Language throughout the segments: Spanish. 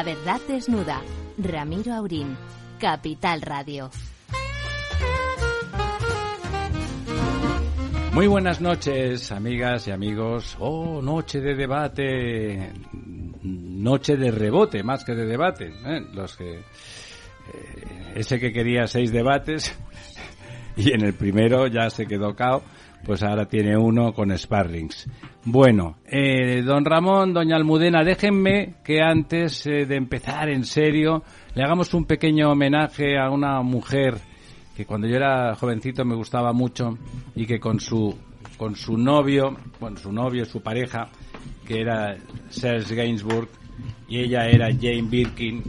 La verdad desnuda. Ramiro Aurín. Capital Radio. Muy buenas noches, amigas y amigos. Oh, noche de debate, noche de rebote, más que de debate. ¿eh? Los que eh, ese que quería seis debates y en el primero ya se quedó cao, pues ahora tiene uno con sparrings. Bueno, eh, don Ramón, doña Almudena, déjenme que antes eh, de empezar en serio le hagamos un pequeño homenaje a una mujer que cuando yo era jovencito me gustaba mucho y que con su con su novio, bueno, su novio, su pareja, que era Serge Gainsbourg y ella era Jane Birkin.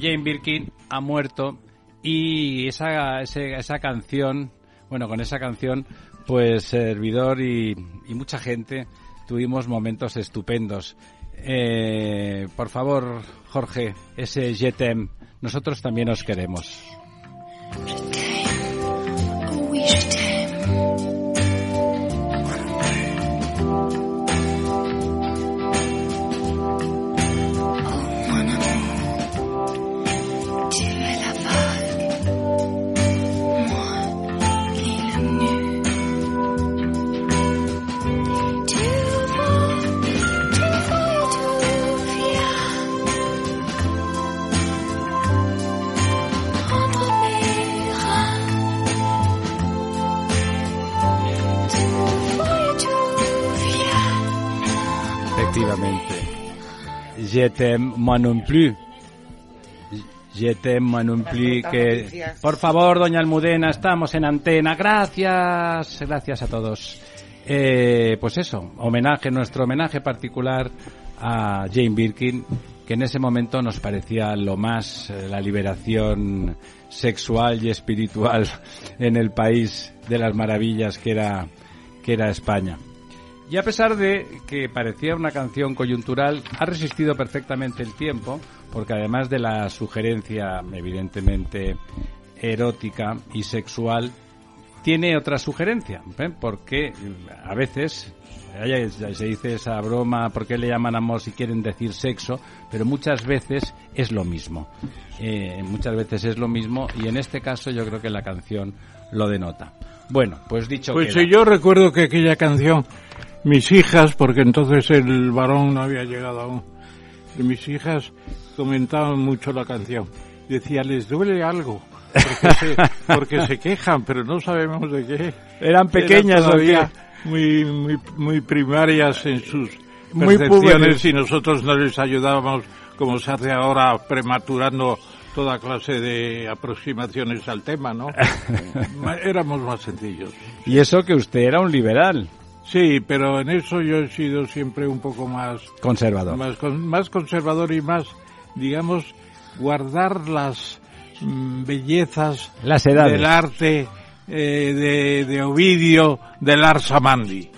Jane Birkin ha muerto y esa, ese- esa canción, bueno, con esa canción, pues servidor y, mucha gente tuvimos momentos estupendos. Eh, por favor, Jorge, ese Jetem, nosotros también os queremos. Je t'aime moi non plus. Je t'aime moi non plus. Que... Por favor, doña Almudena, estamos en antena. Gracias. Gracias a todos. Eh, pues eso, homenaje, nuestro homenaje particular a Jane Birkin, que en ese momento nos parecía lo más, eh, la liberación sexual y espiritual en el país de las maravillas que era, que era España. Y a pesar de que parecía una canción coyuntural, ha resistido perfectamente el tiempo, porque además de la sugerencia evidentemente erótica y sexual, tiene otra sugerencia, ¿eh? porque a veces se dice esa broma, ¿por qué le llaman amor si quieren decir sexo? Pero muchas veces es lo mismo. Eh, muchas veces es lo mismo y en este caso yo creo que la canción lo denota. Bueno, pues dicho Pues queda. yo recuerdo que aquella canción, mis hijas, porque entonces el varón no había llegado aún, y mis hijas comentaban mucho la canción. Decía, les duele algo, porque se, porque se quejan, pero no sabemos de qué. Eran pequeñas Eran todavía ¿o muy, muy, muy primarias en sus Muy percepciones púberes. y nosotros no les ayudábamos, como se hace ahora, prematurando toda clase de aproximaciones al tema, ¿no? Éramos más sencillos. Y eso que usted era un liberal Sí, pero en eso yo he sido siempre un poco más, conservador. más, con- más conservador y más, digamos, guardar las mm, bellezas Las edades. del arte eh, de, de Ovidio, del Arsamandi.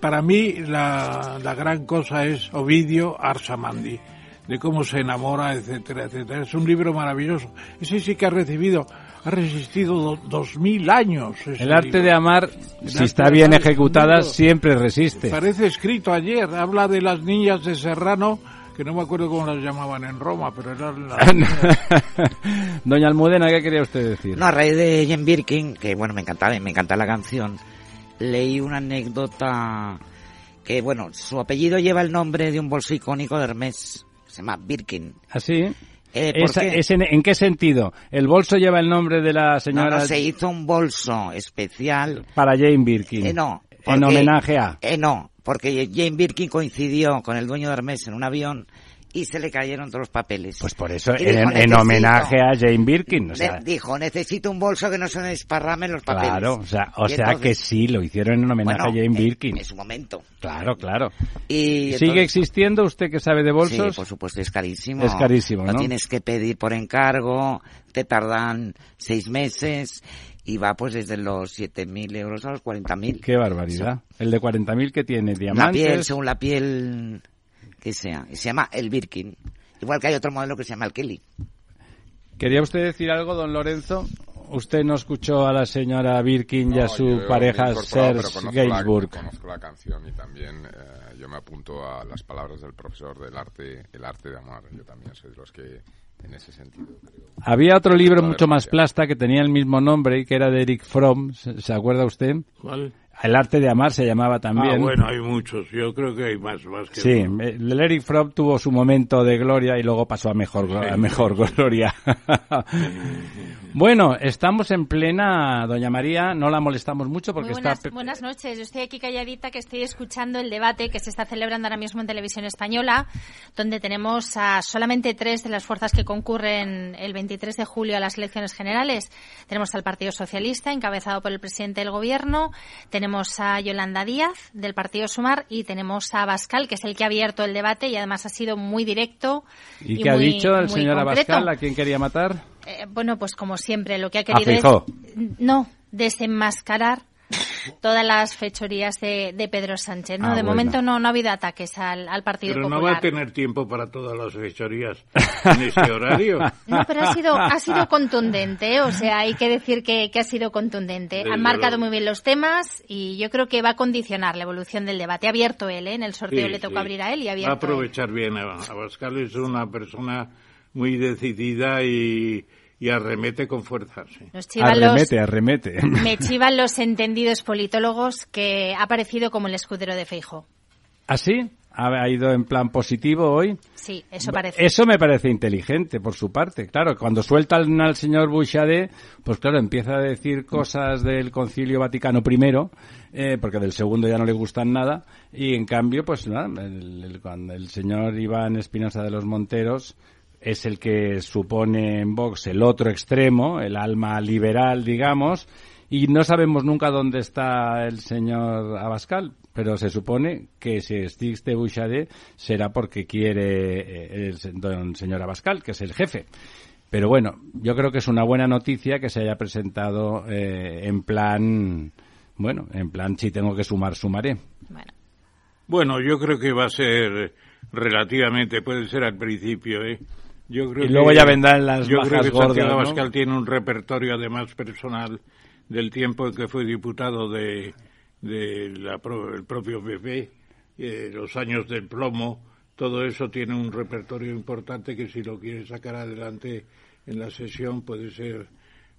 Para mí la, la gran cosa es Ovidio Arsamandi, de cómo se enamora, etcétera, etcétera. Es un libro maravilloso. Ese sí que ha recibido, ha resistido do- dos mil años. El arte libro. de amar, El si está bien ejecutada, siempre resiste. Parece escrito ayer. Habla de las niñas de Serrano, que no me acuerdo cómo las llamaban en Roma, pero eran las. Doña Almudena, ¿qué quería usted decir? No, a raíz de Jane Birkin, que bueno, me encantaba, me encanta la canción, leí una anécdota que, bueno, su apellido lleva el nombre de un bolso icónico de Hermes, se llama Birkin. ¿Así? Eh, ¿por Esa- qué? es en, ¿En qué sentido? ¿El bolso lleva el nombre de la No, señora no, se hizo un bolso especial. para Jane Birkin? Eh, no. En porque- homenaje a... Eh, no, porque Jane Birkin coincidió con el dueño de Hermes en un avión y se le cayeron todos los papeles. Pues por eso, Y en, dijo, en "Necesito". homenaje a Jane Birkin. O sea, Le- dijo, necesito un bolso que no se me desparramen los papeles. claro, o sea, o sea entonces- que sí, lo hicieron en homenaje Bueno, a Jane Birkin. En su momento. Claro, claro. Y ¿Sigue existiendo usted que sabe de bolsos? Sí, por supuesto, es carísimo. Es carísimo, Lo ¿no? tienes que pedir por encargo, te tardan seis meses y va pues desde los 7.000 euros a los 40.000. Qué barbaridad. El de 40.000 que tiene La diamantes. piel, según la piel que sea. Y se llama el Birkin. Igual que hay otro modelo que se llama el Kelly. ¿Quería usted decir algo, don Lorenzo? usted no escuchó a la señora Birkin y a su pareja Serge Gainsbourg. conozco la canción y también eh, yo me apunto a las palabras del profesor del arte, el arte de amar. Yo también soy de los que en ese sentido creo. Había otro libro mucho más plasta que tenía el mismo nombre y que era de Eric Fromm, ¿se, acuerda usted? ¿Cuál? El arte de amar se llamaba también. Ah, bueno, hay muchos. Yo creo que hay más, más que Sí, el Eric Fromm tuvo su momento de gloria y luego pasó a mejor, a mejor gloria. bueno, estamos en plena, doña María, no la molestamos mucho porque buenas, está... Buenas noches, yo estoy aquí calladita que estoy escuchando el debate que se está celebrando ahora mismo en Televisión Española, donde tenemos a solamente tres de las fuerzas que concurren el 23 de julio a las elecciones generales. Tenemos al Partido Socialista, encabezado por el presidente del Gobierno, tenemos tenemos a Yolanda Díaz del Partido Sumar y tenemos a Abascal, que es el que ha abierto el debate y además ha sido muy directo. ¿Y, qué ha dicho el señor Abascal? ¿A quién quería matar? Eh, bueno, pues como siempre, lo que ha querido es. No, desenmascarar todas las fechorías de, Pedro Sánchez. No, ah, de momento no, no ha habido ataques al, al Partido pero Popular. Pero no va a tener tiempo para todas las fechorías en ese horario. No, pero ha sido, ha sido contundente, o sea, hay que decir que, que ha sido contundente. ha marcado muy bien los temas y yo creo que va a condicionar la evolución del debate. Ha abierto él, ¿eh? en el sorteo le tocó abrir a él y ha abierto. Va a aprovechar bien. Abascal es una persona muy decidida y y arremete con fuerza. arremete, arremete. Me chivan los entendidos politólogos que ha parecido como el escudero de Feijo. ¿Ah, sí? ¿Ha ido en plan positivo hoy? Sí, eso parece. Eso me parece inteligente por su parte. Claro, cuando sueltan al señor Bouchardé, pues claro, empieza a decir cosas del Concilio Vaticano I, eh, porque del segundo ya no le gustan nada, y en cambio, pues nada, cuando el señor Iván Espinosa de los Monteros es el que supone en Vox el otro extremo, el alma liberal, digamos, y no sabemos nunca dónde está el señor Abascal, pero se supone que si existe Bouchardé será porque quiere eh, el señor Abascal, que es el jefe. Pero bueno, yo creo que es una buena noticia que se haya presentado eh, en plan, bueno, en plan si tengo que sumar, sumaré. Bueno. bueno, yo creo que va a ser relativamente, puede ser al principio, ¿eh? Yo creo y luego ya vendrán las yo creo que gordas, Santiago Abascal tiene un repertorio además personal del tiempo en que fue diputado de, de la, el propio PP, eh, los años del plomo, todo eso tiene un repertorio importante que si lo quiere sacar adelante en la sesión puede ser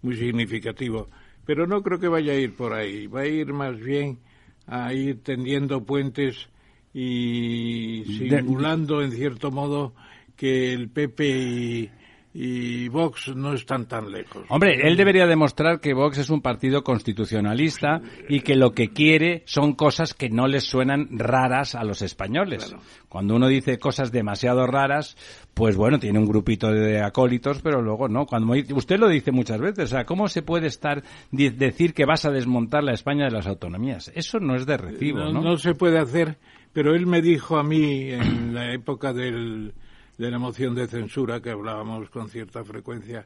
muy significativo. Pero no creo que vaya a ir por ahí, va a ir más bien a ir tendiendo puentes y simulando en cierto modo que el PP y, Vox no están tan lejos. Hombre, él debería demostrar que Vox es un partido constitucionalista y que lo que quiere son cosas que no les suenan raras a los españoles. Cuando uno dice cosas demasiado raras, pues bueno, tiene un grupito de acólitos, pero luego no. Cuando usted lo dice muchas veces, o sea, ¿cómo se puede estar decir que vas a desmontar la España de las autonomías? Eso no es de recibo, ¿no? No se puede hacer, pero él me dijo a mí en la época del de la moción de censura que hablábamos con cierta frecuencia,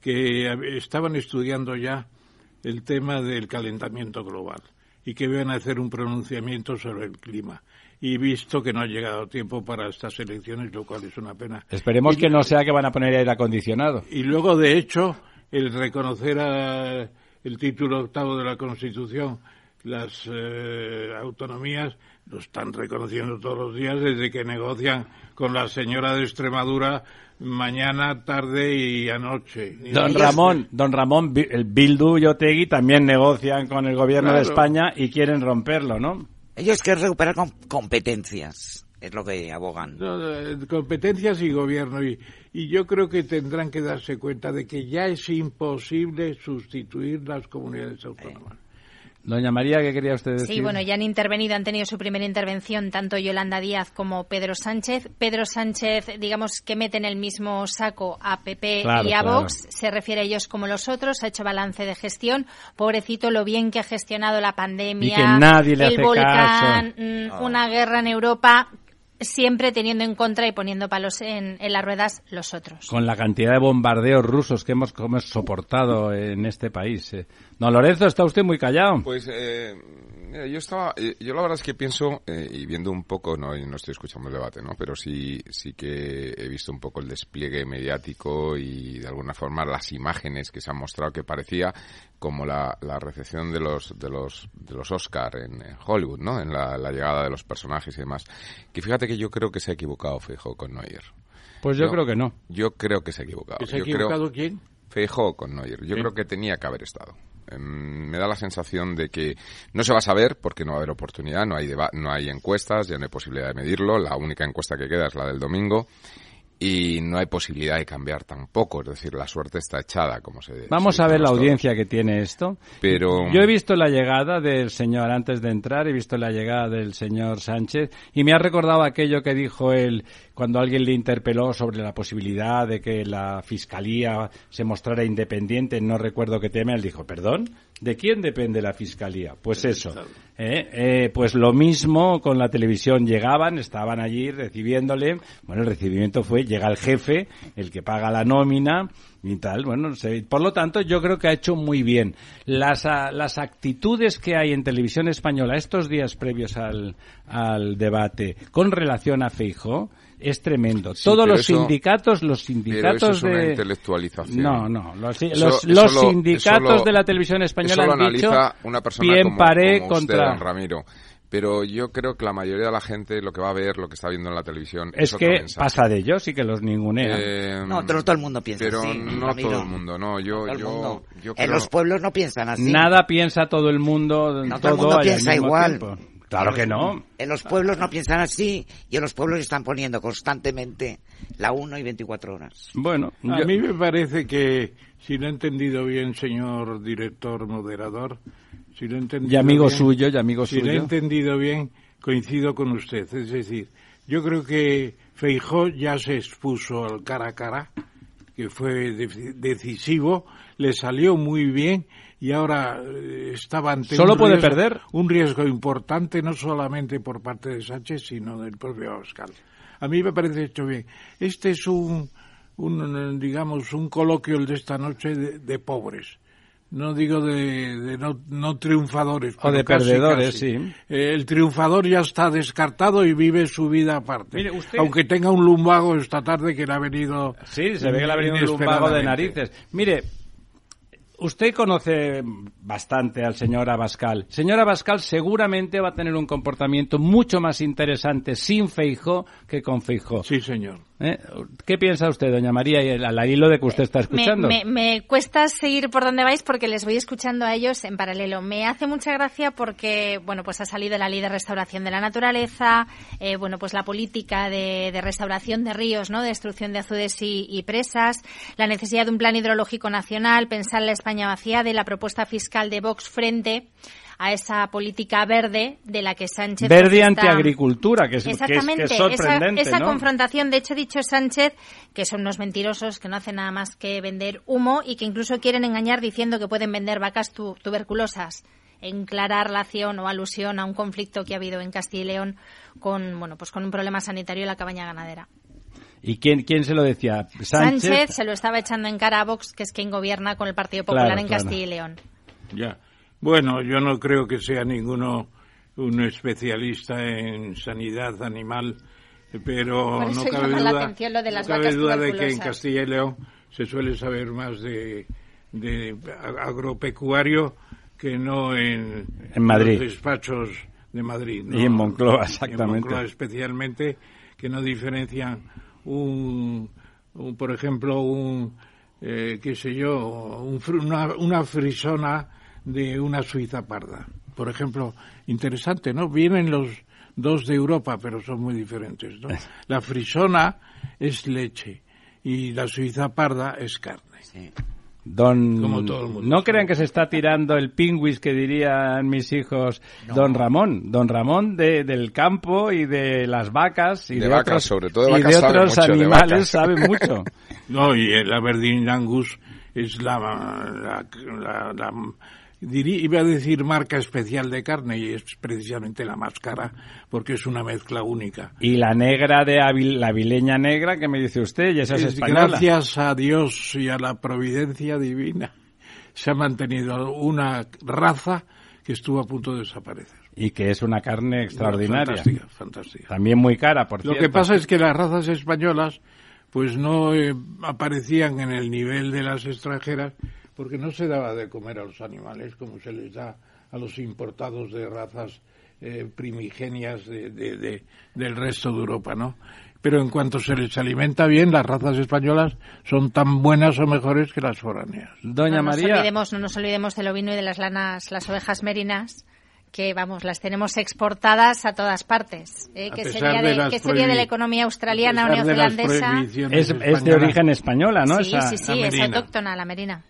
que estaban estudiando ya el tema del calentamiento global y que iban a hacer un pronunciamiento sobre el clima. Y visto que no ha llegado tiempo para estas elecciones, lo cual es una pena. Esperemos que no sea que van a poner aire acondicionado. Y luego, de hecho, el reconocer el título octavo de la Constitución, las eh, autonomías, lo están reconociendo todos los días desde que negocian con la señora de Extremadura mañana, tarde y anoche. Don Ramón, don Ramón, el Bildu y Otegui también negocian con el gobierno de España y quieren romperlo, ¿no? Ellos quieren recuperar competencias, es lo que abogan. competencias y gobierno. Y, y yo creo que tendrán que darse cuenta de que ya es imposible sustituir las comunidades autónomas. Doña María, ¿qué quería usted decir? Sí, bueno, ya han intervenido, han tenido su primera intervención tanto Yolanda Díaz como Pedro Sánchez. Pedro Sánchez, digamos que mete en el mismo saco a PP y a Vox, se refiere a ellos como los otros, ha hecho balance de gestión. Pobrecito, lo bien que ha gestionado la pandemia, y que nadie le el volcán, mm, una guerra en Europa siempre teniendo en contra y poniendo palos en, en, las ruedas los otros. Con la cantidad de bombardeos rusos que hemos, que hemos soportado en este país. Eh. Don Lorenzo, está usted muy callado. Pues eh, Mira, yo estaba, eh, yo la verdad es que pienso, eh, y viendo un poco, no, no estoy escuchando el debate, ¿no? Pero sí, sí que he visto un poco el despliegue mediático y de alguna forma las imágenes que se han mostrado que parecía como la, la recepción de los, de los, de los Oscar en, Hollywood, ¿no? En la, llegada de los personajes y demás. Que fíjate que yo creo que se ha equivocado Feijóo con Neuer. Pues yo, creo que no. Yo creo que se ha equivocado. ¿Se ha equivocado quién? Feijóo con Neuer. Yo creo que tenía que haber estado. Em, me da la sensación de que no se va a saber porque no va a haber oportunidad, no hay, no hay encuestas, ya no hay posibilidad de medirlo. La única encuesta que queda es la del domingo y no hay posibilidad de cambiar tampoco, es decir, la suerte está echada, como se Vamos a ver la audiencia que tiene esto. Pero yo he visto la llegada del señor antes de entrar, he visto la llegada del señor Sánchez y me ha recordado aquello que dijo él cuando alguien le interpeló sobre la posibilidad de que la fiscalía se mostrara independiente, no recuerdo qué tema, él dijo, "Perdón, ¿de quién depende la fiscalía?" Pues eso. ¿eh? Eh, pues lo mismo con la televisión llegaban, estaban allí recibiéndole, bueno, el recibimiento fue llega el jefe, el que paga la nómina y tal. Bueno, por lo tanto, yo creo que ha hecho muy bien. Las, las actitudes que hay en televisión española estos días previos al, al debate con relación a Feijo es tremendo. Todos los sindicatos, los sindicatos de intelectualización. No, no, los, los, sindicatos de la televisión española han dicho una persona bien paré contra Ramiro pero yo creo que la mayoría de la gente lo que va a ver, lo que está viendo en la televisión es, que pasa de ellos y que los ningunea. Eh, no, todo el mundo piensa pero así. Pero no todo el mundo, no. Yo, yo, yo En los pueblos no piensan así. Nada piensa todo el mundo. No todo, el mundo piensa igual. Claro que no. En los pueblos no piensan así y en los pueblos están poniendo constantemente la 1 y 24 horas. Bueno, a mí me parece que, si lo he entendido bien, señor director moderador, si lo y amigo suyo, y amigo suyo. Si lo he entendido bien, coincido con usted. Es decir, yo creo que Feijó ya se expuso al cara a cara, que fue decisivo, le salió muy bien y ahora eh, estaba ante ¿Solo un, puede riesgo, perder? un riesgo importante, no solamente por parte de Sánchez, sino del propio Oscar. A mí me parece hecho bien. Este es un, un digamos, un coloquio el de esta noche de pobres no digo de, no, triunfadores. O de perdedores, sí. Eh, el triunfador ya está descartado y vive su vida aparte. Aunque tenga un lumbago esta tarde que le ha venido. Sí, se ve que le ha venido un lumbago de narices. Mire, usted conoce bastante al señor Abascal. Señor Abascal seguramente va a tener un comportamiento mucho más interesante sin Feijo que con Feijo. Sí, señor. ¿Eh? ¿Qué piensa usted, doña María, y al hilo de que usted está escuchando? Me, cuesta seguir por donde vais porque les voy escuchando a ellos en paralelo. Me hace mucha gracia porque, bueno, pues ha salido la ley de restauración de la naturaleza, eh, bueno, pues la política de, restauración de ríos, ¿no? destrucción de azudes y, presas, la necesidad de un plan hidrológico nacional, pensar en la España vacía, de la propuesta fiscal de Vox frente a esa política verde de la que Sánchez... Verde antiagricultura, que es, Exactamente, sorprendente, esa, confrontación. De hecho, ha dicho Sánchez que son unos mentirosos, que no hacen nada más que vender humo y que incluso quieren engañar diciendo que pueden vender vacas tuberculosas en clara relación o alusión a un conflicto que ha habido en Castilla y León con, bueno, pues con un problema sanitario en la cabaña ganadera. ¿Y quién, quién se lo decía? ¿Sánchez? se lo estaba echando en cara a Vox, que es quien gobierna con el Partido Popular en Castilla y León. Ya. Bueno, yo no creo que sea ninguno un especialista en sanidad animal, pero no cabe duda, de, que en Castilla y León se suele saber más de, agropecuario que no en, Madrid. los despachos de Madrid. Y en Moncloa, exactamente. en Moncloa especialmente, que no diferencian un, por ejemplo, un, eh, qué sé yo, una, una frisona de una Suiza parda. Por ejemplo, interesante, ¿no? Vienen los dos de Europa, pero son muy diferentes, ¿no? La frisona es leche y la Suiza parda es carne. Don, no crean que se está tirando el pingüis que dirían mis hijos Don Ramón. Don Ramón de, del campo y de las vacas y de, otros, sobre todo y de otros animales sabe mucho. No, y el Aberdeen Angus es la, la, la iba a decir marca especial de carne y es precisamente la más cara porque es una mezcla única. Y la negra de la vileña negra, ¿qué me dice usted? Y esa es, española. Gracias a Dios y a la providencia divina se ha mantenido una raza que estuvo a punto de desaparecer. Y que es una carne extraordinaria. Fantástica, fantástica. También muy cara, por Lo que pasa es que las razas españolas pues no eh, aparecían en el nivel de las extranjeras porque no se daba de comer a los animales como se les da a los importados de razas eh, primigenias de, del resto de Europa, ¿no? Pero en cuanto se les alimenta bien, las razas españolas son tan buenas o mejores que las foráneas. Doña no María. Olvidemos, no nos olvidemos del ovino y de las lanas, las ovejas merinas, que vamos, las tenemos exportadas a todas partes. ¿eh? ¿Qué, sería de, ¿Qué sería de la economía australiana o neozelandesa? Es, es, de origen española, ¿no? Sí, sí, sí, es autóctona la merina.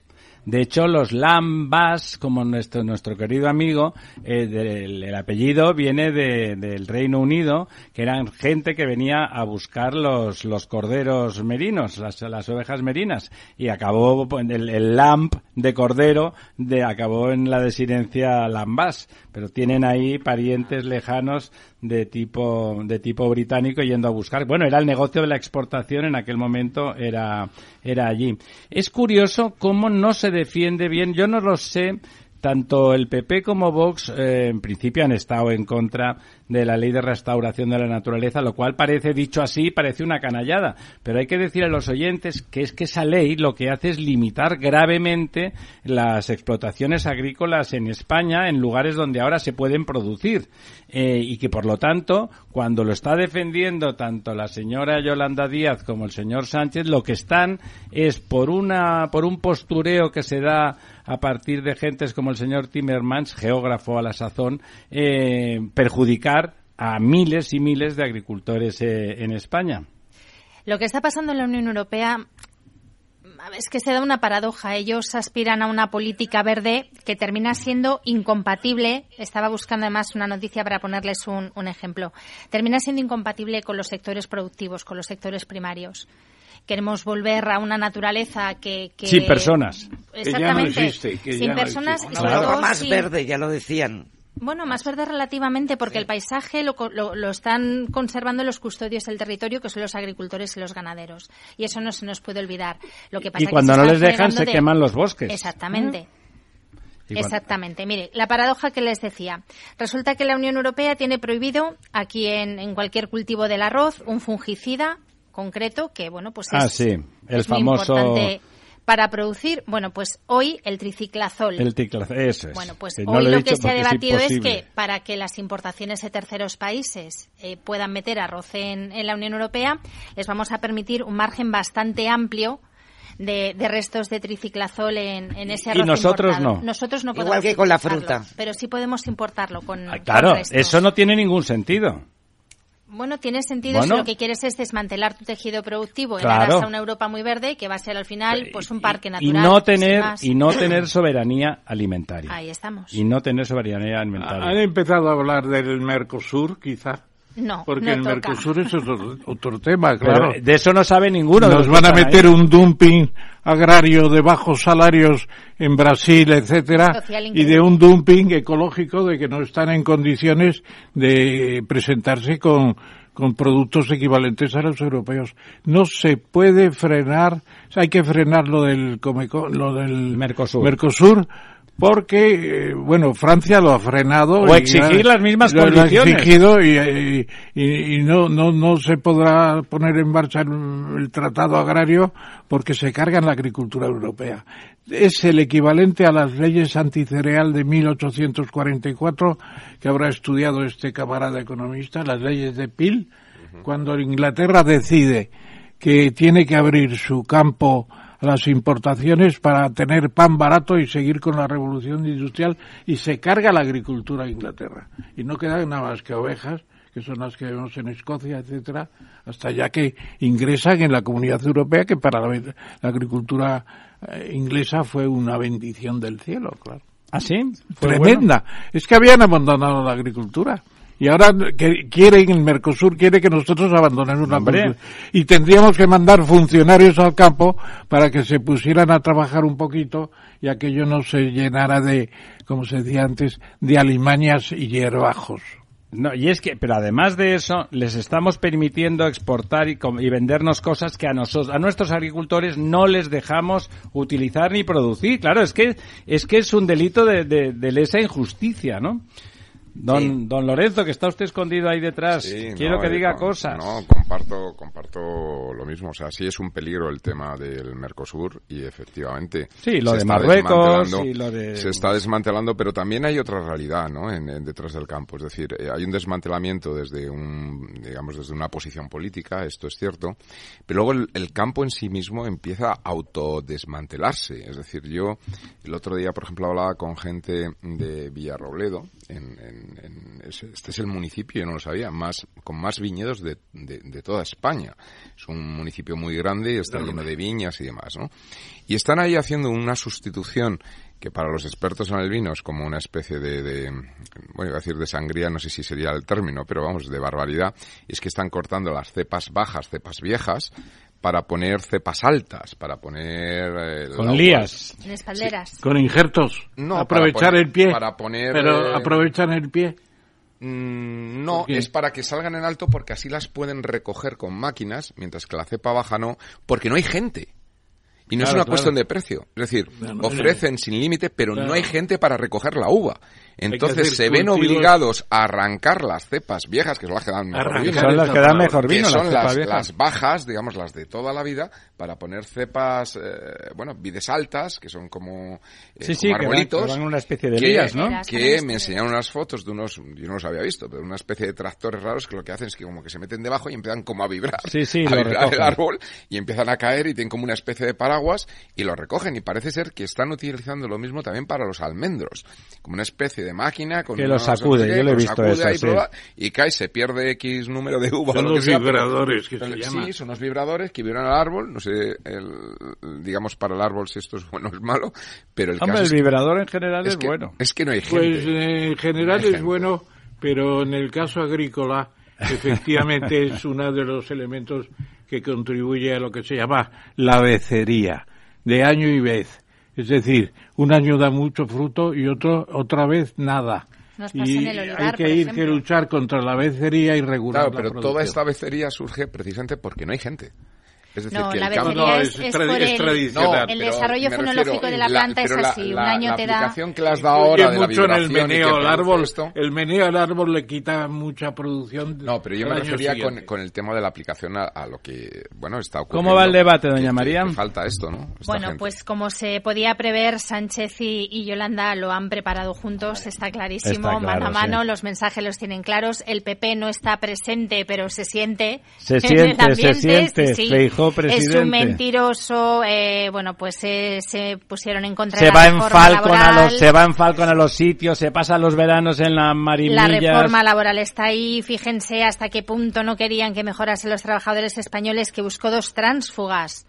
De hecho, los Lambas, como nuestro, nuestro querido amigo, eh, el apellido viene del Reino Unido, que eran gente que venía a buscar los, los corderos merinos, las, las ovejas merinas, y acabó el, el lamp de cordero de, acabó en la desidencia Lambas, pero tienen ahí parientes lejanos de tipo de tipo británico yendo a buscar. Bueno, era el negocio de la exportación en aquel momento era era allí. Es curioso cómo no se defiende bien. Yo no lo sé tanto el PP como Vox eh, en principio han estado en contra de la ley de restauración de la naturaleza, lo cual parece, dicho así, parece una canallada. Pero hay que decir a los oyentes que es que esa ley lo que hace es limitar gravemente las explotaciones agrícolas en España en lugares donde ahora se pueden producir. Eh, y que, por lo tanto, cuando lo está defendiendo tanto la señora Yolanda Díaz como el señor Sánchez, lo que están es por, una, por un postureo que se da a partir de gentes como el señor Timmermans, geógrafo a la sazón, eh, perjudicar a miles y miles de agricultores eh, en España. Lo que está pasando en la Unión Europea es que se da una paradoja. Ellos aspiran a una política verde que termina siendo incompatible. Estaba buscando además una noticia para ponerles un, un ejemplo. Termina siendo incompatible con los sectores productivos, con los sectores primarios queremos volver a una naturaleza que... sin personas. Exactamente. sin personas. No más verde, ya lo decían. Bueno, más verde relativamente porque el paisaje lo, lo, están conservando los custodios del territorio, que son los agricultores y los ganaderos. Y eso no se nos puede olvidar. Lo que pasa y cuando no les dejan, se queman los bosques. Exactamente. Exactamente. Mire, la paradoja que les decía. Resulta que la Unión Europea tiene prohibido aquí en, en cualquier cultivo del arroz un fungicida concreto que, bueno, pues ah, es, el famoso... muy importante para producir, bueno, pues hoy el triciclazol. El triciclazol, eso es. Bueno, pues hoy lo, que se ha debatido es, que para que las importaciones de terceros países eh, puedan meter arroz en, en, la Unión Europea, les vamos a permitir un margen bastante amplio de, de restos de triciclazol en, en ese arroz Y nosotros no. Nosotros no podemos Igual que con la fruta. Pero sí podemos importarlo con ah, Claro, eso no tiene ningún sentido. Bueno, tiene sentido si lo que quieres es desmantelar tu tejido productivo en aras a una Europa muy verde que va a ser al final pues un parque natural. Y no tener y no tener soberanía alimentaria. Ahí estamos. Y no tener soberanía alimentaria. Han empezado a hablar del Mercosur, quizá. No, porque el Mercosur es otro, tema, claro. de eso no sabe ninguno. Nos van a meter un dumping agrario de bajos salarios en Brasil, etcétera, y de un dumping ecológico de que no están en condiciones de presentarse con, con productos equivalentes a los europeos. No se puede frenar, hay que frenar lo del, lo del Mercosur porque, eh, bueno, Francia lo ha frenado. O exigir las mismas condiciones. Lo ha exigido y, y, no, no, no se podrá poner en marcha el, tratado agrario porque se carga en la agricultura europea. Es el equivalente a las leyes anticereal de 1844 que habrá estudiado este camarada economista, las leyes de Peel, cuando Inglaterra decide que tiene que abrir su campo las importaciones para tener pan barato y seguir con la revolución industrial y se carga la agricultura a Inglaterra. Y no quedan nada más que ovejas, que son las que vemos en Escocia, etcétera, hasta ya que ingresan en la comunidad europea, que para la, agricultura eh, inglesa fue una bendición del cielo, claro. ¿Ah, sí? Tremenda. Es que habían abandonado la agricultura Y ahora que quieren, el Mercosur quiere que nosotros abandonemos la Hombre. Y tendríamos que mandar funcionarios al campo para que se pusieran a trabajar un poquito y aquello no se llenara de, como se decía antes, de alimañas y hierbajos. No, y es que, pero además de eso, les estamos permitiendo exportar y, y vendernos cosas que a nosotros, a nuestros agricultores no les dejamos utilizar ni producir. Claro, es que es que es un delito de, de, de lesa injusticia, ¿no? Don, Sí. don Lorenzo, que está usted escondido ahí detrás, Sí, quiero no, que diga cosas. No, comparto, comparto lo mismo. O sea, sí es un peligro el tema del Mercosur y efectivamente. Sí, lo de Marruecos y lo de- Se está desmantelando, pero también hay otra realidad, ¿no? En, en- detrás del campo. Es decir, eh, hay un desmantelamiento desde un, digamos, desde una posición política, esto es cierto, pero luego el, el campo en sí mismo empieza a autodesmantelarse. Es decir, yo el otro día, por ejemplo, hablaba con gente de Villarrobledo, en, en- en- es- este es el municipio, yo no lo sabía, más, con más viñedos de, de- de toda España. Es un municipio muy grande, está lleno de viñas y demás, ¿no? Y están ahí haciendo una sustitución que para los expertos en el vino es como una especie de, de, bueno, iba a decir de sangría, no sé si sería el término, pero vamos, de barbaridad, y es que están cortando las cepas bajas, cepas viejas, para poner cepas altas, para poner... eh, Con lías. En espalderas. Con injertos. No, aprovechar para poner- el pie. para poner, Pero eh, aprovechan el pie. Mm, no, es para que salgan en alto porque así las pueden recoger con máquinas, mientras que la cepa baja no, porque no hay gente. Y no es una claro. cuestión de precio. Es decir, No, no, ofrecen sin límite, pero Claro. no hay gente para recoger la uva. Entonces se ven cultivos- obligados a arrancar las cepas viejas, que son las que dan mejor Arrancar vino. Son las que dan mejor que vino, son las las, cepas viejas. las bajas, digamos, las de toda la vida, para poner cepas, eh, bueno, vides altas, que son como, eh, Sí, sí, como que dan una especie de que- lías, ¿no? Que me enseñaron unas fotos de unos, yo no los había visto, pero una especie de tractores raros que lo que hacen es que como que se meten debajo y empiezan como a vibrar. Sí, sí, a lo vibrar el árbol y empiezan a caer y tienen como una especie de paraguas y lo recogen. Y parece ser que están utilizando lo mismo también para los almendros. Como una especie de máquina con Que lo unos- sacude, no sé qué, yo lo he visto eso, ahí, sí. prueba, y cae, se pierde X número de uvas. Son o lo que los sea, pero- vibradores que se pero. Sí, son unos vibradores que vibran al árbol. No sé, el- digamos, para el árbol si esto es bueno o es malo, pero el Hombre, caso el vibrador en general es, que, bueno. Es que no hay gente. Pues eh, en general es gente. bueno, pero en el caso agrícola efectivamente es uno de los elementos que contribuye a lo que se llama la becería, de año y vez. Es decir, un año da mucho fruto y otro otra vez nada. Nos pasa y en el olivar, hay que por ir que luchar contra la becería y regular Claro, la pero toda esta becería surge precisamente porque no hay gente. Es decir, No, que la el No, es, es el, tradicional. el desarrollo fenológico de la la- planta es la- así. un año la te da... aplicación que las da Influye ahora de la mucho en el meneo al árbol. esto- El meneo al árbol le quita mucha producción. No, pero yo me refería con, con el tema de la aplicación a, a lo que, bueno, está ocurriendo. ¿Cómo va el debate, doña María? que falta esto, ¿no? Esta Bueno, gente. pues como se podía prever, Sánchez y, y Yolanda lo han preparado juntos, está clarísimo, Está claro, mano a mano, sí. los mensajes los tienen claros. El PP no está presente, pero se siente. Se en siente, se siente. Es un mentiroso, eh, bueno, pues eh, se pusieron en contra Se de la va en reforma Falcon a laboral. los, se va en Falcon a los sitios, se pasa los veranos en la La marimillas. reforma laboral está ahí. Fíjense hasta qué punto no querían que mejorasen los trabajadores españoles, que buscó dos tránsfugas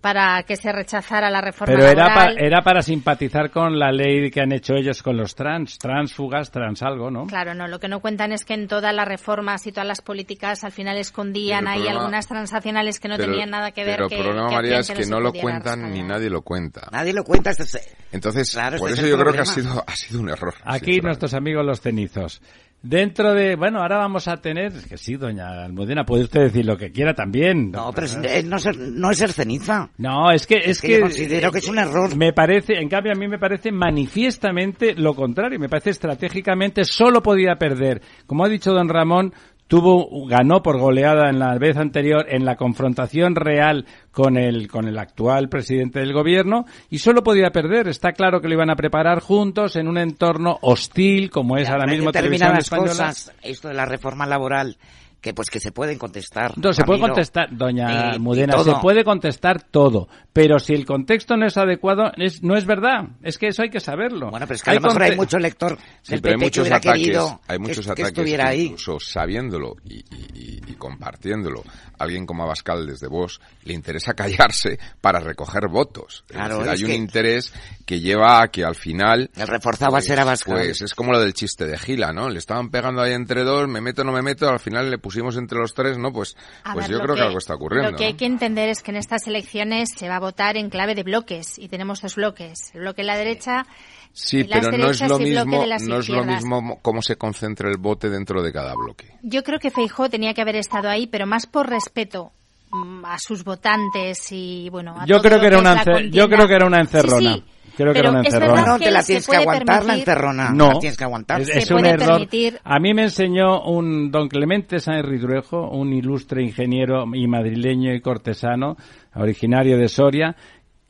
para que se rechazara la reforma Pero era, pa- era para simpatizar con la ley que han hecho ellos con los trans, transfugas, trans algo, ¿no? Claro, no. Lo que no cuentan es que en todas las reformas y todas las políticas al final escondían ahí problema- algunas transaccionales que no Pero- tenían nada que ver. Pero el problema, que María, es que no lo cuentan ni nadie lo cuenta. Nadie lo cuenta. es- Entonces, Claro, por eso es yo creo que ha sido, ha sido un error. Aquí nuestros amigos los cenizos. Dentro de, bueno, ahora vamos a tener, que sí, doña Almudena, puede usted decir lo que quiera también. No, pero es, es no, ser, no es ser ceniza. No, es que es, que que, yo considero que es un error. Me parece, en cambio a mí me parece manifiestamente lo contrario, me parece estratégicamente solo podía perder. Como ha dicho don Ramón, tuvo ganó por goleada en la vez anterior en la confrontación real con el con el actual presidente del gobierno y solo podía perder. Está claro que lo iban a preparar juntos en un entorno hostil como es ahora mismo televisión determinadas española. cosas, esto de la reforma laboral, que pues que se pueden contestar. No, se puede contestar, doña Mudena, todo. se puede contestar todo, pero si el contexto no es adecuado, es, no es verdad. Es que eso hay que saberlo. Bueno, pero es que a lo mejor hay mucho lector Sí, del pero hay PP que muchos hubiera ataques, querido hay que- muchos que, ataques estuviera que ahí. incluso sabiéndolo y, y- y- y compartiéndolo, alguien como Abascal desde vos le interesa callarse para recoger votos. Es Claro, decir, es hay un que- interés que lleva a que al final El reforzado va a ser Abascal. Pues es como lo del chiste de Gila, ¿no? Le estaban pegando ahí entre dos, me meto, no me meto, al final le pusimos entre los tres, ¿no? Pues, A pues ver, yo lo creo que, algo está ocurriendo. Lo que hay que entender es que en estas elecciones se va a votar en clave de bloques y tenemos dos bloques. El bloque de la derecha Sí, y las pero no es lo mismo, de las no es lo mismo cómo se concentra el bote dentro de cada bloque. Yo creo que Feijó tenía que haber estado ahí, pero más por respeto mm, a sus votantes y bueno. A Yo todo creo lo que era una yo creo que era una encerrona. Sí, sí, Creo que pero era una encerrona. No, te que la tienes que aguantar la encerrona. No, La tienes que aguantar. es, un error. permitir- A mí me enseñó un don Clemente Sáenz Ridruejo, un ilustre ingeniero y madrileño y cortesano, originario de Soria,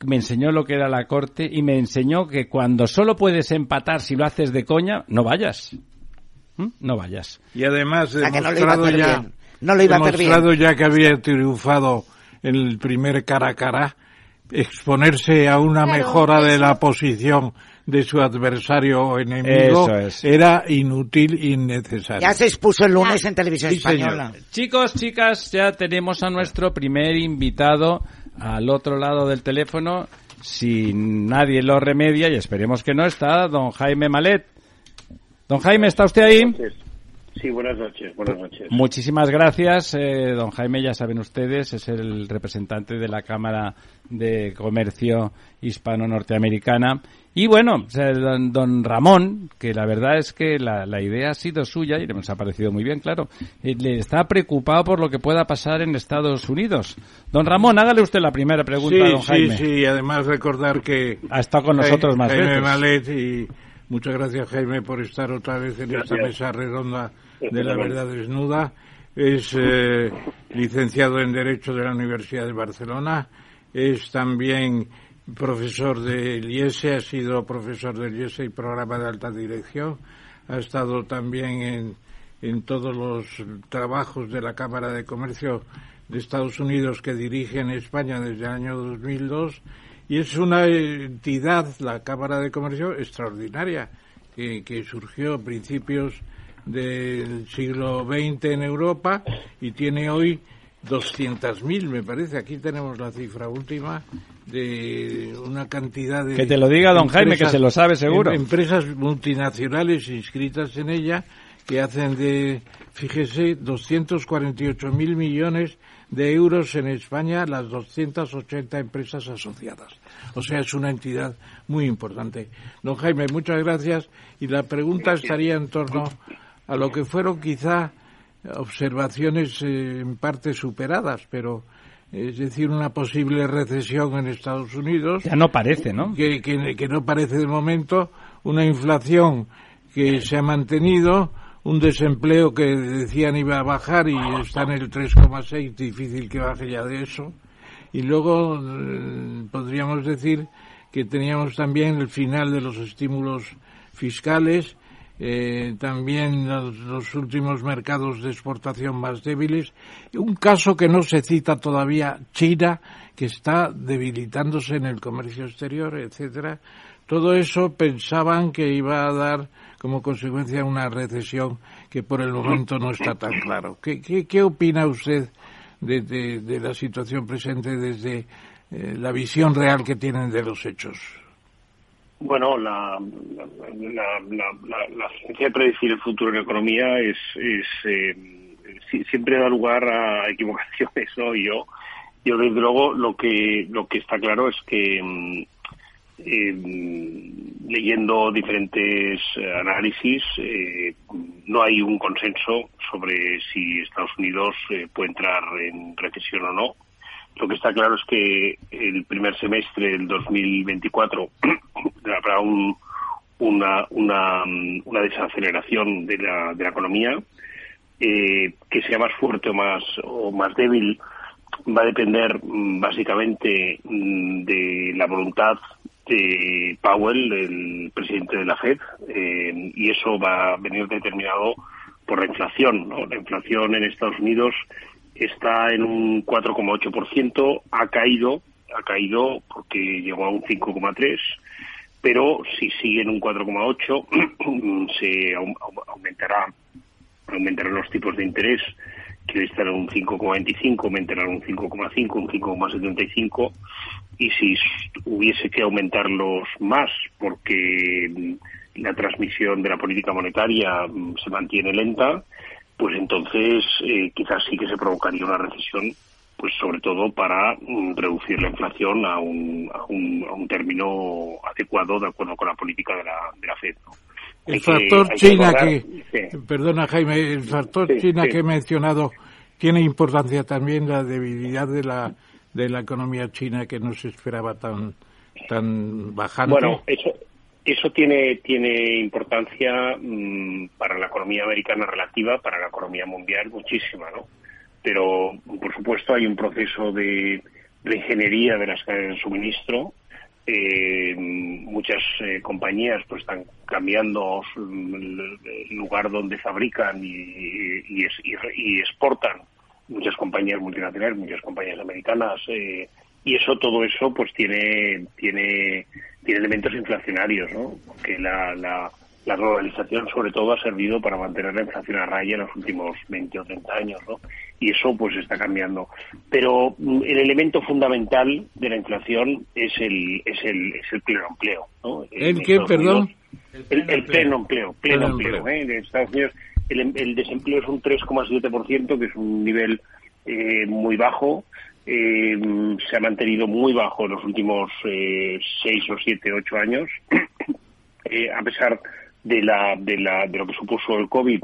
me enseñó lo que era la corte y me enseñó que cuando solo puedes empatar si lo haces de coña, no vayas. ¿Mm? No vayas. Y además que no lo iba a demostrado hacer ya, bien. No lo iba a hacer bien. demostrado ya que había triunfado en el primer cara a cara, exponerse a una Claro, mejora de la posición de su adversario o enemigo es. era inútil y innecesario. Ya se expuso el lunes Ya. en televisión Sí, señor. española. Chicos, chicas, ya tenemos a nuestro primer invitado al otro lado del teléfono. Si nadie lo remedia, y esperemos que no, está don Jaime Malet. Don Jaime, ¿está usted ahí? Sí, buenas noches, buenas noches. Muchísimas gracias, eh, don Jaime. Ya saben ustedes, es el representante de la Cámara de Comercio Hispano-Norteamericana. Y bueno, don, don Ramón, que la verdad es que la, la idea ha sido suya y nos ha parecido muy bien, claro, eh, le está preocupado por lo que pueda pasar en Estados Unidos. Don Ramón, hágale usted la primera pregunta sí, a don sí, Jaime. sí, además recordar que Ha estado con nosotros más Jaime veces. Malet y muchas gracias Jaime por estar otra vez en esta mesa redonda de la verdad desnuda. Es eh, licenciado en Derecho de la Universidad de Barcelona, es también profesor del IESE, ha sido profesor del IESE y programa de alta dirección, ha estado también en, en todos los trabajos de la Cámara de Comercio de Estados Unidos que dirige en España desde el año 2002 y es una entidad, la Cámara de Comercio, extraordinaria, que, que surgió a principios del siglo XX en Europa y tiene hoy 200.000, me parece. Aquí tenemos la cifra última de una cantidad de... Que te lo diga don Jaime, que se lo sabe seguro. em- Empresas multinacionales inscritas en ella que hacen de, fíjese, 248.000 millones de euros en España las 280 empresas asociadas. O sea, es una entidad muy importante. Don Jaime, muchas gracias. Y la pregunta estaría en torno a lo que fueron quizá observaciones eh, en parte superadas, pero es decir, una posible recesión en Estados Unidos Ya no parece, ¿no? que, que- que no parece de momento, una inflación que se ha mantenido, un desempleo que decían iba a bajar y está en el 3,6, difícil que baje ya de eso. Y luego eh, podríamos decir que teníamos también el final de los estímulos fiscales, eh, también los, últimos mercados de exportación más débiles, un caso que no se cita todavía, China, que está debilitándose en el comercio exterior, etcétera. Todo eso pensaban que iba a dar como consecuencia una recesión que por el momento no está tan claro. ¿Qué, qué, qué opina usted de, de- la situación presente desde eh, la visión real que tienen de los hechos? Bueno, la, la, la, la- ciencia de predecir el futuro en economía es, es eh, si- siempre da lugar a equivocaciones, ¿no? Yo, yo desde luego lo que lo que está claro es que mm, eh, leyendo diferentes análisis eh, no hay un consenso sobre si Estados Unidos eh, puede entrar en recesión o no. Lo que está claro es que el primer semestre del 2024 habrá un, una, una, una desaceleración de la, de la economía eh, que sea más fuerte o más, o más débil va a depender mm, básicamente mm, de la voluntad Powell, el presidente de la Fed, eh, y eso va a venir determinado por la inflación. ¿no? La inflación en Estados Unidos está en un 4,8%, ha caído, ha caído porque llegó a un 5,3%, pero si sigue en un 4,8% se aumentará aumentarán los tipos de interés estar en un 5,25, aumentarán un 5,5, un 5,75 y si hubiese que aumentarlos más porque la transmisión de la política monetaria mm, se mantiene lenta, pues entonces eh, quizás sí que se provocaría una recesión, pues sobre todo para mm, reducir la inflación a un, a un, a un término adecuado de acuerdo con la política de la, de la FED. El factor China que, perdona Jaime, el factor China que he mencionado tiene importancia también la debilidad de la de la economía china que no se esperaba tan tan bajante. Bueno, eso eso tiene tiene importancia mm, para la economía americana relativa, para la economía mundial muchísima, ¿no? Pero por supuesto hay un proceso de, de ingeniería de las cadenas de suministro eh, muchas eh, compañías pues están cambiando el lugar donde fabrican y, y, exportan muchas compañías multinacionales muchas compañías americanas eh, y eso todo eso pues tiene tiene tiene elementos inflacionarios no porque la, la la globalización sobre todo ha servido para mantener la inflación a raya en los últimos 20 o 30 años, ¿no? Y eso pues está cambiando. Pero mm, el elemento fundamental de la inflación es el es el, es el pleno empleo, ¿no? ¿El qué, perdón? el, pleno empleo, pleno, empleo. ¿eh? En Estados Unidos el, el desempleo es un 3,7%, que es un nivel eh, muy bajo. Eh, se ha mantenido muy bajo en los últimos eh, 6 o 7, 8 años. Eh, a pesar de, la, de, la, de lo que supuso el COVID,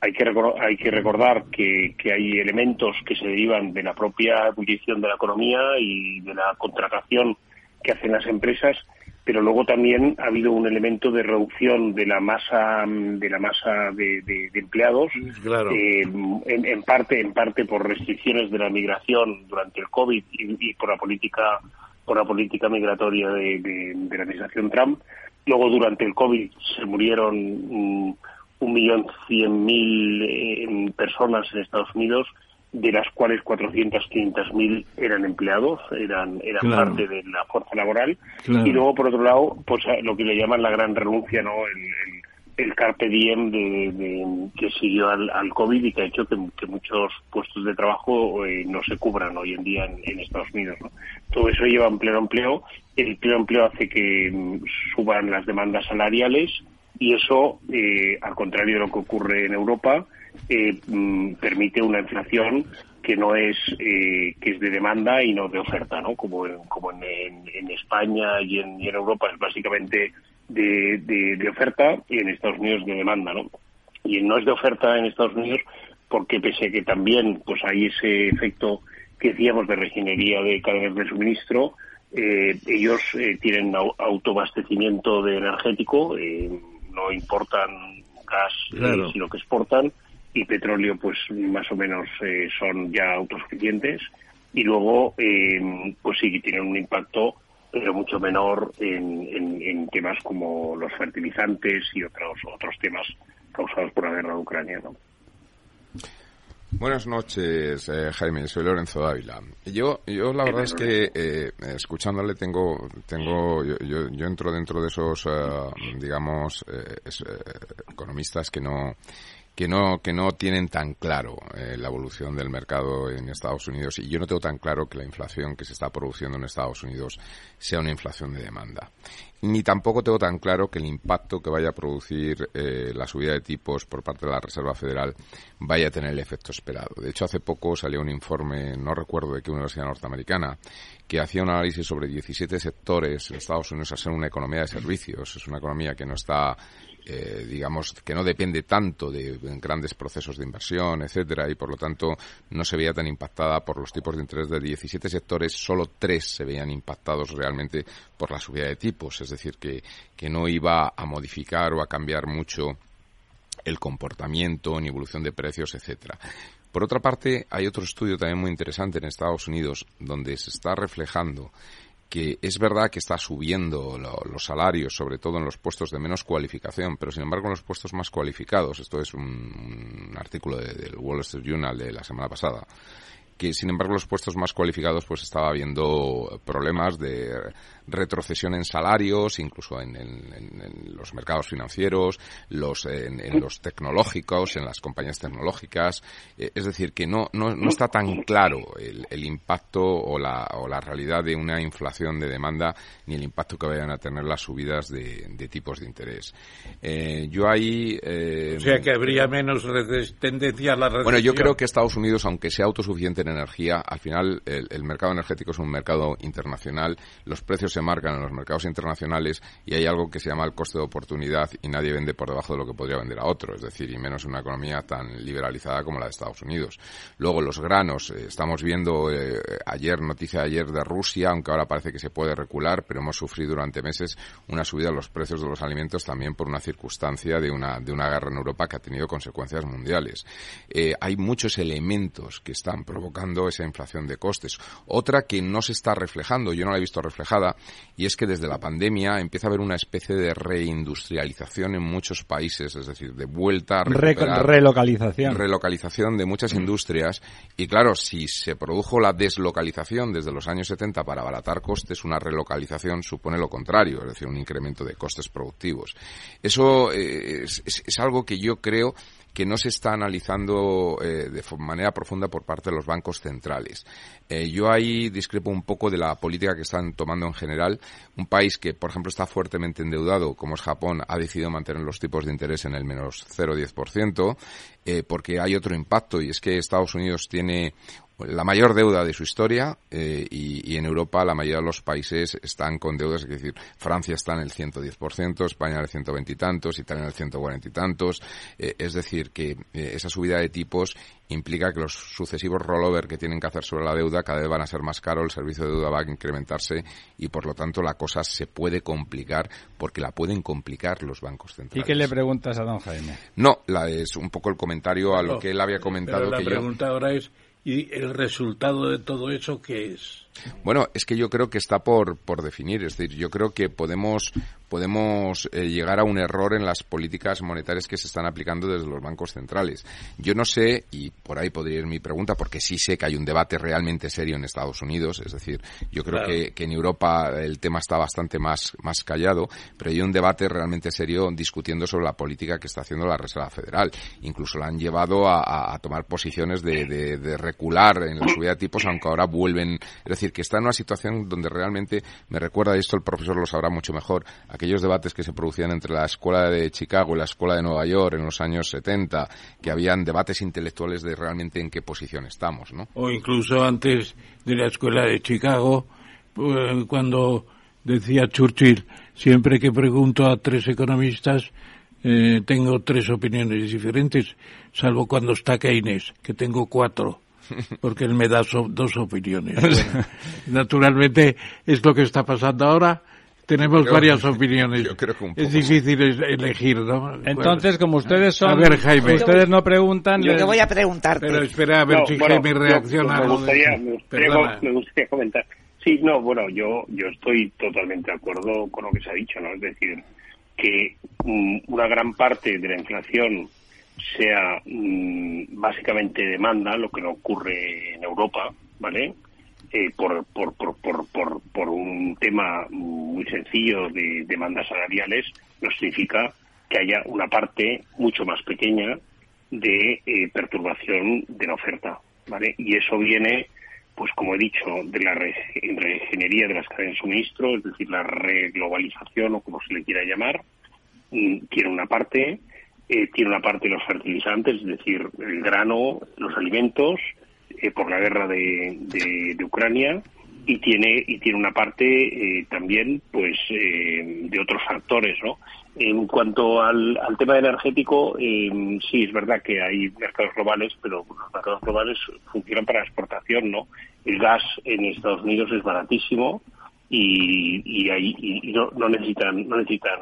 hay que, hay que recordar que, que, hay elementos que se derivan de la propia ebullición de la economía y de la contratación que hacen las empresas, pero luego también ha habido un elemento de reducción de la masa de la masa de, de, empleados, eh, en, en, parte en parte por restricciones de la migración durante el COVID y, y por la política por la política migratoria de, de la administración Trump Luego, durante el COVID, se murieron mm, un millón cien mil eh, personas en Estados Unidos, de las cuales 400, 500 mil eran empleados, eran, eran parte de la fuerza laboral. Y luego, por otro lado, pues lo que le llaman la gran renuncia, ¿no? El, el, carpe diem de, que siguió al, al, COVID y que ha hecho que, muchos puestos de trabajo eh, no se cubran hoy en día en, Estados Unidos. ¿no? Todo eso lleva a pleno empleo el pleno empleo hace que mm, suban las demandas salariales y eso, eh, al contrario de lo que ocurre en Europa, eh, mm, permite una inflación que no es eh, que es de demanda y no de oferta, ¿no? Como en, como en, España y en, Europa es básicamente de, de, oferta y en Estados Unidos de demanda, ¿no? Y no es de oferta en Estados Unidos porque pese a que también pues hay ese efecto que decíamos de regenería de cadenas de suministro, eh, ellos eh, tienen autoabastecimiento de energético, eh, no importan gas, sino que exportan, y petróleo, pues más o menos son ya autosuficientes. Y luego, pues sí, tienen un impacto, pero mucho menor en, en, en, temas como los fertilizantes y otros, otros temas causados por la guerra de Ucrania. ¿no? Buenas noches, eh, Jaime. Soy Lorenzo Dávila. Yo, yo la verdad es que eh, escuchándole tengo, tengo, yo, yo, entro dentro de esos, eh, digamos, economistas que no, que no, que no tienen tan claro la evolución del mercado en Estados Unidos y yo no tengo tan claro que la inflación que se está produciendo en Estados Unidos sea una inflación de demanda ni tampoco tengo tan claro que el impacto que vaya a producir eh, la subida de tipos por parte de la Reserva Federal vaya a tener el efecto esperado. De hecho, hace poco salió un informe, no recuerdo de qué universidad norteamericana, que hacía un análisis sobre 17 sectores en Estados Unidos a ser una economía de servicios. Es una economía que no está eh, digamos, que no depende tanto de grandes procesos de inversión, etcétera, y por lo tanto no se veía tan impactada por los tipos de interés de 17 sectores, solo tres se veían impactados realmente por la subida de tipos, es decir, que, que no iba a modificar o a cambiar mucho el comportamiento ni evolución de precios, etcétera. Por otra parte, hay otro estudio también muy interesante en Estados Unidos donde se está reflejando que es verdad que está subiendo los salarios, sobre todo en los puestos de menos cualificación, pero sin embargo en los puestos más cualificados, esto es un, artículo del Wall Street Journal de la semana pasada, que sin embargo los puestos más cualificados pues estaba habiendo problemas de retrocesión en salarios, incluso en, los mercados financieros, los, en, los tecnológicos, en las compañías tecnológicas. Eh, es decir, que no, no, no está tan claro el, impacto o la, o la realidad de una inflación de demanda ni el impacto que vayan a tener las subidas de, tipos de interés. Eh, yo ahí... Eh, o sea que habría menos tendencia a la recesión. Bueno, yo creo que Estados Unidos, aunque sea autosuficiente en energía, al final el, el mercado energético es un mercado internacional. Los precios se marcan en los mercados internacionales y hay algo que se llama el coste de oportunidad y nadie vende por debajo de lo que podría vender a otro, es decir, y menos una economía tan liberalizada como la de Estados Unidos. Luego, los granos, eh, estamos viendo eh, ayer, noticia de ayer de Rusia, aunque ahora parece que se puede recular, pero hemos sufrido durante meses una subida de los precios de los alimentos también por una circunstancia de una, de una guerra en Europa que ha tenido consecuencias mundiales. Eh, hay muchos elementos que están provocando esa inflación de costes. Otra que no se está reflejando, yo no la he visto reflejada, y es que desde la pandemia empieza a haber una especie de reindustrialización en muchos países, es decir, de vuelta a relocalización. Relocalización de muchas mm. industrias y claro, si se produjo la deslocalización desde los años 70 para abaratar costes, una relocalización supone lo contrario, es decir, un incremento de costes productivos. Eso eh, es algo que yo creo que no se está analizando eh, de manera profunda por parte de los bancos centrales. Eh, yo ahí discrepo un poco de la política que están tomando en general. Un país que, por ejemplo, está fuertemente endeudado, como es Japón, ha decidido mantener los tipos de interés en el menos 0,10%, eh, porque hay otro impacto y es que Estados Unidos tiene la mayor deuda de su historia eh, y, en Europa la mayoría de los países están con deudas, es decir, Francia está en el 110%, España en el 120 y tantos, Italia en el 140 y tantos, eh, es decir, que eh, esa subida de tipos implica que los sucesivos rollover que tienen que hacer sobre la deuda cada vez van a ser más caros, el servicio de deuda va a incrementarse y por lo tanto la cosa se puede complicar porque la pueden complicar los bancos centrales. ¿Y qué le preguntas a don Jaime? No, la, es un poco el comentario a lo que él había comentado. la pregunta ahora es ¿Y el resultado de todo eso qué es? Bueno, es que yo creo que está por, por definir. Es decir, yo creo que podemos podemos eh, llegar a un error en las políticas monetarias que se están aplicando desde los bancos centrales. Yo no sé, y por ahí podría ir mi pregunta, porque sí sé que hay un debate realmente serio en Estados Unidos, es decir, yo creo que, en Europa el tema está bastante más, más callado, pero hay un debate realmente serio discutiendo sobre la política que está haciendo la Reserva Federal. Incluso la han llevado a, tomar posiciones de, de, recular en la subida de tipos, aunque ahora vuelven. Es decir, que está en una situación donde realmente me recuerda, esto el profesor lo sabrá mucho mejor, aquellos debates que se producían entre la escuela de Chicago y la escuela de Nueva York en los años 70, que habían debates intelectuales de realmente en qué posición estamos, ¿no? O incluso antes de la escuela de Chicago, eh, cuando decía Churchill, siempre que pregunto a tres economistas, eh, tengo tres opiniones diferentes, salvo cuando está Keynes, que tengo cuatro porque él me da dos opiniones. naturalmente es lo que está pasando ahora tenemos varias opiniones. es difícil elegir, ¿no? Entonces, como ustedes son... A ver, Jaime. Ustedes no preguntan... Yo te voy a preguntar. Pero espera a ver si Jaime reacciona. Me gustaría, me, gustaría, comentar. Sí, no, bueno, yo, yo estoy totalmente de acuerdo con lo que se ha dicho, ¿no? Es decir, que mm, una gran parte de la inflación sea mm, básicamente demanda, lo que no ocurre en Europa, ¿vale? Eh, por, por, por, por, por, un tema muy sencillo de demandas salariales, no significa que haya una parte mucho más pequeña de eh, perturbación de la oferta, ¿vale? Y eso viene, pues como he dicho, de la reingeniería de las cadenas de suministro, es decir, la reglobalización o como se le quiera llamar, mm, tiene una parte, eh, tiene una parte de los fertilizantes, es decir, el grano, los alimentos, eh, por la guerra de, de, Ucrania y tiene y tiene una parte eh, también pues eh, de otros factores no en cuanto al, al tema energético sí es verdad que hay mercados globales pero los mercados globales funcionan para exportación no el gas en Estados Unidos es baratísimo y, y, ahí, y no, no, necesitan no necesitan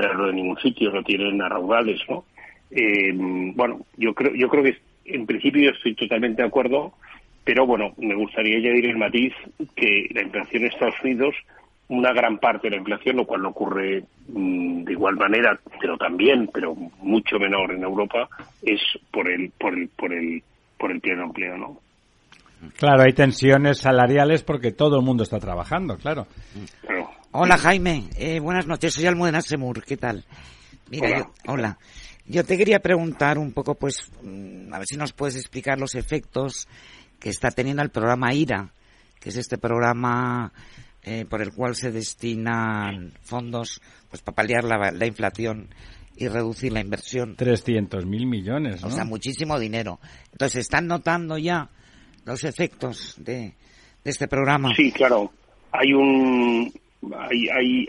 traerlo de ningún sitio lo tienen a raudales no bueno yo creo yo creo que en principio yo estoy totalmente de acuerdo, Pero bueno, me gustaría añadir el matiz que la inflación en Estados Unidos, una gran parte de la inflación, lo cual no ocurre mm, de igual manera, pero también, pero mucho menor en Europa, es por el, por el, por el, por el pleno empleo, ¿no? Claro, hay tensiones salariales porque todo el mundo está trabajando, claro. Hola Jaime, eh, buenas noches, soy Almudena Semur, ¿qué tal? Mira, hola. Yo, hola. Yo te quería preguntar un poco, pues, mm, a ver si nos puedes explicar los efectos que está teniendo el programa IRA, que es este programa eh, por el cual se destinan fondos pues para paliar la, la inflación y reducir la inversión. 300 mil millones, ¿no? O sea, muchísimo dinero. Entonces, ¿están notando ya los efectos de, de este programa? Sí, claro. Hay un... Hay, hay,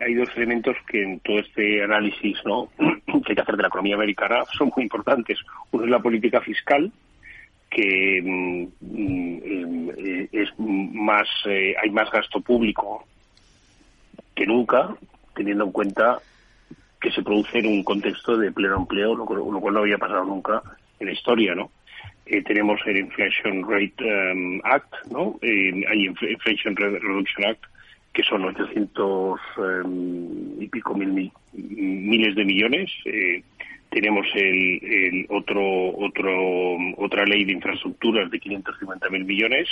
hay dos elementos que en todo este análisis ¿no? que hay que hacer de la economía americana son muy importantes. Uno es la política fiscal, que mm, eh, es más eh, hay más gasto público que nunca teniendo en cuenta que se produce en un contexto de pleno empleo lo, cual no había pasado nunca en la historia no eh, tenemos el Inflation Rate um, Act no hay Inflation Reduction Act que son 800 um, y pico mil, miles de millones tenemos el, otro otro otra ley de infraestructuras de 550 mil millones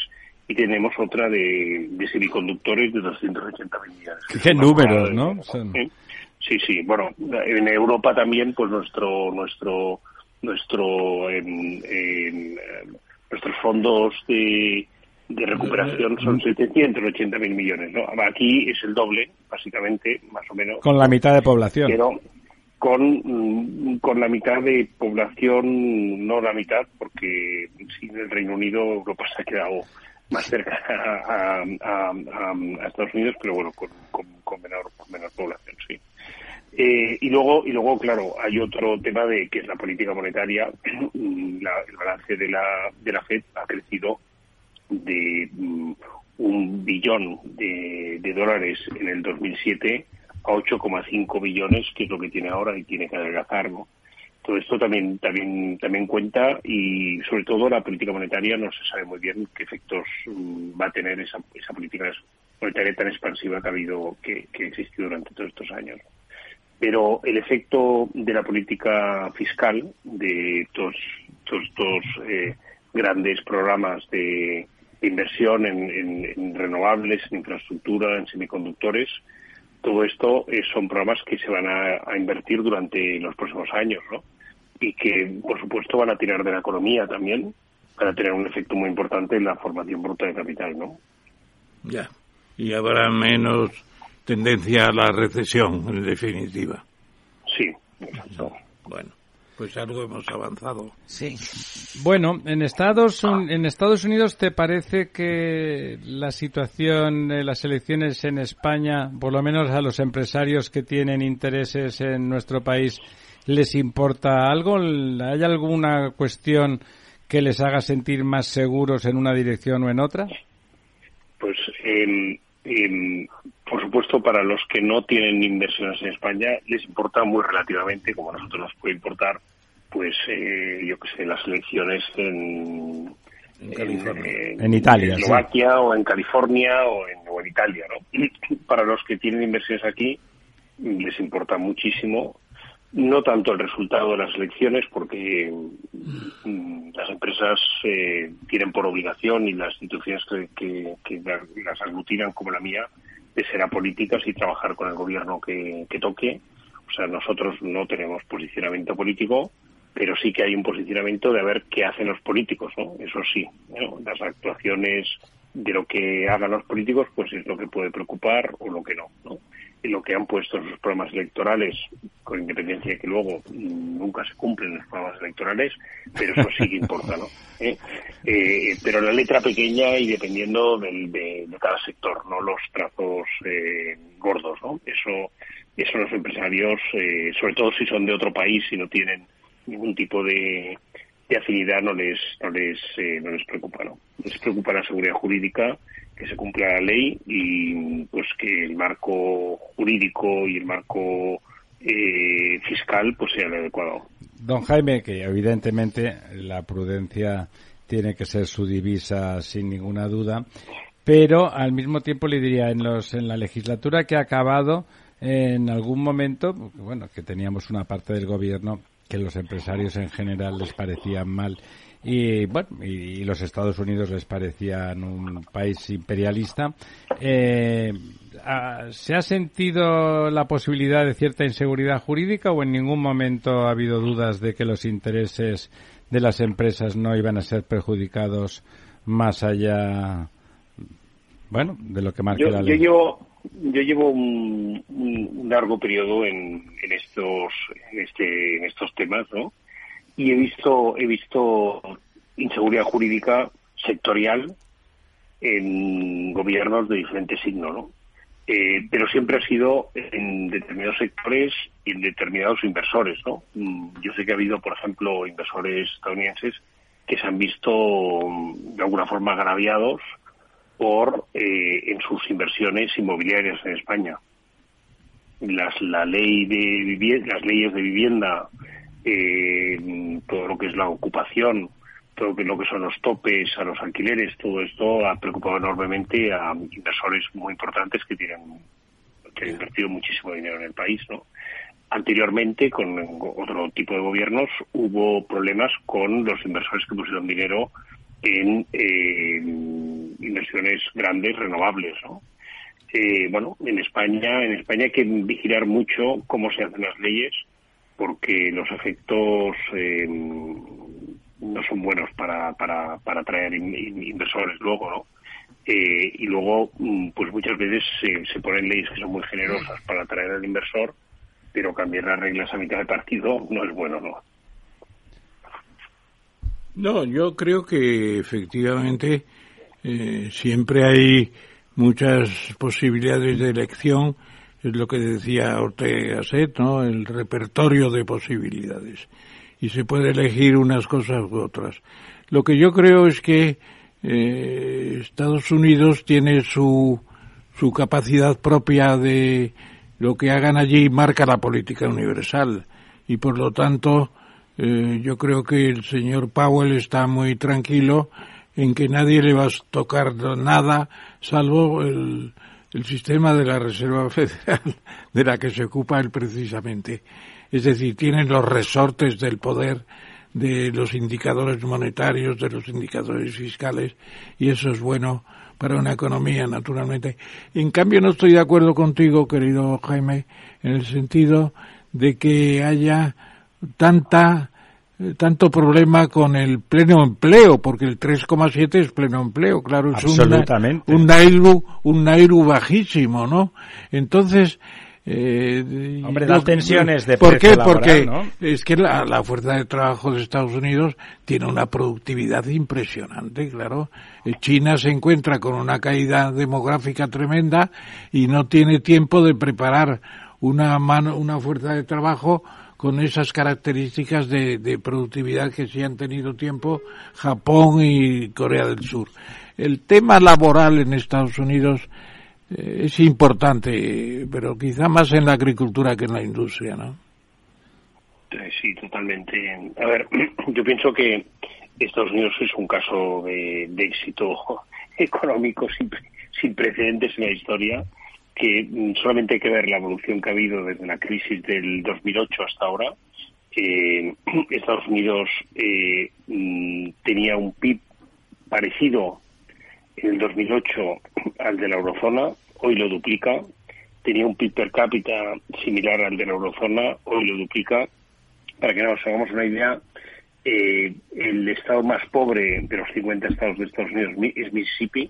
y tenemos otra de, semiconductores de 280 mil millones. Qué números, ¿no? Sí, sí. Bueno, en Europa también, pues nuestro nuestro nuestro nuestros fondos de, de recuperación son 780 mil millones, ¿no? Aquí es el doble, básicamente, más o menos. Con la mitad de población. Pero, con, mm, con la mitad de población, no la mitad, porque sin el Reino Unido Europa se ha quedado más cerca a, a, Estados Unidos, pero bueno, con, con, menor, menor población, sí. Eh, y luego, y luego, claro, hay otro tema de que es la política monetaria. el balance de la, de la Fed ha crecido de mm, un billón de, dólares en el 2007 a 8,5 billones, que es lo que tiene ahora y tiene que adelgazar, ¿no? Todo esto también, también, también cuenta y sobre todo la política monetaria no se sabe muy bien qué efectos mm, va a tener esa, esa política monetaria tan expansiva que ha habido, que, que ha existido durante todos estos años. Pero el efecto de la política fiscal de estos, estos eh, grandes programas de, inversión en, en, renovables, en infraestructura, en semiconductores, todo esto eh, son programas que se van a, invertir durante los próximos años, ¿no? Y que, por supuesto, van a tirar de la economía también, van a tener un efecto muy importante en la formación bruta de capital, ¿no? Ya. Y habrá menos tendencia a la recesión, en definitiva. Sí, exacto. Bueno pues algo hemos avanzado. Sí. Bueno, en Estados, en Estados Unidos, ¿te parece que la situación de las elecciones en España, por lo menos a los empresarios que tienen intereses en nuestro país, les importa algo? ¿Hay alguna cuestión que les haga sentir más seguros en una dirección o en otra? Pues, por supuesto, para los que no tienen inversiones en España, les importa muy relativamente, como a nosotros nos puede importar, pues, eh, yo que sé, las elecciones en, en, Italia, Eslovaquia o en California o en, o en Italia, ¿no? Para los que tienen inversiones aquí, les importa muchísimo no tanto el resultado de las elecciones, porque mm, las empresas eh, tienen por obligación y las instituciones que, las aglutinan como la mía de ser apolíticas y trabajar con el gobierno que, toque. O sea, nosotros no tenemos posicionamiento político, pero sí que hay un posicionamiento de ver qué hacen los políticos, ¿no? Eso sí, las actuaciones de lo que hagan los políticos, pues es lo que puede preocupar o lo que no, ¿no? Lo que han puesto en sus programas electorales, con independencia de que luego nunca se cumplen los programas electorales, pero eso sí que importa, ¿no? ¿Eh? Eh, pero la letra pequeña y dependiendo del, de, cada sector, no los trazos eh, gordos, ¿no? Eso, eso los empresarios, sobre todo si son de otro país y no tienen ningún tipo de, de afinidad, no les, no les, no les preocupa, ¿no? Les preocupa la seguridad jurídica que se cumpla la ley y pues que el marco jurídico y el marco eh, fiscal pues sea el adecuado. Don Jaime, que evidentemente la prudencia tiene que ser su divisa sin ninguna duda. Pero al mismo tiempo le diría, en, los, en la legislatura que ha acabado, en algún momento, bueno, que teníamos una parte del gobierno que los empresarios en general les parecían mal y bueno y, los Estados Unidos les parecían un país imperialista. Eh, ¿se ha sentido la posibilidad de cierta inseguridad jurídica o en ningún momento ha habido dudas de que los intereses de las empresas no iban a ser perjudicados más allá bueno de lo que marca la ley yo llevo un, largo periodo en, estos en este en estos temas no y he visto he visto inseguridad jurídica sectorial en gobiernos de diferente signo no eh, pero siempre ha sido en determinados sectores y en determinados inversores no mm, yo sé que ha habido por ejemplo inversores estadounidenses que se han visto de alguna forma agraviados por eh, en sus inversiones inmobiliarias en España. Las, la ley de las leyes de vivienda, eh, todo lo que es la ocupación, todo lo que son los topes a los alquileres, todo esto ha preocupado enormemente a inversores muy importantes que tienen que han invertido muchísimo dinero en el país, ¿no? Anteriormente, con otro tipo de gobiernos, hubo problemas con los inversores que pusieron dinero en eh, inversiones grandes renovables, ¿no? Eh, bueno, en España, en España hay que vigilar mucho cómo se hacen las leyes, porque los efectos eh, no son buenos para, para, para atraer inversores luego, ¿no? Eh, y luego, mm, pues muchas veces se, ponen leyes que son muy generosas para atraer al inversor, pero cambiar las reglas a mitad de partido no es bueno, ¿no? No, yo creo que efectivamente eh, siempre hay muchas posibilidades de elección, es lo que decía Ortega Gasset, ¿no? El repertorio de posibilidades. Y se puede elegir unas cosas u otras. Lo que yo creo es que eh, Estados Unidos tiene su, su capacidad propia de lo que hagan allí marca la política universal y por lo tanto eh, yo creo que el señor Powell está muy tranquilo en que nadie le va a tocar nada salvo el, el sistema de la Reserva Federal de la que se ocupa él precisamente. Es decir, tienen los resortes del poder de los indicadores monetarios, de los indicadores fiscales, y eso es bueno para una economía, naturalmente. En cambio, no estoy de acuerdo contigo, querido Jaime, en el sentido de que haya tanta tanto problema con el pleno empleo, porque el 3,7 es pleno empleo, claro, es un Nairu, un Nairu bajísimo, ¿no? Entonces, eh, Hombre, las tensiones de ¿Por qué? Porque es que la, la, fuerza de trabajo de Estados Unidos tiene una productividad impresionante, claro. Eh, China se encuentra con una caída demográfica tremenda y no tiene tiempo de preparar una mano, una fuerza de trabajo con esas características de, productividad que sí han tenido tiempo Japón y Corea del Sur. El tema laboral en Estados Unidos eh, es importante, pero quizá más en la agricultura que en la industria, ¿no? Eh, sí, totalmente. A ver, yo pienso que Estados Unidos es un caso de, éxito económico sin, sin precedentes en la historia que mm, solamente hay que ver la evolución que ha habido desde la crisis del 2008 hasta ahora. Eh, Estados Unidos eh, mm, tenía un PIB parecido en el 2008 al de la eurozona, hoy lo duplica. Tenía un PIB per cápita similar al de la eurozona, hoy lo duplica. Para que nos hagamos una idea, eh, el estado más pobre de los 50 estados de Estados Unidos es Mississippi,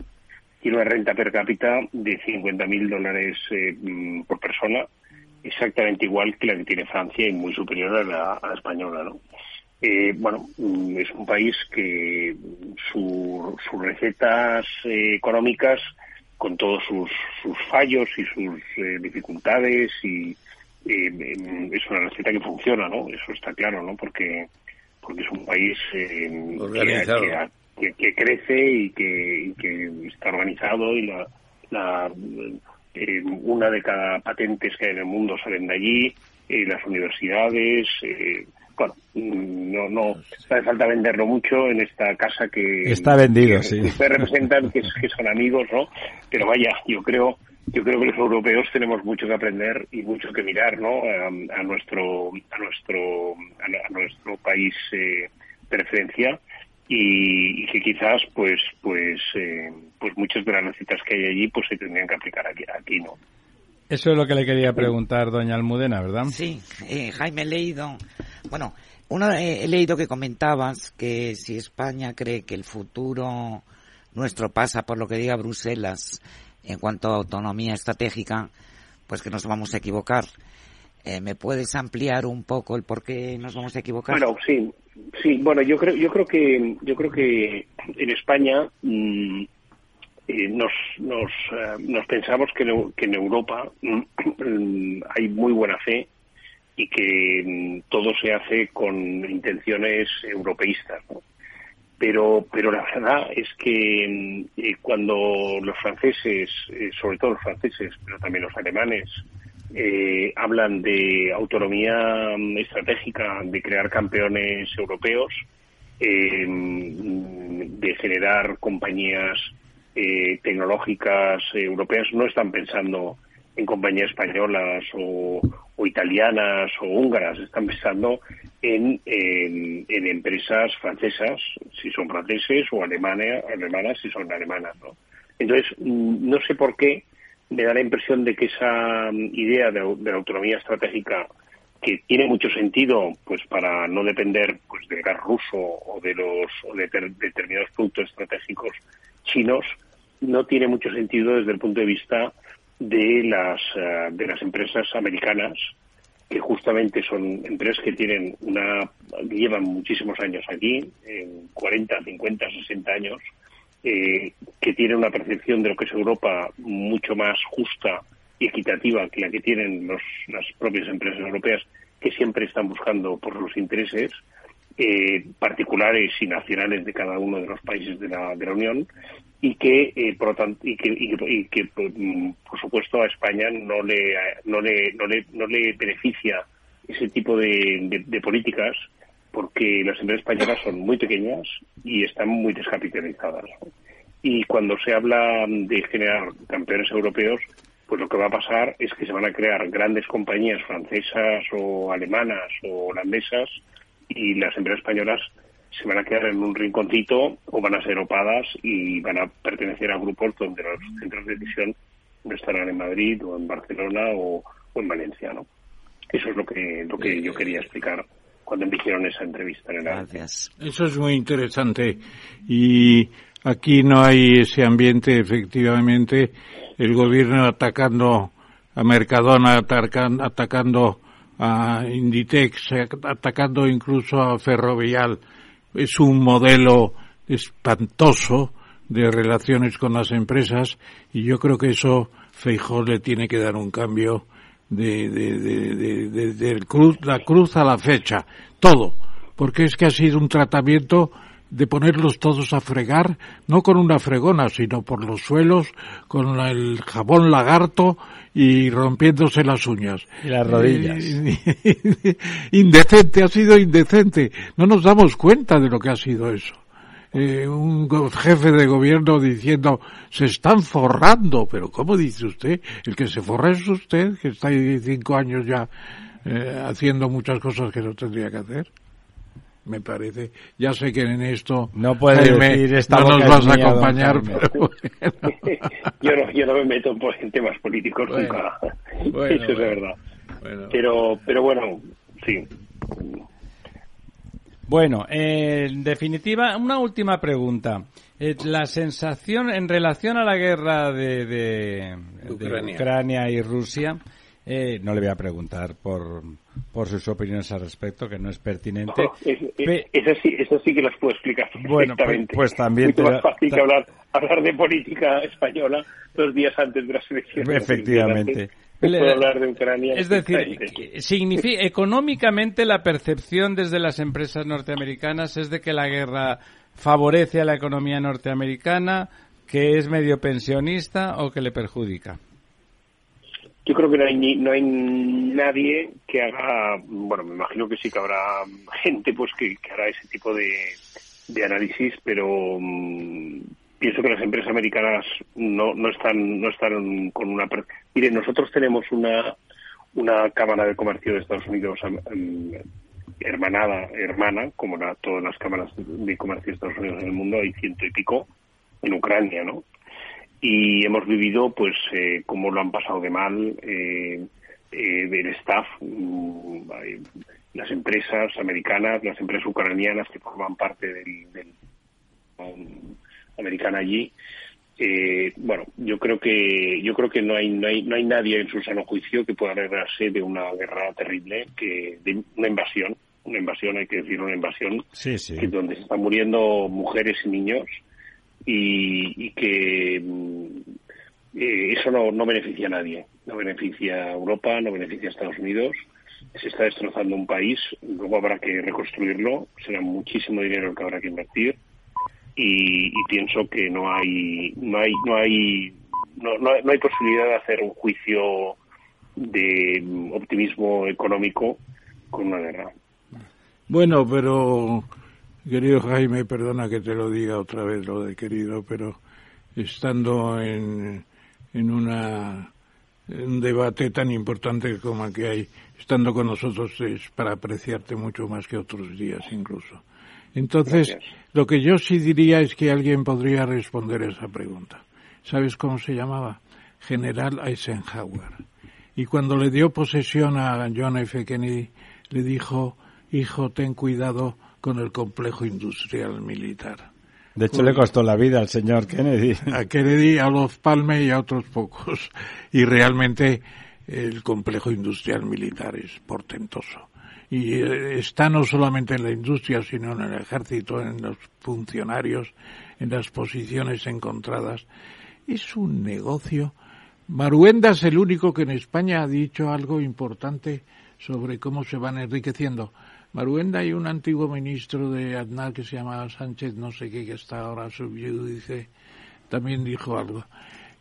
tiene una renta per cápita de 50.000 dólares eh, mm, por persona, exactamente igual que la que tiene Francia y muy superior a la, española, ¿no? Eh, bueno, mm, es un país que sus recetas eh, económicas, con todos sus, fallos y sus dificultades, y mm, es una receta que funciona, ¿no? Eso está claro, ¿no? Porque porque es un país que, que, crece y que, está organizado y la, eh, una de cada patentes que hay en el mundo salen de allí, eh, las universidades, eh, bueno, no, no hace falta venderlo mucho en esta casa que está vendido, sí. Ustedes representan que, que, son amigos, ¿no? Pero vaya, yo creo, yo creo que los europeos tenemos mucho que aprender y mucho que mirar, ¿no? A, nuestro, a nuestro, a, nuestro país eh, de y, que quizás, pues, pues, eh, pues muchas de las recetas que hay allí, pues se tendrían que aplicar aquí, aquí ¿no? Eso es lo que le quería preguntar, doña Almudena, ¿verdad? Sí, eh, Jaime, he leído, bueno, uno, he leído que comentabas que si España cree que el futuro nuestro pasa por lo que diga Bruselas en cuanto a autonomía estratégica, pues que nos vamos a equivocar. Eh, ¿Me puedes ampliar un poco el por qué nos vamos a equivocar? Bueno, sí, sí. Bueno, yo creo, yo creo que, yo creo que en España mm, eh, nos, nos, eh, nos pensamos que, en Europa mm, hay muy buena fe y que mm, todo se hace con intenciones europeístas, pero pero la verdad es que eh, cuando los franceses, eh, sobre todo los franceses, pero también los alemanes, eh, hablan de autonomía estratégica, de crear campeones europeos, mm, de generar compañías tecnológicas europeas, no están pensando en compañías españolas o, italianas o húngaras, están pensando en, en, empresas francesas, si son franceses, o alemanas, alemanas si son alemanas. ¿no? Entonces, mm, no sé por qué me da la impresión de que esa mm, idea de, la autonomía estratégica que tiene mucho sentido pues para no depender pues del gas ruso o de los o de determinados productos estratégicos chinos no tiene mucho sentido desde el punto de vista de las, eh, de las empresas americanas, que justamente son empresas que tienen una, llevan muchísimos años aquí, en 40, 50, 60 años, eh, que tienen una percepción de lo que es Europa mucho más justa y equitativa que la que tienen los, las propias empresas europeas, que siempre están buscando por los intereses eh, particulares y nacionales de cada uno de los países de la, de la Unión y que, eh, por, y que, y que, mm, por supuesto a España no le, no le, no le, no le beneficia ese tipo de, políticas porque las empresas españolas son muy pequeñas y están muy descapitalizadas. Y cuando se habla de generar campeones europeos, pues lo que va a pasar es que se van a crear grandes compañías francesas o alemanas o holandesas y las empresas españolas se van a quedar en un rinconcito o van a ser opadas y van a pertenecer a grupos donde los centros de decisión no estarán en Madrid o en Barcelona o, en Valencia, ¿no? Eso es lo que lo que yo quería explicar cuando me hicieron esa entrevista. En Gracias. Eso es muy interesante y aquí no hay ese ambiente, efectivamente, el gobierno atacando a Mercadona, atacando a Inditex, atacando incluso a Ferrovial es un modelo espantoso de relaciones con las empresas y yo creo que eso Feijó le tiene que dar un cambio de, de, cruz, la cruz a la fecha, todo, porque es que ha sido un tratamiento de ponerlos todos a fregar, no con una fregona, sino por los suelos, con el jabón lagarto y rompiéndose las uñas. Y las rodillas. indecente, ha sido indecente. No nos damos cuenta de lo que ha sido eso. Eh, un jefe de gobierno diciendo se están forrando, pero ¿cómo dice usted? El que se forra es usted, que está ahí cinco años ya eh, haciendo muchas cosas que no tendría que hacer me parece. Ya sé que en esto no puede decir esta no nos vas a acompañar, pero yo, no, yo no me meto en temas políticos nunca. Eso es verdad. Pero, pero bueno, sí. Bueno, eh, en definitiva, una última pregunta. Eh, la sensación en relación a la guerra de, de Ucrania y Rusia, eh, no le voy a preguntar por, por sus opiniones al respecto, que no es pertinente. eso, sí, eso sí que las puedo explicar Bueno, pues, pues también... Mucho más fácil que hablar, hablar de política española dos días antes de las elecciones. Efectivamente. Puedo hablar de Ucrania. Es decir, significa, económicamente la percepción desde las empresas norteamericanas es de que la guerra favorece a la economía norteamericana, que es medio pensionista o que le perjudica. yo creo que no hay, no hay nadie que haga, bueno, me imagino que sí que habrá gente pues que, hará ese tipo de, de análisis, pero mm, pienso que las empresas americanas no, no están no están con una mire nosotros tenemos una una cámara de comercio de Estados Unidos hermanada hermana como todas las cámaras de comercio de Estados Unidos en el mundo hay ciento y pico en Ucrania no y hemos vivido pues eh, cómo lo han pasado de mal eh, eh, del staff mm, las empresas americanas las empresas ucranianas que forman parte del, del americana allí. Eh, bueno, yo creo que yo creo que no hay, no hay no hay nadie en su sano juicio que pueda alegrarse de una guerra terrible, que de una invasión, una invasión hay que decir una invasión, Que donde se están muriendo mujeres y niños y, que mm, eh, eso no, no beneficia a nadie, no beneficia a Europa, no beneficia a Estados Unidos. Se está destrozando un país, luego habrá que reconstruirlo, será muchísimo dinero el que habrá que invertir y, pienso que no hay no hay no hay no, hay posibilidad de hacer un juicio de optimismo económico con una guerra. Bueno, pero querido Jaime, perdona que te lo diga otra vez lo de querido, pero estando en, en una un debate tan importante como el que hay, estando con nosotros es para apreciarte mucho más que otros días incluso. Entonces, lo que yo sí diría es que alguien podría responder esa pregunta. ¿Sabes cómo se llamaba? General Eisenhower. Y cuando le dio posesión a John F. Kennedy, le dijo, hijo, ten cuidado con el complejo industrial militar. De hecho, le costó la vida al señor Kennedy. A Kennedy, a los Palme y a otros pocos. Y realmente el complejo industrial militar es portentoso y eh, está no solamente en la industria, sino en el ejército, en los funcionarios, en las posiciones encontradas. Es un negocio. Maruenda es el único que en España ha dicho algo importante sobre cómo se van enriqueciendo. Maruenda y un antiguo ministro de Aznar que se llamaba Sánchez, no sé qué, que está ahora dice también dijo algo.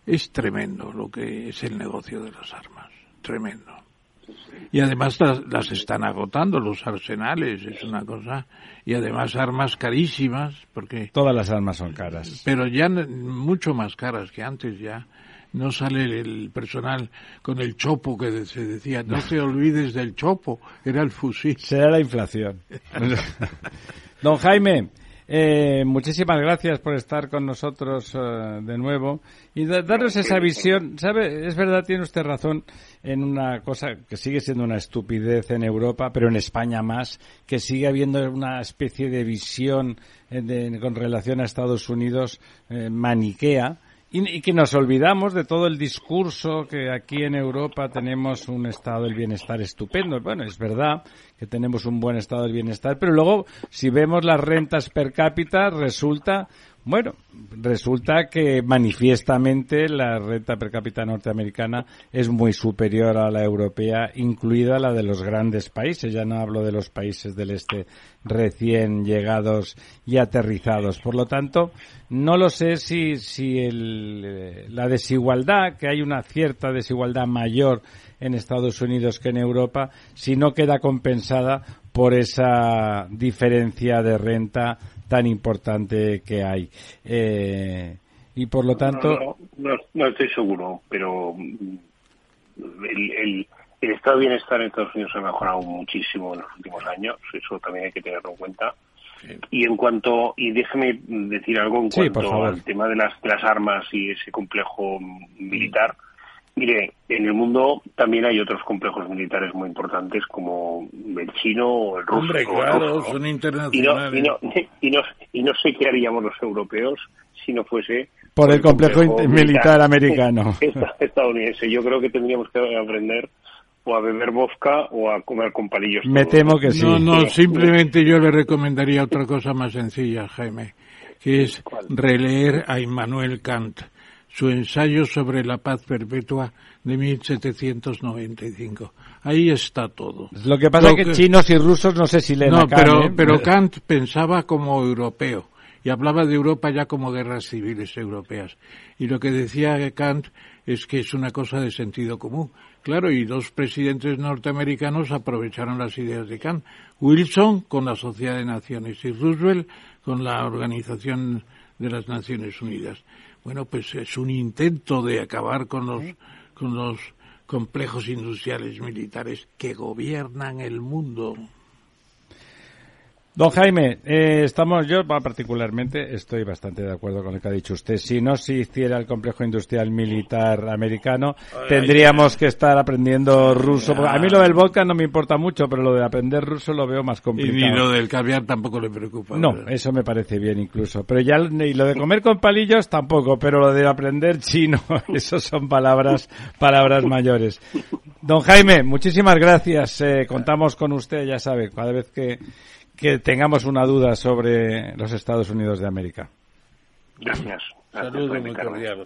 Es tremendo lo que es el negocio de las armas, tremendo. Y además las, están agotando los arsenales, es una cosa. Y además armas carísimas, porque... Todas las armas son caras. Pero ya mucho más caras que antes ya. No sale el personal con el chopo que se decía, no te olvides del chopo, era el fusil. Será la inflación. Don Jaime, eh, muchísimas gracias por estar con nosotros eh, de nuevo y darnos esa visión. ¿Sabe? Es verdad, tiene usted razón en una cosa que sigue siendo una estupidez en Europa, pero en España más, que sigue habiendo una especie de visión eh, con relación a Estados Unidos maniquea y, que nos olvidamos de todo el discurso que aquí en Europa tenemos un estado del bienestar estupendo. Bueno, es verdad que tenemos un buen estado del bienestar, pero luego si vemos las rentas per cápita resulta bueno, resulta que manifiestamente la renta per cápita norteamericana es muy superior a la europea, incluida la de los grandes países. Ya no hablo de los países del este recién llegados y aterrizados. Por lo tanto, no lo sé si, si el, la desigualdad, que hay una cierta desigualdad mayor en Estados Unidos que en Europa, si no queda compensada por esa diferencia de renta tan importante que hay. Eh, y por lo tanto. No, estoy seguro, pero mm, el, el, estado de bienestar en Estados Unidos ha mejorado muchísimo en los últimos años, eso también hay que tenerlo en cuenta. Y en cuanto, y déjeme decir algo en cuanto al tema de las, de las armas y ese complejo militar. Mire, en el mundo también hay otros complejos militares muy importantes como el chino o el ruso. Hombre, claro, son internacionales. Y no, y, no, y, no, sé qué haríamos los europeos si no fuese por el, complejo, militar, americano. Estadounidense. Yo creo que tendríamos que aprender o a beber vodka o a comer con palillos. Me temo que sí. No, no, simplemente yo le recomendaría otra cosa más sencilla, Jaime, que es releer a Immanuel Kant su ensayo sobre la paz perpetua de 1795. Ahí está todo. Lo que pasa es que, chinos y rusos no sé si leen no, pero, ¿eh? pero Kant pensaba como europeo y hablaba de Europa ya como guerras civiles europeas. Y lo que decía Kant es que es una cosa de sentido común. Claro, y dos presidentes norteamericanos aprovecharon las ideas de Kant. Wilson con la Sociedad de Naciones y Roosevelt con la Organización de las Naciones Unidas. Bueno, pues es un intento de acabar con los, con los complejos industriales militares que gobiernan el mundo. Don Jaime, eh, estamos, yo particularmente estoy bastante de acuerdo con lo que ha dicho usted. Si no se hiciera el complejo industrial militar americano, tendríamos que estar aprendiendo ruso. A mí lo del vodka no me importa mucho, pero lo de aprender ruso lo veo más complicado. Y lo del caviar tampoco le preocupa. No, eso me parece bien incluso. Pero ya, y lo de comer con palillos tampoco, pero lo de aprender chino, eso son palabras, palabras mayores. Don Jaime, muchísimas gracias. Eh, contamos con usted, ya sabe, cada vez que que tengamos una duda sobre los Estados Unidos de América. Gracias. Saludos muy cordial,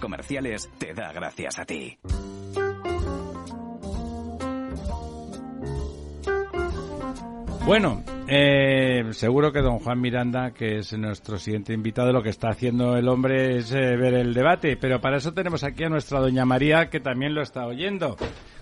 Comerciales, te da gracias a ti. Bueno, eh, seguro que don Juan Miranda, que es nuestro siguiente invitado, lo que está haciendo el hombre es eh, ver el debate, pero para eso tenemos aquí a nuestra doña María, que también lo está oyendo.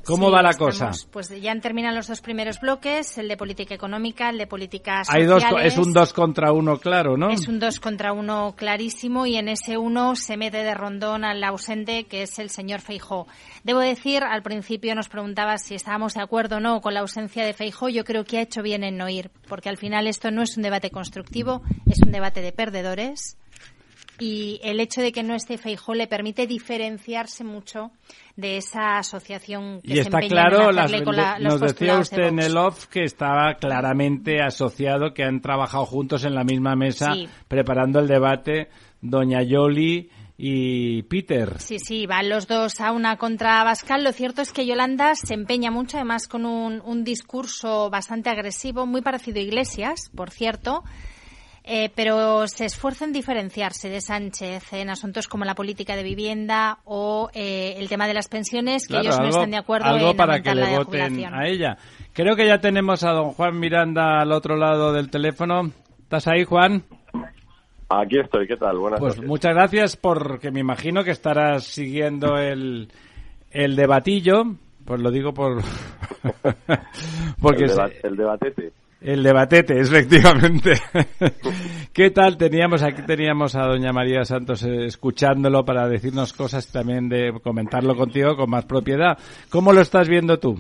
¿Cómo Sí, va la estamos- cosa? Pues ya han terminado los dos primeros bloques, el de política económica, el de políticas Hay dos, es un dos contra uno, claro, ¿no? Es un dos contra uno clarísimo y en ese uno se mete de rondón al ausente que es el señor Feijó. Debo decir, al principio nos preguntaba si estábamos de acuerdo o no con la ausencia de Feijó. Yo creo que ha hecho bien en no ir, porque al final esto no es un debate constructivo, es un debate de perdedores. Y el hecho de que no esté Feijó le permite diferenciarse mucho de esa asociación que Y se está en claro, hacerle las- con la- los nos decía postulados de usted en el off que estaba claramente asociado, que han trabajado juntos en la misma mesa Sí. preparando el debate doña Yoli y Peter. Sí, sí, van los dos a una contra Bascal. Lo cierto es que Yolanda se empeña mucho, además con un, un discurso bastante agresivo, muy parecido a Iglesias, por cierto, eh, pero se esfuerza en diferenciarse de Sánchez en asuntos como la política de vivienda o eh, el tema de las pensiones, que Claro, ellos no algo- están de acuerdo algo en para que le voten a ella. Creo que ya tenemos a don Juan Miranda al otro lado del teléfono. ¿Estás ahí, Juan? Aquí estoy, ¿qué tal? Buenas Pues noches. muchas gracias porque me imagino que estarás siguiendo el, el debatillo. Pues lo digo por... porque el, deba- el debatete. El debatete, efectivamente. ¿Qué tal? Teníamos aquí teníamos a doña María Santos eh, escuchándolo para decirnos cosas también de comentarlo contigo con más propiedad. ¿Cómo lo estás viendo tú?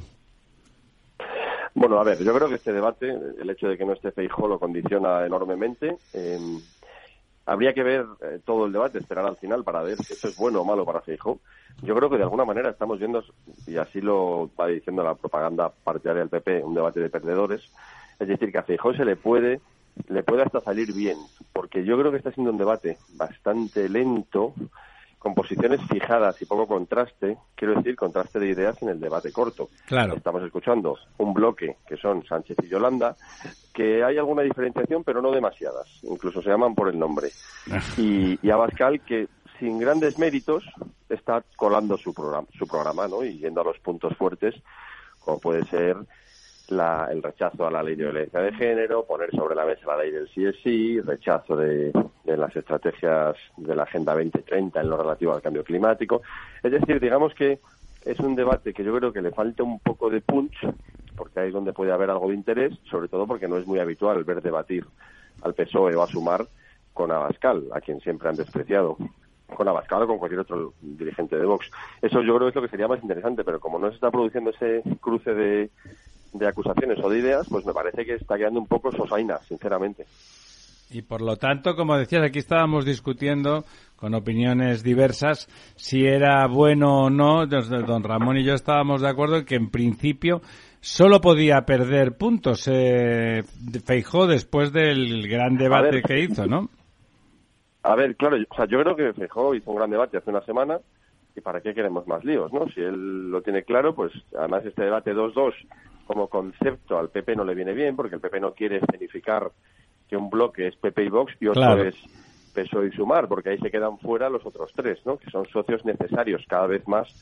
Bueno, a ver, yo creo que este debate, el hecho de que no esté Feijó lo condiciona enormemente. Eh, habría que ver eh, todo el debate, esperar al final para ver si eso es bueno o malo para Feijó. Yo creo que de alguna manera estamos viendo, y así lo va diciendo la propaganda partidaria del PP, un debate de perdedores. Es decir, que a Feijó se le puede, le puede hasta salir bien, porque yo creo que está siendo un debate bastante lento, con posiciones fijadas y poco contraste, quiero decir, contraste de ideas en el debate corto. Claro. Estamos escuchando un bloque que son Sánchez y Yolanda, que hay alguna diferenciación, pero no demasiadas. Incluso se llaman por el nombre. Y, y Abascal, que sin grandes méritos está colando su programa, su programa ¿no? y yendo a los puntos fuertes, como puede ser la- el rechazo a la ley de violencia de género, poner sobre la mesa la ley del sí es sí, rechazo de, de las estrategias de la Agenda 2030 en lo relativo al cambio climático. Es decir, digamos que es un debate que yo creo que le falta un poco de punch, porque ahí es donde puede haber algo de interés, sobre todo porque no es muy habitual ver debatir al PSOE o a Sumar con Abascal, a quien siempre han despreciado con Abascal o con cualquier otro dirigente de Vox. Eso yo creo que es lo que sería más interesante, pero como no se está produciendo ese cruce de, de acusaciones o de ideas, pues me parece que está quedando un poco sosaina, sinceramente. Y por lo tanto, como decías, aquí estábamos discutiendo con opiniones diversas si era bueno o no. Don Ramón y yo estábamos de acuerdo en que en principio solo podía perder puntos eh, Feijó después del gran debate ver. que hizo, ¿no? A ver, claro, yo- o sea, yo creo que Feijóo hizo un gran debate hace una semana ¿y para qué queremos más líos, no? Si él lo tiene claro, pues además este debate 2-2 como concepto al PP no le viene bien, porque el PP no quiere escenificar que un bloque es PP y Vox y otro es PSOE y Sumar, porque ahí se quedan fuera los otros tres, ¿no? Que son socios necesarios cada vez más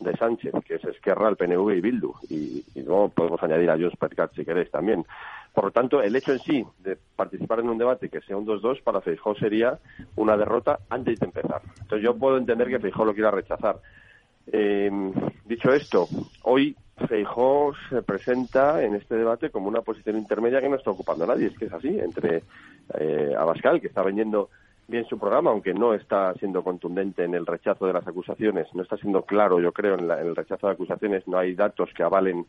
de Sánchez, que es Esquerra, el PNV y Bildu. Y, luego podemos añadir a Jones Percat si queréis también. Por lo tanto, el hecho en sí de participar en un debate que sea un 2-2 para Feijóo sería una derrota antes de empezar. Entonces yo puedo entender que Feijóo lo quiera rechazar. Eh, dicho esto, hoy Feijó se presenta en este debate como una posición intermedia que no está ocupando nadie. Es que es así, entre eh, Abascal, que está vendiendo bien su programa, aunque no está siendo contundente en el rechazo de las acusaciones, no está siendo claro, yo creo, en, el rechazo de acusaciones, no hay datos que avalen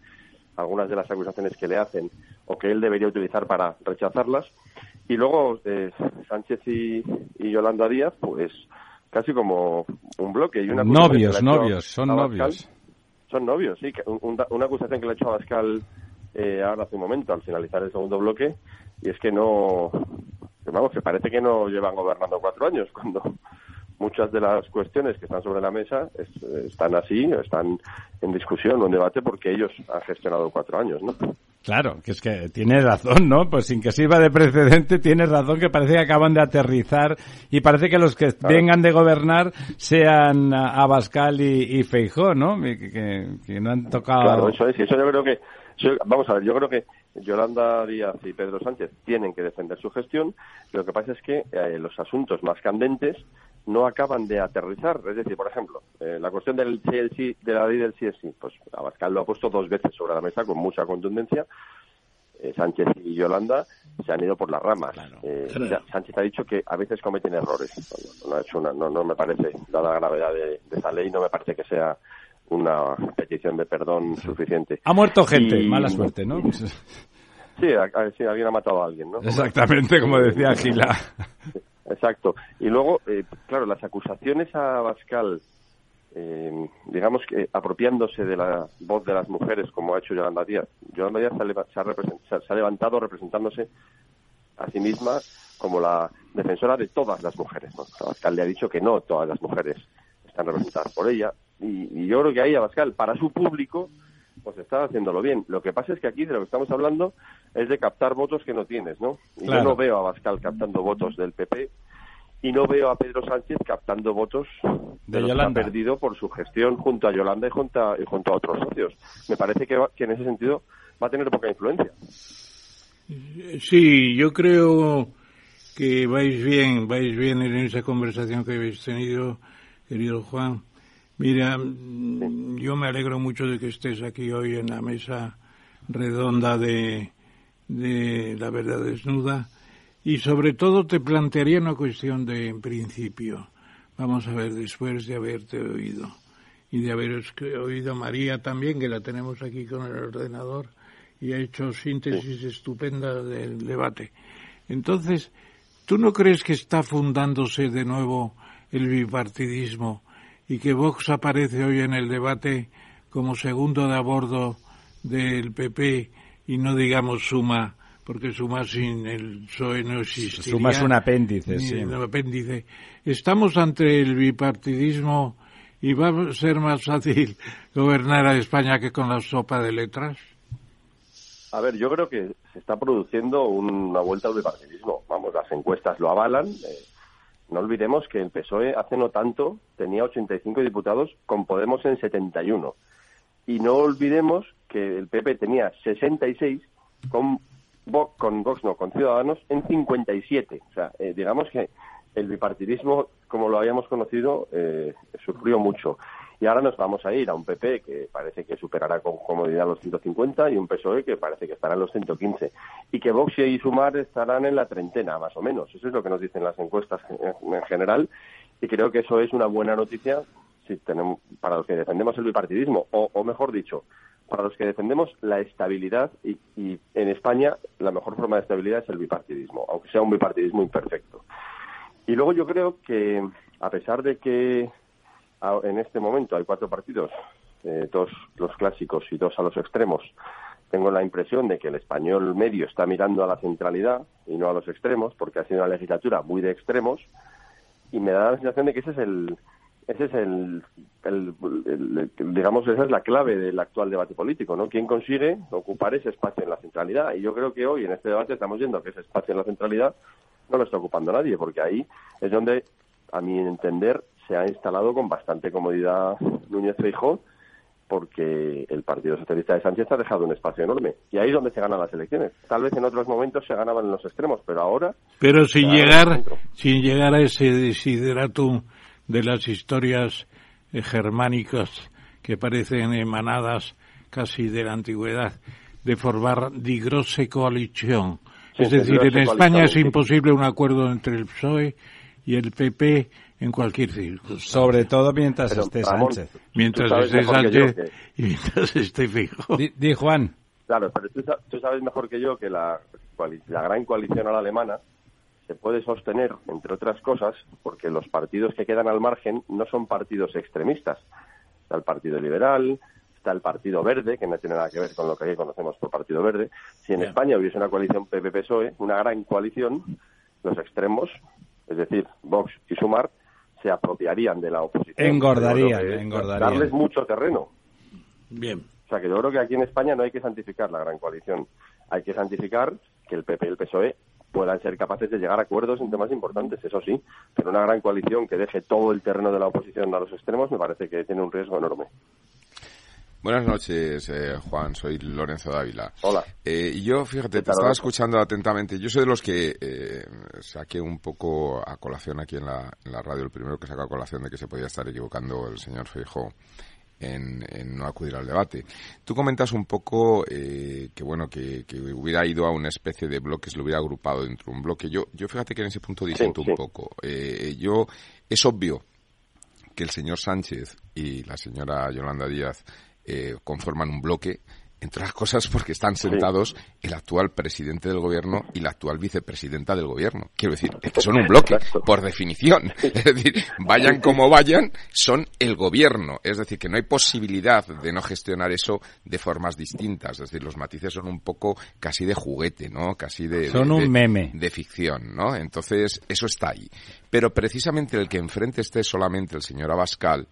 algunas de las acusaciones que le hacen o que él debería utilizar para rechazarlas. Y luego eh, Sánchez y, Yolanda Díaz, pues casi como un bloque. Y una novios, novios, son novios son novios, sí. una acusación que le ha hecho a Pascal eh, ahora hace un momento, al finalizar el segundo bloque, y es que no. vamos, que parece que no llevan gobernando cuatro años, cuando muchas de las cuestiones que están sobre la mesa están así, están en discusión o en debate porque ellos han gestionado cuatro años, ¿no? Claro, que es que tiene razón, ¿no? Pues sin que sirva de precedente, tiene razón que parece que acaban de aterrizar y parece que los que vengan de gobernar sean Abascal y, y Feijó, ¿no? Que, no han tocado... Claro, eso es, eso yo creo que... vamos a ver, yo creo que Yolanda Díaz y Pedro Sánchez tienen que defender su gestión. Lo que pasa es que eh, los asuntos más candentes no acaban de aterrizar. Es decir, por ejemplo, eh, la cuestión del de la ley del CSI, pues Abascal lo ha puesto dos veces sobre la mesa con mucha contundencia. Eh, Sánchez y Yolanda se han ido por las ramas. Eh, Sánchez ha dicho que a veces cometen errores. No, ha hecho una, no, no me parece, dada la gravedad de, esa ley, no me parece que sea una petición de perdón suficiente. Ha muerto gente, mala suerte, ¿no? Sí, alguien ha matado a alguien, ¿no? Exactamente, como decía Gila. Exacto. Y luego, eh, claro, las acusaciones a Bascal, eh, digamos que apropiándose de la voz de las mujeres, como ha hecho Yolanda Díaz. Yolanda Díaz se ha, levantado representándose a sí misma como la defensora de todas las mujeres. Abascal le ha dicho que no todas las mujeres están representadas por ella. Y, yo creo que ahí Abascal, para su público, pues está haciéndolo bien. Lo que pasa es que aquí de lo que estamos hablando es de captar votos que no tienes, ¿no? Y yo no veo a Bascal captando votos del PP y no veo a Pedro Sánchez captando votos de, los que ha perdido por su gestión junto a Yolanda y junto a, y junto a otros socios. Me parece que, que en ese sentido va a tener poca influencia. Sí, yo creo que vais bien, vais bien en esa conversación que habéis tenido, querido Juan. Mira, yo me alegro mucho de que estés aquí hoy en la mesa redonda de, de la verdad desnuda y sobre todo te plantearía una cuestión de principio. Vamos a ver, después de haberte oído y de haber oído a María también, que la tenemos aquí con el ordenador y ha hecho síntesis estupenda del debate. Entonces, ¿tú no crees que está fundándose de nuevo el bipartidismo y que Vox aparece hoy en el debate como segundo de a bordo del PP y no digamos suma porque suma sin el PSOE no existiría. Suma es un apéndice, sí. Un apéndice. Estamos ante el bipartidismo y va a ser más fácil gobernar a España que con la sopa de letras. A ver, yo creo que se está produciendo una vuelta al bipartidismo. Vamos, las encuestas lo avalan. Eh, no olvidemos que el PSOE hace no tanto tenía 85 diputados con Podemos en 71. Y no olvidemos que el PP tenía 66 con Vox, con Vox no, con Ciudadanos en 57. O sea, eh, digamos que el bipartidismo, como lo habíamos conocido, eh, sufrió mucho. Y ahora nos vamos a ir a un PP que parece que superará con comodidad los 150 y un PSOE que parece que estará en los 115. Y que Vox y Sumar estarán en la treintena, más o menos. Eso es lo que nos dicen las encuestas en general. Y creo que eso es una buena noticia para los que defendemos el bipartidismo. O, mejor dicho, para los que defendemos la estabilidad y, en España la mejor forma de estabilidad es el bipartidismo, aunque sea un bipartidismo imperfecto. Y luego yo creo que a pesar de que en este momento hay cuatro partidos, eh, dos los clásicos y dos a los extremos. Tengo la impresión de que el español medio está mirando a la centralidad y no a los extremos, porque ha sido una legislatura muy de extremos, y me da la sensación de que ese es el, ese es el, digamos, esa es la clave del actual debate político, ¿no? ¿Quién consigue ocupar ese espacio en la centralidad? Y yo creo que hoy en este debate estamos viendo que ese espacio en la centralidad no lo está ocupando nadie, porque ahí es donde, a mi entender, se ha instalado con bastante comodidad Núñez Feijóo, porque el Partido Socialista de Sánchez ha dejado un espacio enorme. Y ahí es donde se ganan las elecciones. Tal vez en otros momentos se ganaban en los extremos, pero ahora... Pero sin llegar, sin llegar a ese desideratum de las historias eh, germánicas que parecen emanadas casi de la antigüedad, de formar di grosse coalición. es decir, en España es imposible un acuerdo entre el PSOE y el PP en cualquier circunstancia. Sobre todo mientras esté Sánchez. Mientras esté Sánchez y mientras esté fijo. Di, Juan. Claro, pero tú, sabes mejor que yo que la, la gran coalición a la alemana se puede sostener, entre otras cosas, porque los partidos que quedan al margen no son partidos extremistas. Está el Partido Liberal, está el Partido Verde, que no tiene nada que ver con lo que aquí conocemos por Partido Verde. Si en España hubiese una coalición PP-PSOE, una gran coalición, los extremos, es decir, Vox y Sumar, se apropiarían de la oposición. Engordarían, engordarían. Darles mucho terreno. Bien. O sea que yo creo que aquí en España no hay que santificar la gran coalición. Hay que santificar que el PP y el PSOE puedan ser capaces de llegar a acuerdos en temas importantes, eso sí, pero una gran coalición que deje todo el terreno de la oposición a los extremos me parece que tiene un riesgo enorme. Buenas noches, eh, Juan. Soy Lorenzo Dávila. Hola. Eh, yo, fíjate, te estaba escuchando atentamente. Yo soy de los que eh, saqué un poco a colación aquí en la, en la radio, el primero que sacó a colación de que se podía estar equivocando el señor Feijóo en, no acudir al debate. Tú comentas un poco eh, que bueno que, hubiera ido a una especie de bloques, lo hubiera agrupado dentro de un bloque. Yo, yo fíjate que en ese punto disiento un poco. Eh, yo es obvio que el señor Sánchez y la señora Yolanda Díaz eh, conforman un bloque entre las cosas porque están sentados el actual presidente del gobierno y la actual vicepresidenta del gobierno. Quiero decir, es que son un bloque, por definición. Es decir, vayan como vayan, son el gobierno. Es decir, que no hay posibilidad de no gestionar eso de formas distintas. Es decir, los matices son un poco casi de juguete, ¿no? Casi de... Son un meme. De ficción, ¿no? Entonces, eso está ahí. Pero precisamente el que enfrente esté solamente el señor Abascal,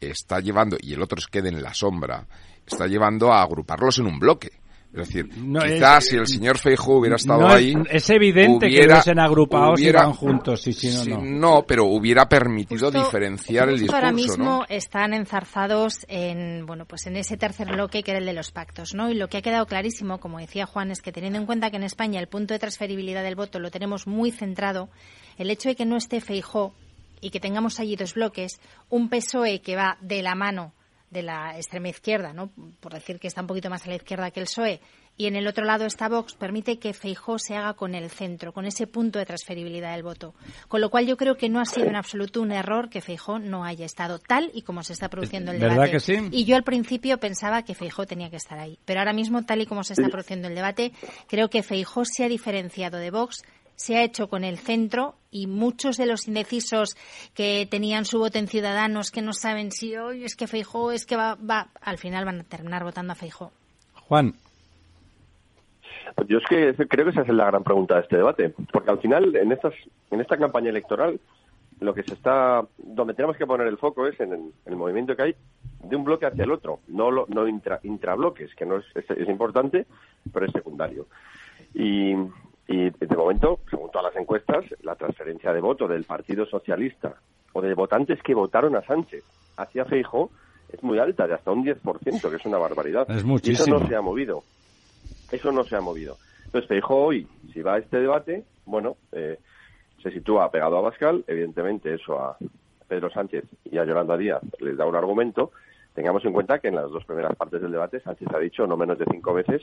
está llevando, y el otro es quede en la sombra, está llevando a agruparlos en un bloque. Es decir, quizás si el señor Feijóo hubiera estado ahí... Es evidente que hubiesen agrupado si van juntos, sí, sí, no, no. pero hubiera permitido diferenciar el discurso, ahora mismo están enzarzados en, bueno, pues en ese tercer bloque que era el de los pactos, ¿no? Y lo que ha quedado clarísimo, como decía Juan, es que teniendo en cuenta que en España el punto de transferibilidad del voto lo tenemos muy centrado, el hecho de que no esté Feijóo y que tengamos allí dos bloques, un PSOE que va de la mano de la extrema izquierda, ¿no? por decir que está un poquito más a la izquierda que el PSOE, y en el otro lado está Vox, permite que Feijó se haga con el centro, con ese punto de transferibilidad del voto. Con lo cual yo creo que no ha sido en absoluto un error que Feijó no haya estado tal y como se está produciendo el debate. Que sí? Y yo al principio pensaba que Feijó tenía que estar ahí. Pero ahora mismo, tal y como se está produciendo el debate, creo que Feijó se ha diferenciado de Vox se ha hecho con el centro y muchos de los indecisos que tenían su voto en Ciudadanos, que no saben si hoy es que Feijó, es que va, va, al final van a terminar votando a Feijó. Juan. Yo es que creo que esa es la gran pregunta de este debate, porque al final en estas en esta campaña electoral lo que se está donde tenemos que poner el foco es en el, movimiento que hay de un bloque hacia el otro, no lo, no intra, intrabloques, que no es, es importante, pero es secundario. Y, y de momento, según todas las encuestas, la transferencia de voto del Partido Socialista o de votantes que votaron a Sánchez hacia Feijo es muy alta, de hasta un 10%, que es una barbaridad. Es muchísimo. Y eso no se ha movido. Eso no se ha movido. Entonces, Feijo hoy, si va a este debate, bueno, eh, se sitúa pegado a Bascal. Evidentemente, eso a Pedro Sánchez y a Yolanda Díaz les da un argumento tengamos en cuenta que en las dos primeras partes del debate Sánchez ha dicho no menos de cinco veces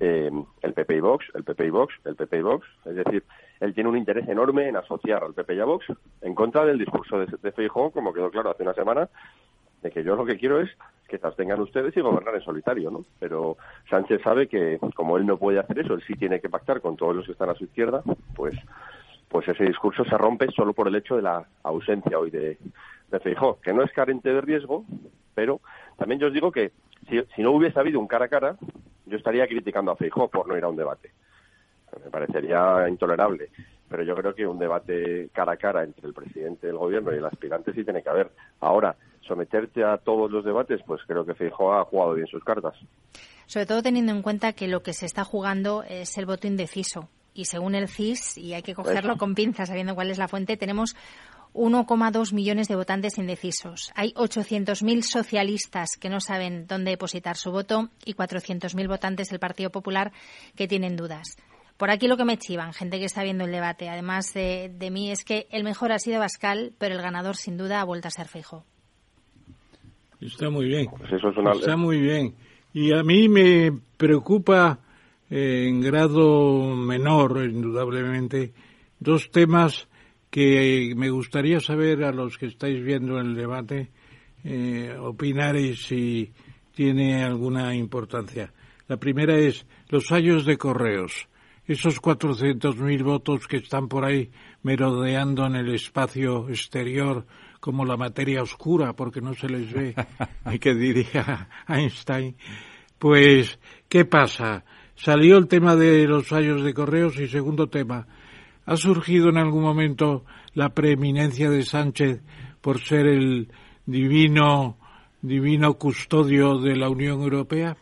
eh, el PP y Vox, el PP y Vox, el PP y Vox. Es decir, él tiene un interés enorme en asociar al PP y a Vox en contra del discurso de, de como quedó claro hace una semana, de que yo lo que quiero es que se abstengan ustedes y gobernar en solitario, ¿no? Pero Sánchez sabe que como él no puede hacer eso, él sí tiene que pactar con todos los que están a su izquierda, pues pues ese discurso se rompe solo por el hecho de la ausencia hoy de, de Feijó, que no es carente de riesgo, pero también yo os digo que si, no hubiese habido un cara a cara, yo estaría criticando a Feijó por no ir a un debate. Me parecería intolerable. pero yo creo que un debate cara a cara entre el presidente del gobierno y el aspirante sí tiene que haber. Ahora, someterte a todos los debates, pues creo que Feijóo ha jugado bien sus cartas. Sobre todo teniendo en cuenta que lo que se está jugando es el voto indeciso. Y según el CIS, y hay que cogerlo con pinzas sabiendo cuál es la fuente, tenemos 1,2 millones de votantes indecisos. Hay 800.000 socialistas que no saben dónde depositar su voto y 400.000 votantes del Partido Popular que tienen dudas. Por aquí lo que me chivan, gente que está viendo el debate, además de, mí, es que el mejor ha sido Bascal, pero el ganador sin duda ha vuelto a ser Fijo. Está muy bien. Pues eso es una... Está muy bien. Y a mí me preocupa eh, en grado menor, indudablemente, dos temas que me gustaría saber a los que estáis viendo el debate, eh, opinar y si tiene alguna importancia. La primera es los años de correos esos 400.000 votos que están por ahí merodeando en el espacio exterior como la materia oscura, porque no se les ve, hay que diría Einstein, pues, ¿qué pasa? Salió el tema de los fallos de correos y segundo tema, ¿ha surgido en algún momento la preeminencia de Sánchez por ser el divino, divino custodio de la Unión Europea?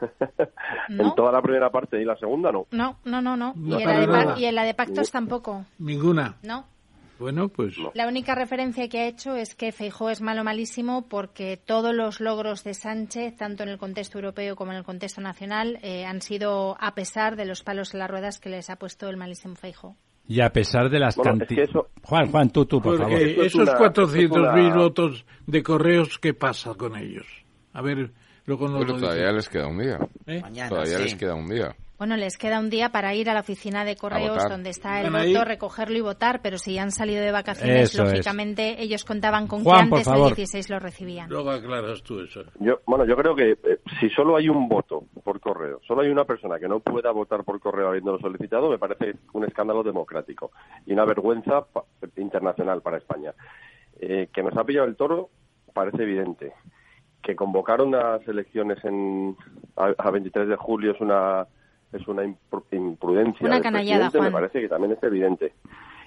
en toda la primera parte y la segunda no. No, no, no, no. y, en la de pactos tampoco. Ninguna. No. Bueno, pues. La única referencia que ha hecho es que Feijó es malo malísimo porque todos los logros de Sánchez, tanto en el contexto europeo como en el contexto nacional, eh, han sido a pesar de los palos en las ruedas que les ha puesto el malísimo Feijó. Y a pesar de las cantidades. Juan, Juan, tú, tú, por favor. Esos 400.000 votos de correos, ¿qué pasa con ellos? A ver, pero todavía les queda un día. ¿Eh? todavía les queda un día. Bueno, les queda un día para ir a la oficina de correos donde está el voto, recogerlo y votar, pero si han salido de vacaciones, lógicamente ellos contaban con que antes del 16 lo recibían. Luego aclaras tú eso. Yo, bueno, yo creo que eh, si solo hay un voto por correo, solo hay una persona que no pueda votar por correo habiéndolo solicitado, me parece un escándalo democrático y una vergüenza internacional para España. Eh, que nos ha pillado el toro parece evidente que convocaron las elecciones en, a, 23 de julio es una es una imprudencia una canallada, me parece que también es evidente.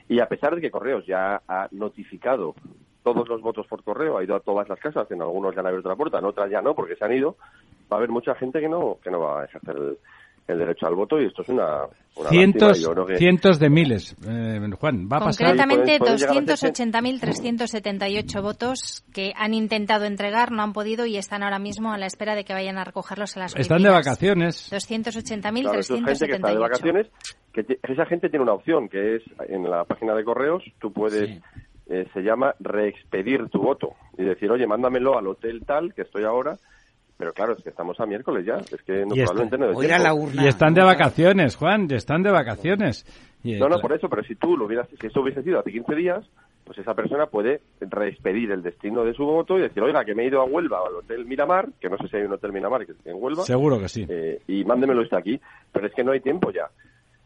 Y a pesar de que Correos ya ha notificado todos los votos por correo, ha ido a todas las casas, en algunos ya han abierto la puerta, en otras ya no, porque se han ido, va a haber mucha gente que no que no va a ejercer el, el derecho al voto y esto es una, cientos cientos de miles. Eh, Juan va a pasar concretamente 280.378 votos que han intentado entregar no han podido y están ahora mismo a la espera de que vayan a recogerlos a las están de vacaciones. 280.378 gente que está de vacaciones que esa gente tiene una opción que es en la página de correos tú puedes eh, se llama reexpedir tu voto y decir oye mándamelo al hotel tal que estoy ahora pero claro, es que estamos a miércoles ya. Es que no, probablemente no Y están de vacaciones, Juan, y están de vacaciones. no, no, por eso, pero si tú lo hubieras, si eso hubiese sido hace 15 días, pues esa persona puede reexpedir el destino de su voto y decir, oiga, que me he ido a Huelva al Hotel Miramar, que no sé si hay un Hotel Miramar que esté en Huelva. Seguro que sí. Eh, y mándemelo este aquí. Pero es que no hay tiempo ya.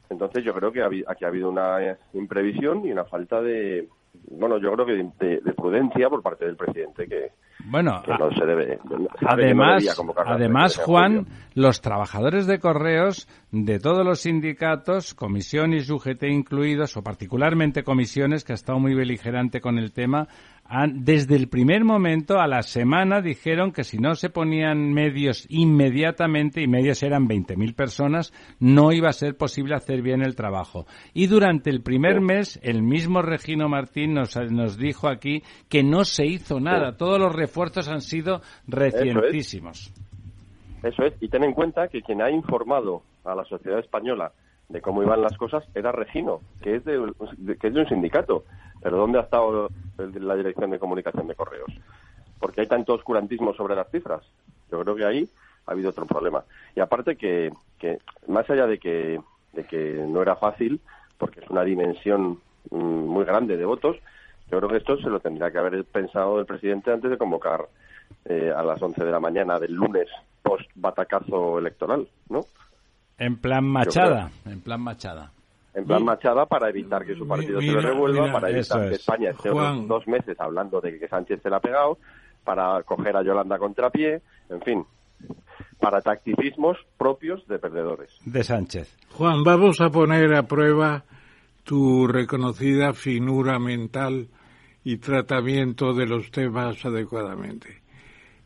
Entonces yo creo que aquí ha habido una imprevisión y una falta de, bueno, yo creo que de, prudencia por parte del presidente que, bueno, no se debe. además, además Juan, los trabajadores de correos de todos los sindicatos, comisiones y UGT incluidos, o particularmente comisiones, que ha estado muy beligerante con el tema, desde el primer momento a la semana dijeron que si no se ponían medios inmediatamente, y medios eran 20.000 personas, no iba a ser posible hacer bien el trabajo. Y durante el primer mes, el mismo Regino Martín nos, nos dijo aquí que no se hizo nada. Todos los refuerzos han sido recientísimos. Eso es. Y ten en cuenta que quien ha informado a la sociedad española de cómo iban las cosas era Regino, que es de, que es de un sindicato. Pero ¿dónde ha estado la Dirección de Comunicación de Correos? Porque hay tanto oscurantismo sobre las cifras. Yo creo que ahí ha habido otro problema. Y aparte que, que más allá de que, de que no era fácil, porque es una dimensión mm, muy grande de votos, yo creo que esto se lo tendría que haber pensado el presidente antes de convocar eh, a las 11 de la mañana del lunes post batacazo electoral, ¿no? En plan Machada, en plan Machada en plan Machada para evitar que su partido se le revuelva, para evitar que España esté dos meses hablando de que Sánchez se la ha pegado, para coger a Yolanda contrapié, en fin. para tacticismos propios de perdedores. De Sánchez. Juan, vamos a poner a prueba tu reconocida finura mental y tratamiento de los temas adecuadamente.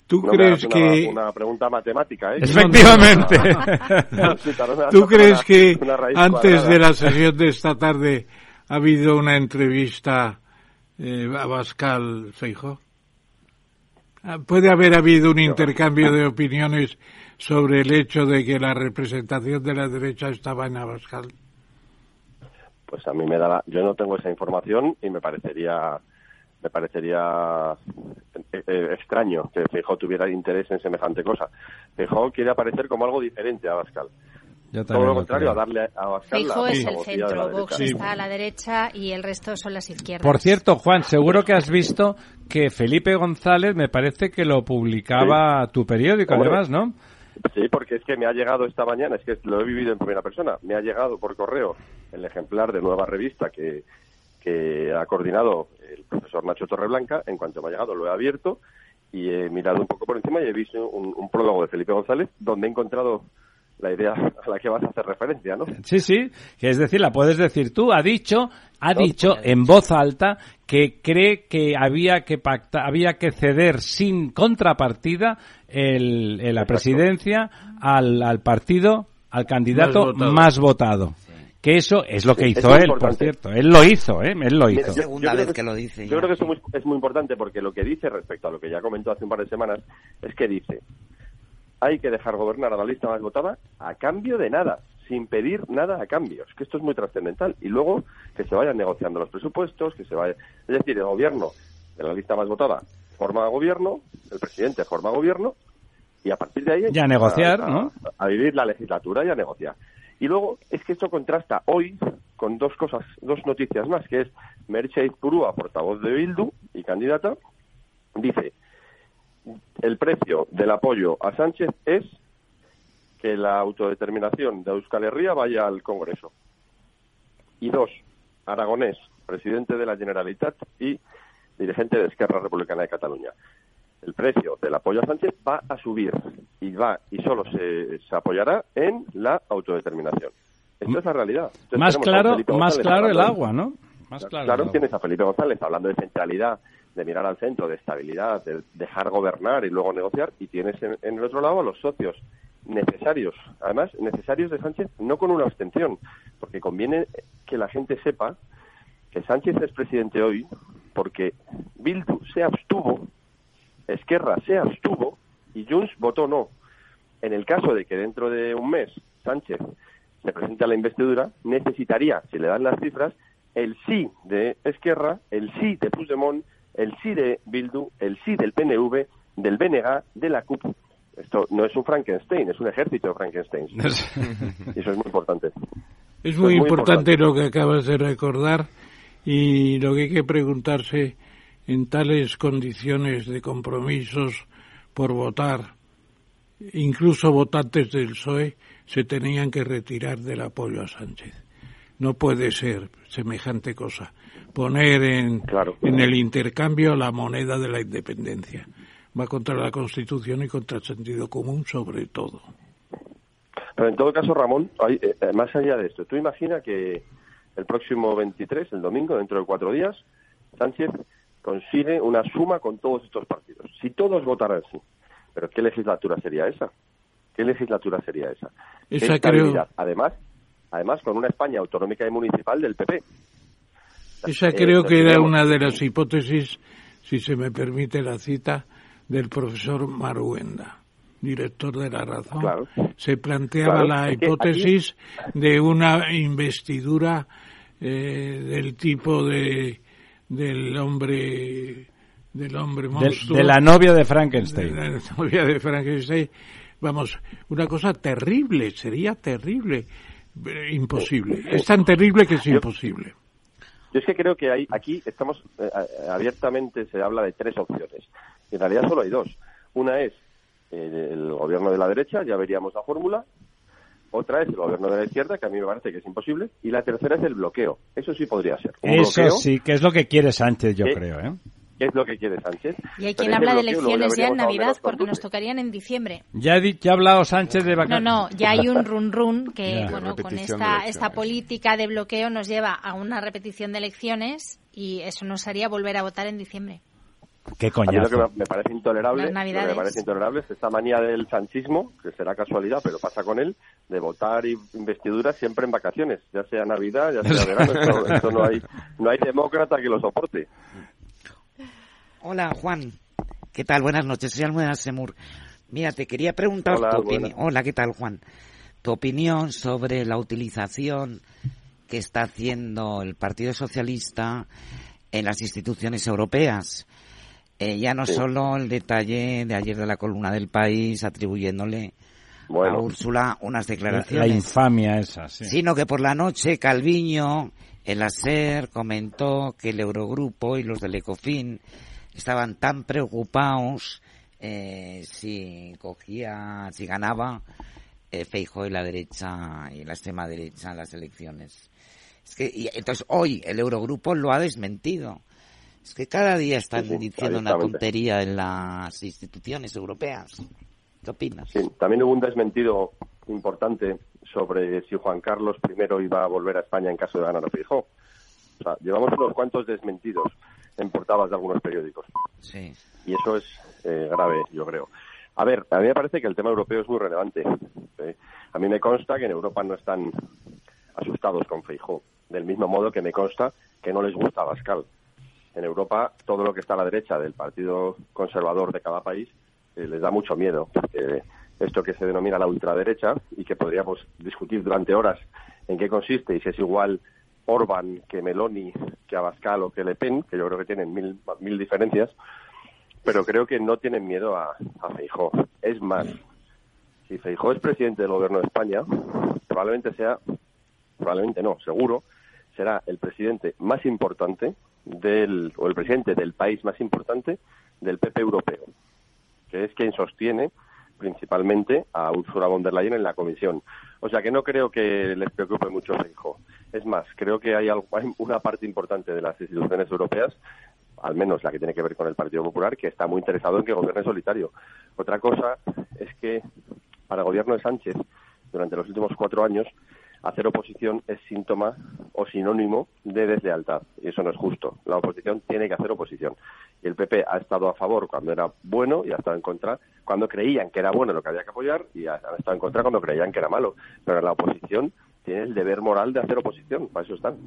¿Tú crees que una pregunta matemática, ¿eh? Efectivamente. ¿Tú crees que antes de la sesión de esta tarde ha habido una entrevista eh, a Bascal Feijo? Ah, ¿Puede haber habido un intercambio de opiniones sobre el hecho de que la representación de la derecha estaba en Abascal? Pues a mí me da yo no tengo esa información y me parecería me parecería eh, eh, extraño que Feijóo tuviera interés en semejante cosa. Feijóo quiere aparecer como algo diferente a Abascal. Todo lo contrario, a darle a Abascal Feijóo es el centro, Vox está a la derecha y el resto son las izquierdas. Por cierto, Juan, seguro que has visto que Felipe González me parece que lo publicaba tu periódico, además, ¿no? Sí, porque es que me ha llegado esta mañana, es que lo he vivido en primera persona, me ha llegado por correo el ejemplar de nueva revista que, que ha coordinado el profesor Nacho Torreblanca. En cuanto me ha llegado, lo he abierto y he mirado un poco por encima y he visto un, prólogo de Felipe González donde he encontrado la idea a la que vas a hacer referencia, ¿no? Sí, sí, es decir, la puedes decir tú. Ha dicho, ha dicho en voz alta que cree que había que pactar, había que ceder sin contrapartida el, la presidencia al, al partido, al candidato más votado. Que eso es lo que hizo él, por cierto. Él lo hizo, ¿eh? Él lo hizo. segunda vez que, lo dice. Yo creo que eso es muy importante porque lo que dice respecto a lo que ya comentó hace un par de semanas es que dice hay que dejar gobernar a la lista más votada a cambio de nada, sin pedir nada a cambio. Es que esto es muy trascendental. Y luego que se vayan negociando los presupuestos, que se vaya... Es decir, el gobierno de la lista más votada forma gobierno, el presidente forma gobierno, y a partir de ahí... Ya a negociar, ¿no? A vivir la legislatura y a negociar. Y luego es que esto contrasta hoy con dos cosas, dos noticias más, que es Merche Purúa, portavoz de Bildu y candidata, dice, el precio del apoyo a Sánchez es que la autodeterminación de Euskal Herria vaya al Congreso. Y dos, Aragonés, presidente de la Generalitat y dirigente de Esquerra Republicana de Cataluña el precio del apoyo a Sánchez va a subir y va y solo se, apoyará en la autodeterminación. Esto es la realidad. más claro, más claro el agua, ¿no? Más claro. Claro, tienes a Felipe González hablando de centralidad, de mirar al centro, de estabilidad, de dejar gobernar y luego negociar, y tienes en, el otro lado a los socios necesarios, además necesarios de Sánchez, no con una abstención, porque conviene que la gente sepa que Sánchez es presidente hoy porque Bildu se abstuvo Esquerra se abstuvo y Junts votó no. En el caso de que dentro de un mes Sánchez se presente a la investidura, necesitaría, si le dan las cifras, el sí de Esquerra, el sí de Puigdemont, el sí de Bildu, el sí del PNV, del BNG, de la CUP. Esto no es un Frankenstein, es un ejército de Frankenstein. y eso es muy importante. Es muy, importante lo que acabas de recordar y lo que hay que preguntarse en tales condiciones de compromisos por votar, incluso votantes del PSOE se tenían que retirar del apoyo a Sánchez. No puede ser semejante cosa. Poner en, en el intercambio la moneda de la independencia. Va contra la Constitución y contra el sentido común sobre todo. Pero en todo caso, Ramón, hay, eh, eh, más allá de esto, tú imagina que el próximo 23, el domingo, dentro de cuatro días, Sánchez consigue una suma con todos estos partidos. Si todos votaran sí. Pero ¿qué legislatura sería esa? ¿Qué legislatura sería esa? Esa creo... Además, además con una España autonómica y municipal del PP. Esa creo que era una de las hipótesis, si se me permite la cita, del profesor Maruenda, director de La Razón. Se planteaba la hipótesis de una investidura eh, del tipo de del hombre del hombre monstruo. De, la novia de Frankenstein. De la novia de Frankenstein. Vamos, una cosa terrible, sería terrible, imposible. Es tan terrible que es imposible. Yo es que creo que hay, aquí estamos eh, abiertamente, se habla de tres opciones. En realidad solo hay dos. Una es eh, el gobierno de la derecha, ya veríamos la fórmula, otra es el gobierno de la izquierda, que a mí me parece que es imposible, y la tercera es el bloqueo. Eso sí podría ser. Eso sí, que es lo que quiere Sánchez, yo creo. ¿eh? qué es lo que quiere Sánchez. Y hay quien habla de elecciones ya en Navidad porque nos tocarían en diciembre. Ya, ha hablado Sánchez de vacaciones. No, no, ya hay un run run que, bueno, con esta, esta política de bloqueo nos lleva a una repetición de elecciones y eso nos haría volver a votar en diciembre. Qué coñazo. que me parece intolerable, me parece intolerable es esta manía del sanchismo, que será casualidad, pero pasa con él, de votar y investiduras siempre en vacaciones, ya sea Navidad, ya sea verano, esto, no hay no hay demócrata que lo soporte. Hola, Juan. ¿Qué tal? Buenas noches. Soy Almudena Semur. Mira, te quería preguntar tu opinión. Hola, ¿qué tal, Juan? Tu opinión sobre la utilización que está haciendo el Partido Socialista en las instituciones europeas eh, ya no solo el detalle de ayer de la columna del país atribuyéndole a Úrsula unas declaraciones. La infamia esa, sí. Sino que por la noche Calviño, el ASER, comentó que el Eurogrupo y los del ECOFIN estaban tan preocupados eh, si cogía, si ganaba eh, Feijo y la derecha y la extrema derecha en las elecciones. Es que, y, entonces hoy el Eurogrupo lo ha desmentido. Es que cada día están diciendo una tontería en las instituciones europeas. ¿Qué opinas? Sí, también hubo un desmentido importante sobre si Juan Carlos I iba a volver a España en caso de ganar a Feijóo. O sea, llevamos unos cuantos desmentidos en portadas de algunos periódicos. Sí. Y eso es eh, grave, yo creo. A ver, a mí me parece que el tema europeo es muy relevante. ¿eh? A mí me consta que en Europa no están asustados con Feijóo, del mismo modo que me consta que no les gusta Bascal en Europa todo lo que está a la derecha del partido conservador de cada país eh, les da mucho miedo. porque esto que se denomina la ultraderecha y que podríamos discutir durante horas en qué consiste y si es igual Orban que Meloni, que Abascal o que Le Pen, que yo creo que tienen mil, mil diferencias, pero creo que no tienen miedo a, a Feijó. Es más, si Feijó es presidente del gobierno de España, probablemente sea, probablemente no, seguro, será el presidente más importante del, o el presidente del país más importante del PP europeo, que es quien sostiene principalmente a Ursula von der Leyen en la comisión. O sea que no creo que les preocupe mucho hijo. Es más, creo que hay una parte importante de las instituciones europeas, al menos la que tiene que ver con el Partido Popular, que está muy interesado en que gobierne solitario. Otra cosa es que para el gobierno de Sánchez, durante los últimos cuatro años, hacer oposición es síntoma o sinónimo de deslealtad y eso no es justo. La oposición tiene que hacer oposición y el PP ha estado a favor cuando era bueno y ha estado en contra cuando creían que era bueno lo que había que apoyar y ha estado en contra cuando creían que era malo. Pero la oposición tiene el deber moral de hacer oposición, para eso están.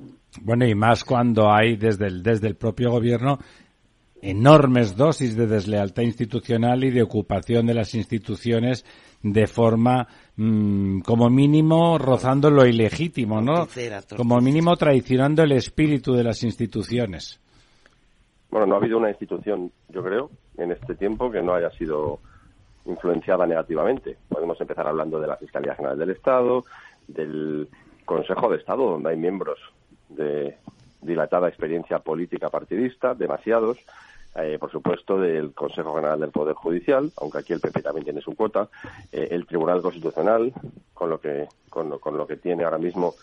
Bueno, y más cuando hay desde el, desde el propio gobierno enormes dosis de deslealtad institucional y de ocupación de las instituciones de forma mm, como mínimo rozando lo ilegítimo, ¿no? Como mínimo traicionando el espíritu de las instituciones. Bueno, no ha habido una institución, yo creo, en este tiempo que no haya sido influenciada negativamente. Podemos empezar hablando de la Fiscalía General del Estado, del Consejo de Estado, donde hay miembros de dilatada experiencia política partidista, demasiados, eh, por supuesto, del Consejo General del Poder Judicial, aunque aquí el PP también tiene su cuota, eh, el Tribunal Constitucional, con lo que con lo, con lo que tiene ahora mismo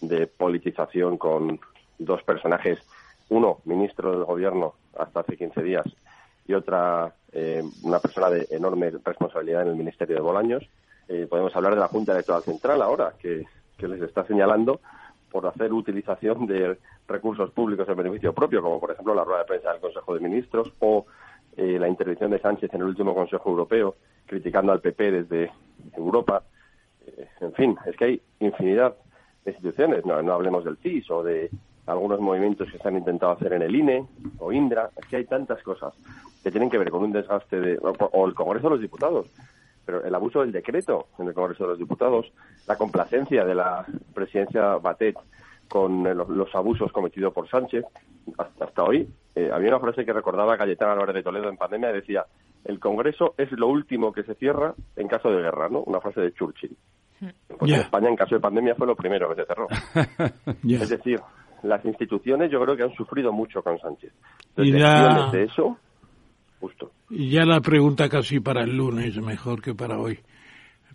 de politización con dos personajes, uno ministro del Gobierno hasta hace 15 días y otra eh, una persona de enorme responsabilidad en el Ministerio de Bolaños. podemos hablar de la Junta Electoral Central ahora, que les está señalando por hacer utilización de recursos públicos en beneficio propio, como por ejemplo la rueda de prensa del Consejo de Ministros o eh, la intervención de Sánchez en el último Consejo Europeo, criticando al PP desde Europa. Eh, en fin, es que hay infinidad de instituciones, no, no hablemos del CIS o de algunos movimientos que se han intentado hacer en el INE o INDRA, es que hay tantas cosas que tienen que ver con un desgaste de, o el Congreso de los Diputados, pero el abuso del decreto en el Congreso de los Diputados, la complacencia de la presidencia Batet con los, abusos cometidos por Sánchez, hasta, hoy, eh, había una frase que recordaba Cayetana Álvarez de Toledo en pandemia, decía, el Congreso es lo último que se cierra en caso de guerra, ¿no? Una frase de Churchill. Porque en España, en caso de pandemia, fue lo primero que se cerró. Es decir, las instituciones yo creo que han sufrido mucho con Sánchez. y de eso ya la pregunta casi para el lunes, mejor que para hoy.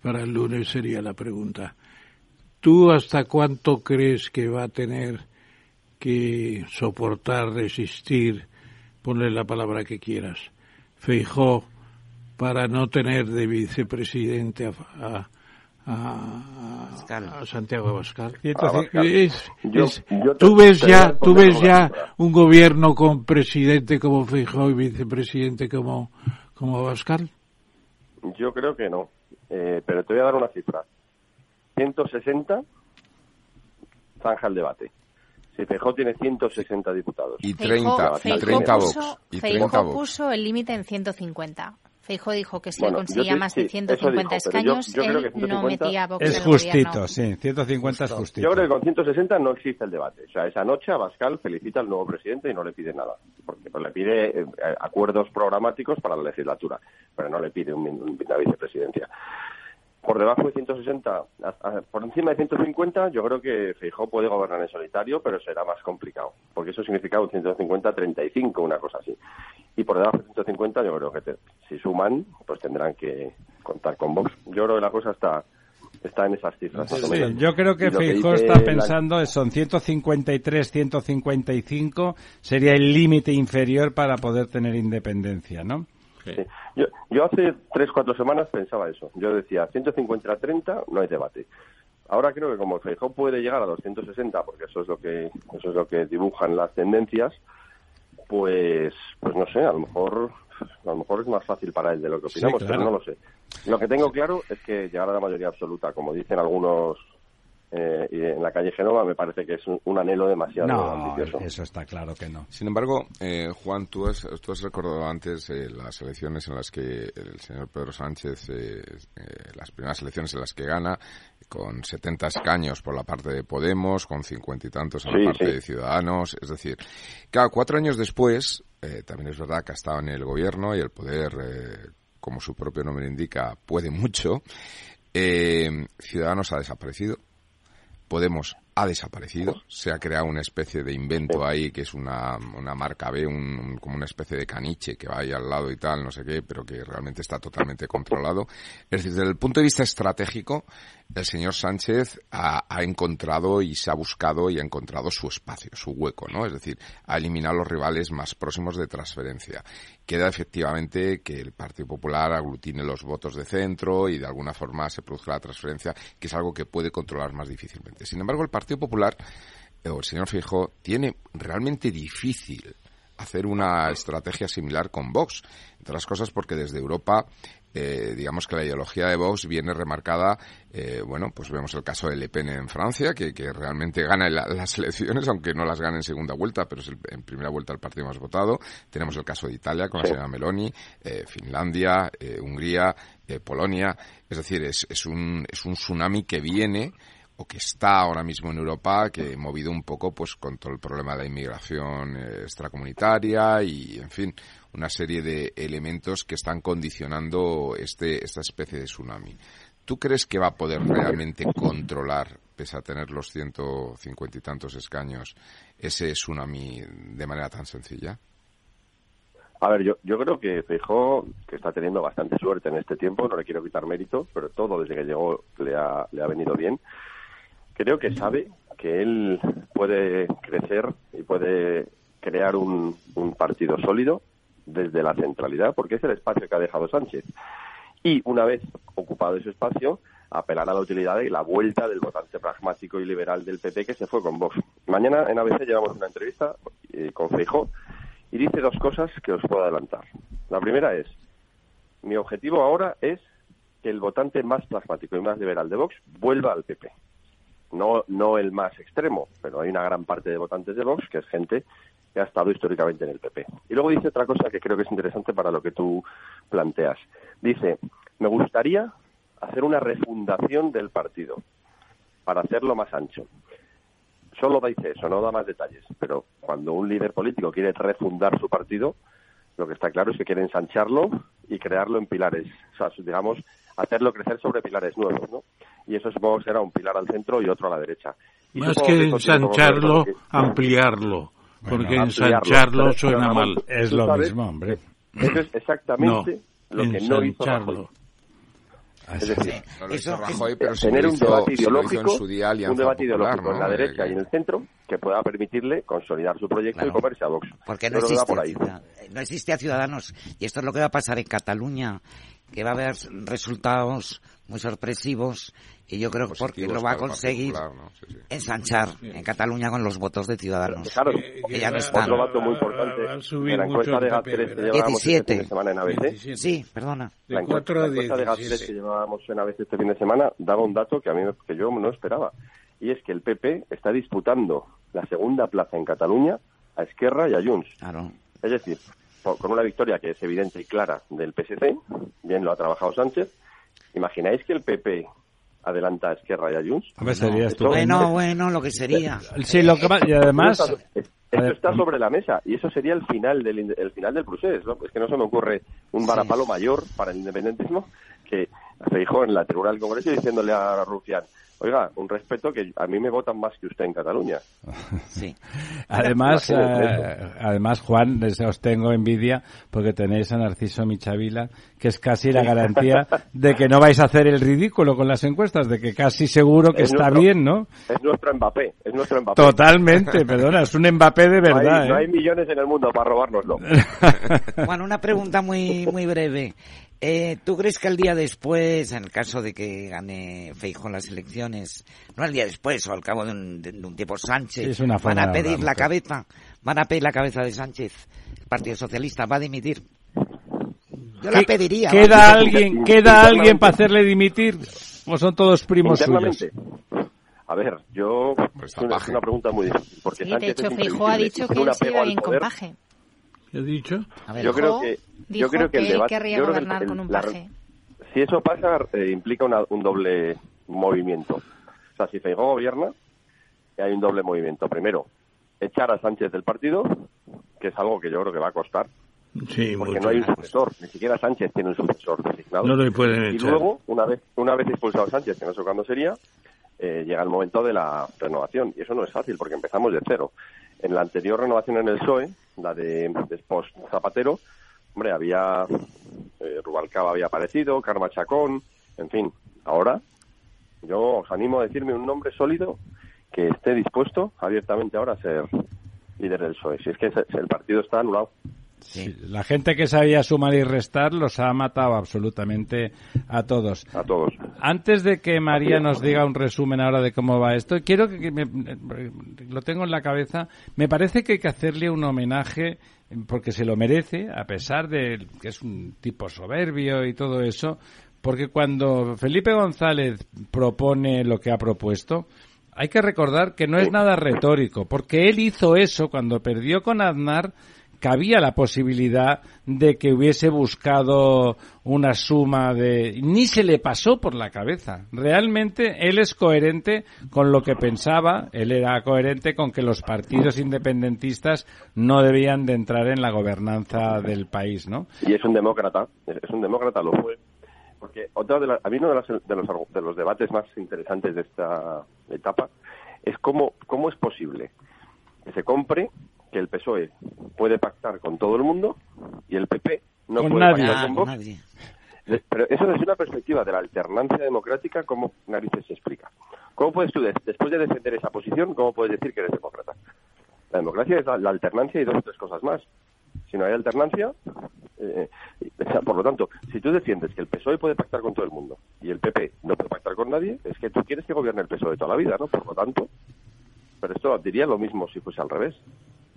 Para el lunes sería la pregunta. ¿Tú hasta cuánto crees que va a tener que soportar, resistir ponle la palabra que quieras, Feijó para no tener de vicepresidente a, a, Santiago Abascal. tú ves ya, tú ves ya un gobierno con presidente como Feijó y vicepresidente como, como Abascal. Yo creo que no, eh, pero te voy a dar una cifra. 160 zanja el debate. Si Feijó tiene 160 diputados. Y 30, y 30 Vox. Y 30 puso el límite en 150. Feijóo dijo que si conseguía más de 150 escaños, él no metía a Vox Es justito, sí, 150 es justito. Yo creo que con 160 no existe el debate. O sea, esa noche Abascal felicita al nuevo presidente y no le pide nada. Porque pues, le pide eh, acuerdos programáticos para la legislatura, pero no le pide una vicepresidencia por debajo de 160, por encima de 150, yo creo que Feijóo puede gobernar en solitario, pero será más complicado, porque eso significa un 150-35, una cosa así. Y por debajo de 150, yo creo que si suman, pues tendrán que contar con Vox. Yo creo que la cosa está está en esas cifras. Sí, yo creo que Feijóo está pensando, son 153, 155, sería el límite inferior para poder tener independencia, ¿no? Yo, yo hace tres, cuatro semanas pensaba eso. Yo decía, 150 a 30 no hay debate. Ahora creo que como el Feijóo puede llegar a 260, porque eso es lo que eso es lo que dibujan las tendencias, pues pues no sé, a lo mejor a lo mejor es más fácil para él de lo que opinamos, pero no lo sé. Lo que tengo claro es que llegar a la mayoría absoluta, como dicen algunos eh, y en la calle Genova me parece que es un, anhelo demasiado ambicioso. Eso está claro que no. Sin embargo, eh, Juan, tú has, tú has recordado antes eh, las elecciones en las que el señor Pedro Sánchez, las primeras elecciones en las que gana, con 70 escaños por la parte de Podemos, con cincuenta y tantos en la parte de Ciudadanos. Es decir, cada cuatro años después, también es verdad que ha estado en el gobierno y el poder, como su propio nombre indica, puede mucho. Ciudadanos ha desaparecido Podemos ha desaparecido, se ha creado una especie de invento ahí que es una, una marca B, un, como una especie de caniche que va ahí al lado y tal, no sé qué, pero que realmente está totalmente controlado. Es decir, desde el punto de vista estratégico, el señor Sánchez ha, encontrado y se ha buscado y ha encontrado su espacio, su hueco, ¿no? Es decir, ha eliminado los rivales más próximos de transferencia. Queda efectivamente que el Partido Popular aglutine los votos de centro y de alguna forma se produzca la transferencia, que es algo que puede controlar más difícilmente. Sin embargo, el Partido Popular, o el señor Fijo, tiene realmente difícil hacer una estrategia similar con Vox. Entre las cosas porque desde Europa eh, digamos que la ideología de Vox viene remarcada, eh, bueno, pues vemos el caso de Le Pen en Francia, que, realmente gana las elecciones, aunque no las gane en segunda vuelta, pero es en primera vuelta el partido más votado. Tenemos el caso de Italia con la señora Meloni, eh, Finlandia, Hungría, Polonia. Es decir, es, es, un, es un tsunami que viene o que está ahora mismo en Europa, que movido un poco pues con todo el problema de la inmigración extracomunitaria y, en fin, una serie de elementos que están condicionando este, esta especie de tsunami. ¿Tú crees que va a poder realmente controlar, pese a tener los ciento cincuenta y tantos escaños, ese tsunami de manera tan sencilla? A ver, yo, yo creo que Feijó, que está teniendo bastante suerte en este tiempo, no le quiero quitar mérito, pero todo desde que llegó le ha, le ha venido bien. Creo que sabe que él puede crecer y puede crear un, un partido sólido desde la centralidad, porque es el espacio que ha dejado Sánchez. Y una vez ocupado ese espacio, apelar a la utilidad y la vuelta del votante pragmático y liberal del PP que se fue con Vox. Mañana en ABC llevamos una entrevista eh, con Feijó y dice dos cosas que os puedo adelantar. La primera es, mi objetivo ahora es que el votante más pragmático y más liberal de Vox vuelva al PP. No, no el más extremo, pero hay una gran parte de votantes de Vox que es gente que ha estado históricamente en el PP. Y luego dice otra cosa que creo que es interesante para lo que tú planteas. Dice, me gustaría hacer una refundación del partido para hacerlo más ancho. Solo dice eso, no da más detalles, pero cuando un líder político quiere refundar su partido, lo que está claro es que quiere ensancharlo y crearlo en pilares, o sea, digamos, hacerlo crecer sobre pilares nuevos, ¿no? Y eso supongo que será un pilar al centro y otro a la derecha. más que ensancharlo, ampliarlo porque ensancharlo suena mal. Es lo mismo, hombre. Eso es exactamente lo que no hizo Rajoy. Es decir, No lo Eso- hizo Rajoy, pero sí tener un debate ideológico, su día Alianza un debate Popular, ideológico en ¿no? la De derecha y en el centro que pueda permitirle consolidar su proyecto Claro. y comerse a Vox. Porque no va existe, por ahí. no existe a Ciudadanos. Y esto es lo que va a pasar en Cataluña, que va a haber resultados muy sorpresivos y yo creo que porque lo va a conseguir Partido Popular, ¿no? Sí, sí. ensanchar en Cataluña con los votos de Ciudadanos. Claro, que ya no están. otro dato muy importante Va a subir de la mucho encuesta el de PP, GAT3 que ¿verdad? llevábamos este 17. fin de semana en ABC. 17. Sí, perdona. De La encuesta, 4 a la encuesta de GAT3 que 17. llevábamos en ABC este fin de semana daba un dato que a mí me- que yo no esperaba. Y es que el PP está disputando la segunda plaza en Cataluña a Esquerra y a Junts. Claro. Es decir, con una victoria que es evidente y clara del PSC, bien lo ha trabajado Sánchez, ¿imagináis que el PP adelanta a Esquerra y a Junts? Hombre, sería Esto-. Bueno, bueno, lo que sería. Sí, lo que va- y además... Esto está, esto está sobre la mesa y eso sería el final del el final del procés. ¿no? Es que no se me ocurre un varapalo mayor para el independentismo que Feijóo en la tribuna del Congreso diciéndole a Rufián, oiga, un respeto que a mí me votan más que usted en Cataluña. Sí. Además, eh, además, Juan, les- os tengo envidia porque tenéis a Narciso Michavila, que es casi la garantía de que no vais a hacer el ridículo con las encuestas, de que casi seguro que Es está nuestro- bien, ¿no? Es nuestro Mbappé, es nuestro Mbappé. Totalmente, perdona, es un Mbappé de No hay- verdad, no hay ¿eh? millones en el mundo para robárnoslo. Bueno, una pregunta muy muy breve. Eh, ¿Tú crees que el día después, en el caso de que gane Feijóo las elecciones, no el día después o al cabo de un, de un tiempo Sánchez, Sí, es una van a de pedir la cabeza, van a pedir la cabeza de Sánchez, el Partido Socialista va a dimitir? Yo la ¿Qué- pediría. ¿Queda alguien, queda alguien para hacerle dimitir? ¿O son todos primos suyos? A ver, yo Pues es una, pregunta muy difícil porque Sí, de Sánchez hecho, es Feijóo ha dicho que él se iba al bien con. Paje. ¿Qué he dicho? A ver, Yo creo que yo creo que el debate querría yo creo que el- gobernar el- con un la- paje. si eso pasa eh, implica una- un doble movimiento. O sea, si Feijóo gobierna, hay un doble movimiento. Primero, echar a Sánchez del partido, que es algo que yo creo que va a costar, Sí, porque mucho. no hay un sucesor, ni siquiera Sánchez tiene un sucesor designado. No le pueden y echar. luego, una vez, una vez expulsado Sánchez, que no sé cuándo sería, eh, llega el momento de la renovación. Y eso no es fácil, porque empezamos de cero. En la anterior renovación en el PSOE, la de, de post Zapatero, hombre, había eh, Rubalcaba había aparecido, Karma Chacón, en fin. Ahora, yo os animo a decirme un nombre sólido que esté dispuesto abiertamente ahora a ser líder del PSOE. Si es que el partido está anulado. Sí, La gente que sabía sumar y restar los ha matado absolutamente a todos. A todos. Antes de que María nos diga un resumen ahora de cómo va esto, quiero que, que me- lo tengo en la cabeza. Me parece que hay que hacerle un homenaje porque se lo merece, a pesar de que es un tipo soberbio y todo eso, porque cuando Felipe González propone lo que ha propuesto, hay que recordar que no es nada retórico, porque él hizo eso cuando perdió con Aznar cabía la posibilidad de que hubiese buscado una suma de... Ni se le pasó por la cabeza. Realmente él es coherente con lo que pensaba, él era coherente con que los partidos independentistas no debían de entrar en la gobernanza del país, ¿no? y es un demócrata, es un demócrata, lo fue. Porque otra de la- a mí uno de, las- de los, de los debates más interesantes de esta etapa es cómo, cómo es posible que se compre que el PSOE puede pactar con todo el mundo y el PP no Con puede nadie. pactar Ah, con Vox. nadie. Pero eso desde una perspectiva de la alternancia democrática, ¿cómo narices se explica? ¿Cómo puedes tú, des- después de defender esa posición, cómo puedes decir que eres demócrata? La democracia es la, la alternancia y dos o tres cosas más. Si no hay alternancia, eh, sea, por lo tanto, si tú defiendes que el PSOE puede pactar con todo el mundo y el PP no puede pactar con nadie, es que tú quieres que gobierne el PSOE toda la vida, ¿no? Por lo tanto, pero esto diría lo mismo si fuese al revés.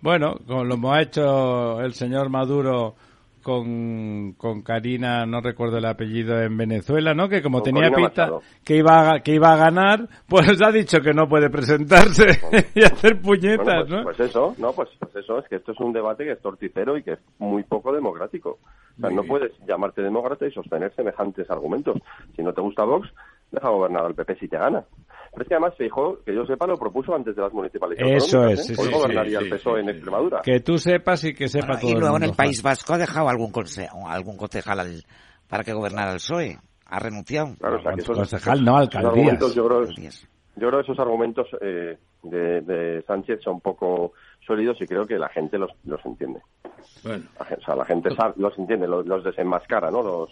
Bueno, como lo ha hecho el señor Maduro con, con Karina, no recuerdo el apellido, en Venezuela, ¿no? Que como Con tenía Corina pinta Machado. que iba, a, que iba a ganar, pues ha dicho que no puede presentarse y hacer puñetas, Bueno, pues, ¿no? pues eso, no, pues, pues eso, es que esto es un debate que es torticero y que es muy poco democrático. O sea, no puedes llamarte demócrata y sostener semejantes argumentos. Si no te gusta Vox, deja gobernar al PP si te gana. Pero es que además Feijóo, que yo sepa, lo propuso antes de las municipales. Eso es, ¿eh? sí, Hoy sí, gobernaría sí, el sí, PSOE en. Extremadura. Que tú sepas y que sepa Bueno, todo y luego el en mundo, el País. Vasco ha dejado algún consejo, algún concejal al- para que gobernara el PSOE. Ha renunciado. Claro, o sea, que esos- Concejal, no, alcaldías. yo creo, Alcaldías. yo creo que esos argumentos eh, de, de Sánchez son poco sólidos y creo que la gente los, los entiende. Bueno, o sea, la gente sabe- los entiende, los, los desenmascara, ¿no? Los,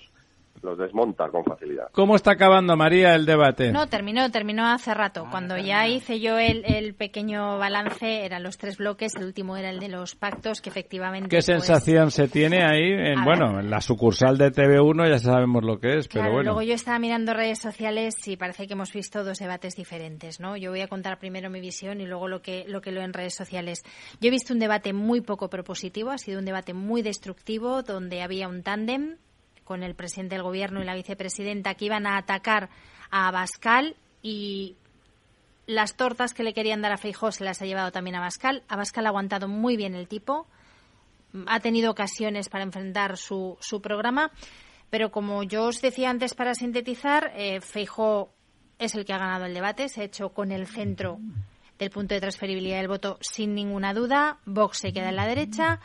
los desmonta con facilidad. ¿Cómo está acabando, María, el debate? No, terminó, terminó hace rato. Ah, Cuando ya hice yo el, el, pequeño balance, eran los tres bloques, el último era el de los pactos, que efectivamente... ¿Qué pues, sensación se tiene ahí? En, bueno, en la sucursal de TV1 ya sabemos lo que es, claro, pero bueno. Luego yo estaba mirando redes sociales y parece que hemos visto dos debates diferentes, ¿no? Yo voy a contar primero mi visión y luego lo que, lo que leo en redes sociales. Yo he visto un debate muy poco propositivo, ha sido un debate muy destructivo, donde había un tándem con el presidente del gobierno y la vicepresidenta que iban a atacar a Abascal y las tortas que le querían dar a Feijó se las ha llevado también a Abascal. Abascal ha aguantado muy bien el tipo, ha tenido ocasiones para enfrentar su, su programa, pero como yo os decía antes para sintetizar, eh, Feijó es el que ha ganado el debate, se ha hecho con el centro del punto de transferibilidad del voto sin ninguna duda, Vox se queda en la derecha,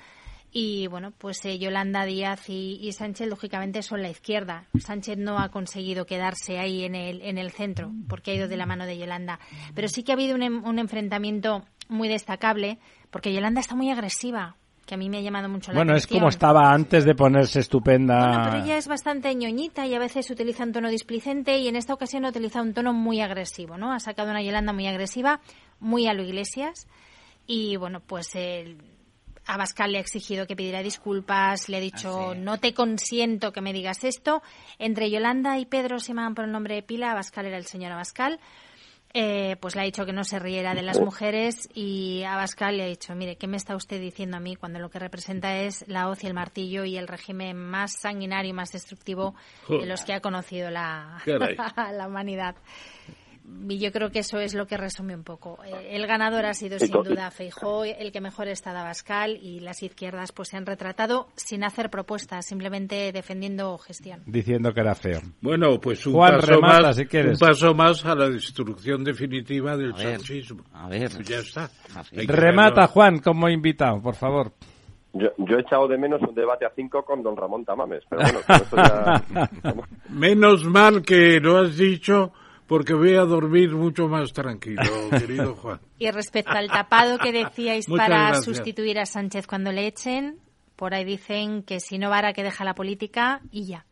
y bueno, pues eh, Yolanda Díaz y, y, Sánchez lógicamente son la izquierda. Sánchez no ha conseguido quedarse ahí en el, en el centro porque ha ido de la mano de Yolanda. Pero sí que ha habido un, un enfrentamiento muy destacable porque Yolanda está muy agresiva que a mí me ha llamado mucho la bueno, atención. Bueno, es como estaba antes de ponerse estupenda. Bueno, pero ella es bastante ñoñita y a veces utiliza un tono displicente y en esta ocasión ha utilizado un tono muy agresivo, ¿no? Ha sacado una Yolanda muy agresiva, muy a lo Iglesias y bueno, pues el Abascal le ha exigido que pidiera disculpas, le ha dicho, Ah, sí. no te consiento que me digas esto. Entre Yolanda y Pedro se llamaban por el nombre de pila, Abascal era el señor Abascal. Eh, pues le ha dicho que no se riera de las mujeres y Abascal le ha dicho, mire, ¿qué me está usted diciendo a mí cuando lo que representa es la hoz y el martillo y el régimen más sanguinario y más destructivo de los que ha conocido la, la humanidad? Y yo creo que eso es lo que resume un poco. Eh, El ganador ha sido sin duda Feijó, el que mejor está de Abascal y las izquierdas pues se han retratado sin hacer propuestas, simplemente defendiendo gestión. Diciendo que era feo. Bueno, pues un Juan, paso remata, más, si un paso más a la destrucción definitiva del A ver, sanchismo. a ver. Pues ya está. Remata, verlo. Juan, como invitado, por favor. Yo, yo he echado de menos un debate a cinco con don Ramón Tamames, pero bueno, esto ya... Menos mal que lo has dicho porque voy a dormir mucho más tranquilo, querido Juan. Y respecto al tapado que decíais para gracias. sustituir a Sánchez cuando le echen, por ahí dicen que si no vara que deja la política y ya.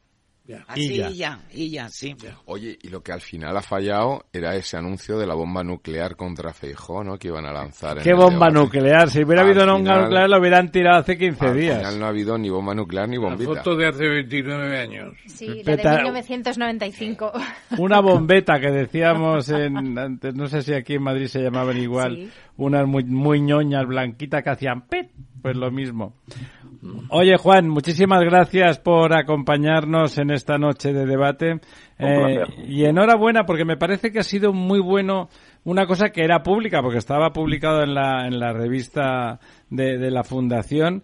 Ya. Así Y ya. y ya, y ya, sí. Oye, y lo que al final ha fallado era ese anuncio de la bomba nuclear contra Feijó, ¿no? Que iban a lanzar. en ¿Qué bomba debate. nuclear? Si hubiera Al habido una bomba nuclear, lo hubieran tirado hace 15 Al días. final no ha habido ni bomba nuclear ni La bombita. foto de hace 29 años. Sí, la de Peta- 1995. Una bombeta que decíamos en, antes, no sé si aquí en Madrid se llamaban igual, Sí. unas muy, muy ñoñas blanquitas que hacían pet, pues lo mismo. Oye Juan, muchísimas gracias por acompañarnos en esta noche de debate. Eh, y enhorabuena porque me parece que ha sido muy bueno una cosa que era pública porque estaba publicado en la, en la revista de, de la fundación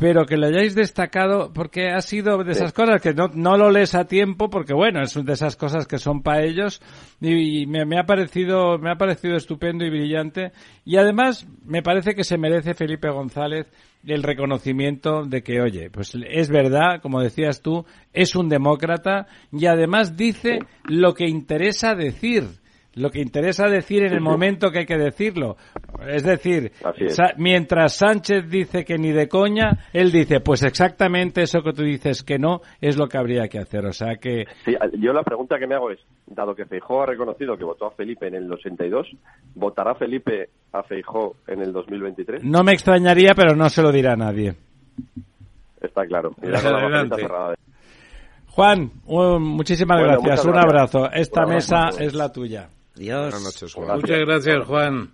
pero que lo hayáis destacado porque ha sido de esas cosas que no, no lo lees a tiempo porque bueno es de esas cosas que son para ellos y, y me, me ha parecido me ha parecido estupendo y brillante. Y además me parece que se merece Felipe González el reconocimiento de que oye pues es verdad como decías tú es un demócrata y además dice lo que interesa decir lo que interesa decir en el momento que hay que decirlo. Es decir, Así es. Sa- mientras Sánchez dice que ni de coña, él dice, pues exactamente eso que tú dices que no es lo que habría que hacer. O sea que Sí, yo la pregunta que me hago es, dado que Feijó ha reconocido que votó a Felipe en el 82, ¿votará Felipe a Feijó en el 2023? no me extrañaría, pero no se lo dirá a nadie. Está claro. Cerrada. Juan, un- muchísimas Bueno, gracias. Un abrazo. Esta mesa es la tuya. Dios. Buenas noches, Juan. Muchas gracias, Juan.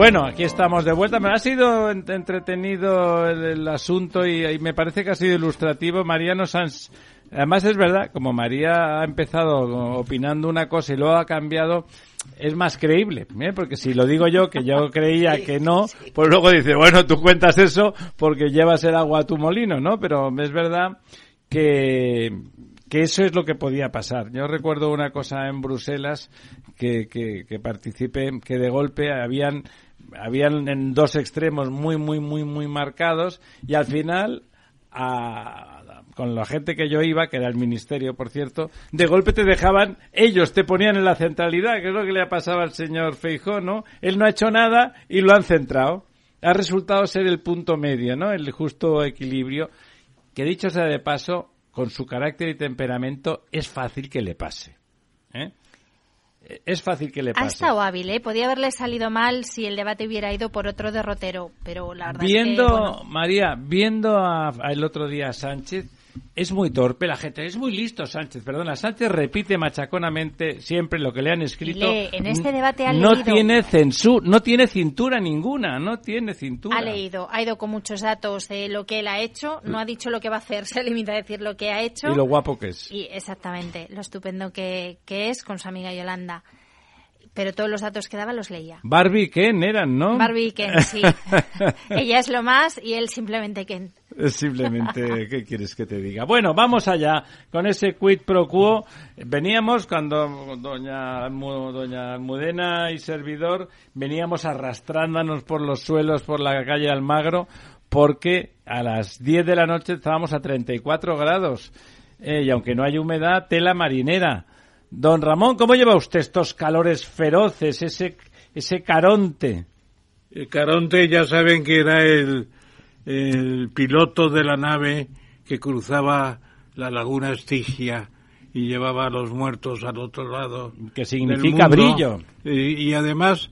Bueno, aquí estamos de vuelta. Me ha sido ent- entretenido el, el asunto y, y me parece que ha sido ilustrativo. Ha ens- Además es verdad, como María ha empezado opinando una cosa y luego ha cambiado, es más creíble, ¿eh? porque si lo digo yo, que yo creía que no, pues luego dice, bueno, tú cuentas eso porque llevas el agua a tu molino, ¿no? Pero es verdad que, que eso es lo que podía pasar. Yo recuerdo una cosa en Bruselas que, que, que participé, que de golpe habían habían en dos extremos muy, muy, muy, muy marcados y al final con la gente que yo iba, que era el ministerio, por cierto, de golpe te dejaban, ellos te ponían en la centralidad, que es lo que le ha pasado al señor Feijó, ¿no? Él no ha hecho nada y lo han centrado. Ha resultado ser el punto medio, ¿no? El justo equilibrio, que dicho sea de paso, con su carácter y temperamento, es fácil que le pase. ¿eh? Es fácil que le pase. Ha estado hábil, ¿eh? Podía haberle salido mal si el debate hubiera ido por otro derrotero, pero la verdad viendo, es que, María, viendo el otro día a Sánchez, es muy torpe la gente, es muy listo Sánchez, perdona, Sánchez repite machaconamente siempre lo que le han escrito. en este debate ha no tiene censura, no tiene cintura ninguna, no tiene cintura. Ha leído, ha ido con muchos datos de lo que él ha hecho, no ha dicho lo que va a hacer, se limita a decir lo que ha hecho. Y lo guapo que es. Y exactamente, lo estupendo que, que es con su amiga Yolanda pero todos los datos que daba los leía. Barbie y Ken eran, ¿no? Barbie y Ken, sí. Ella es lo más y él simplemente Ken. Simplemente, ¿qué quieres que te diga? Bueno, vamos allá con ese quid pro quo. Veníamos cuando doña, doña Almudena y servidor veníamos arrastrándonos por los suelos por la calle Almagro porque a las 10 de la noche estábamos a 34 grados. Eh, y aunque no hay humedad, tela marinera. Don Ramón, ¿cómo lleva usted estos calores feroces, ese, ese Caronte? El Caronte ya saben que era el, el piloto de la nave que cruzaba la laguna Estigia y llevaba a los muertos al otro lado. Que significa brillo. Y, además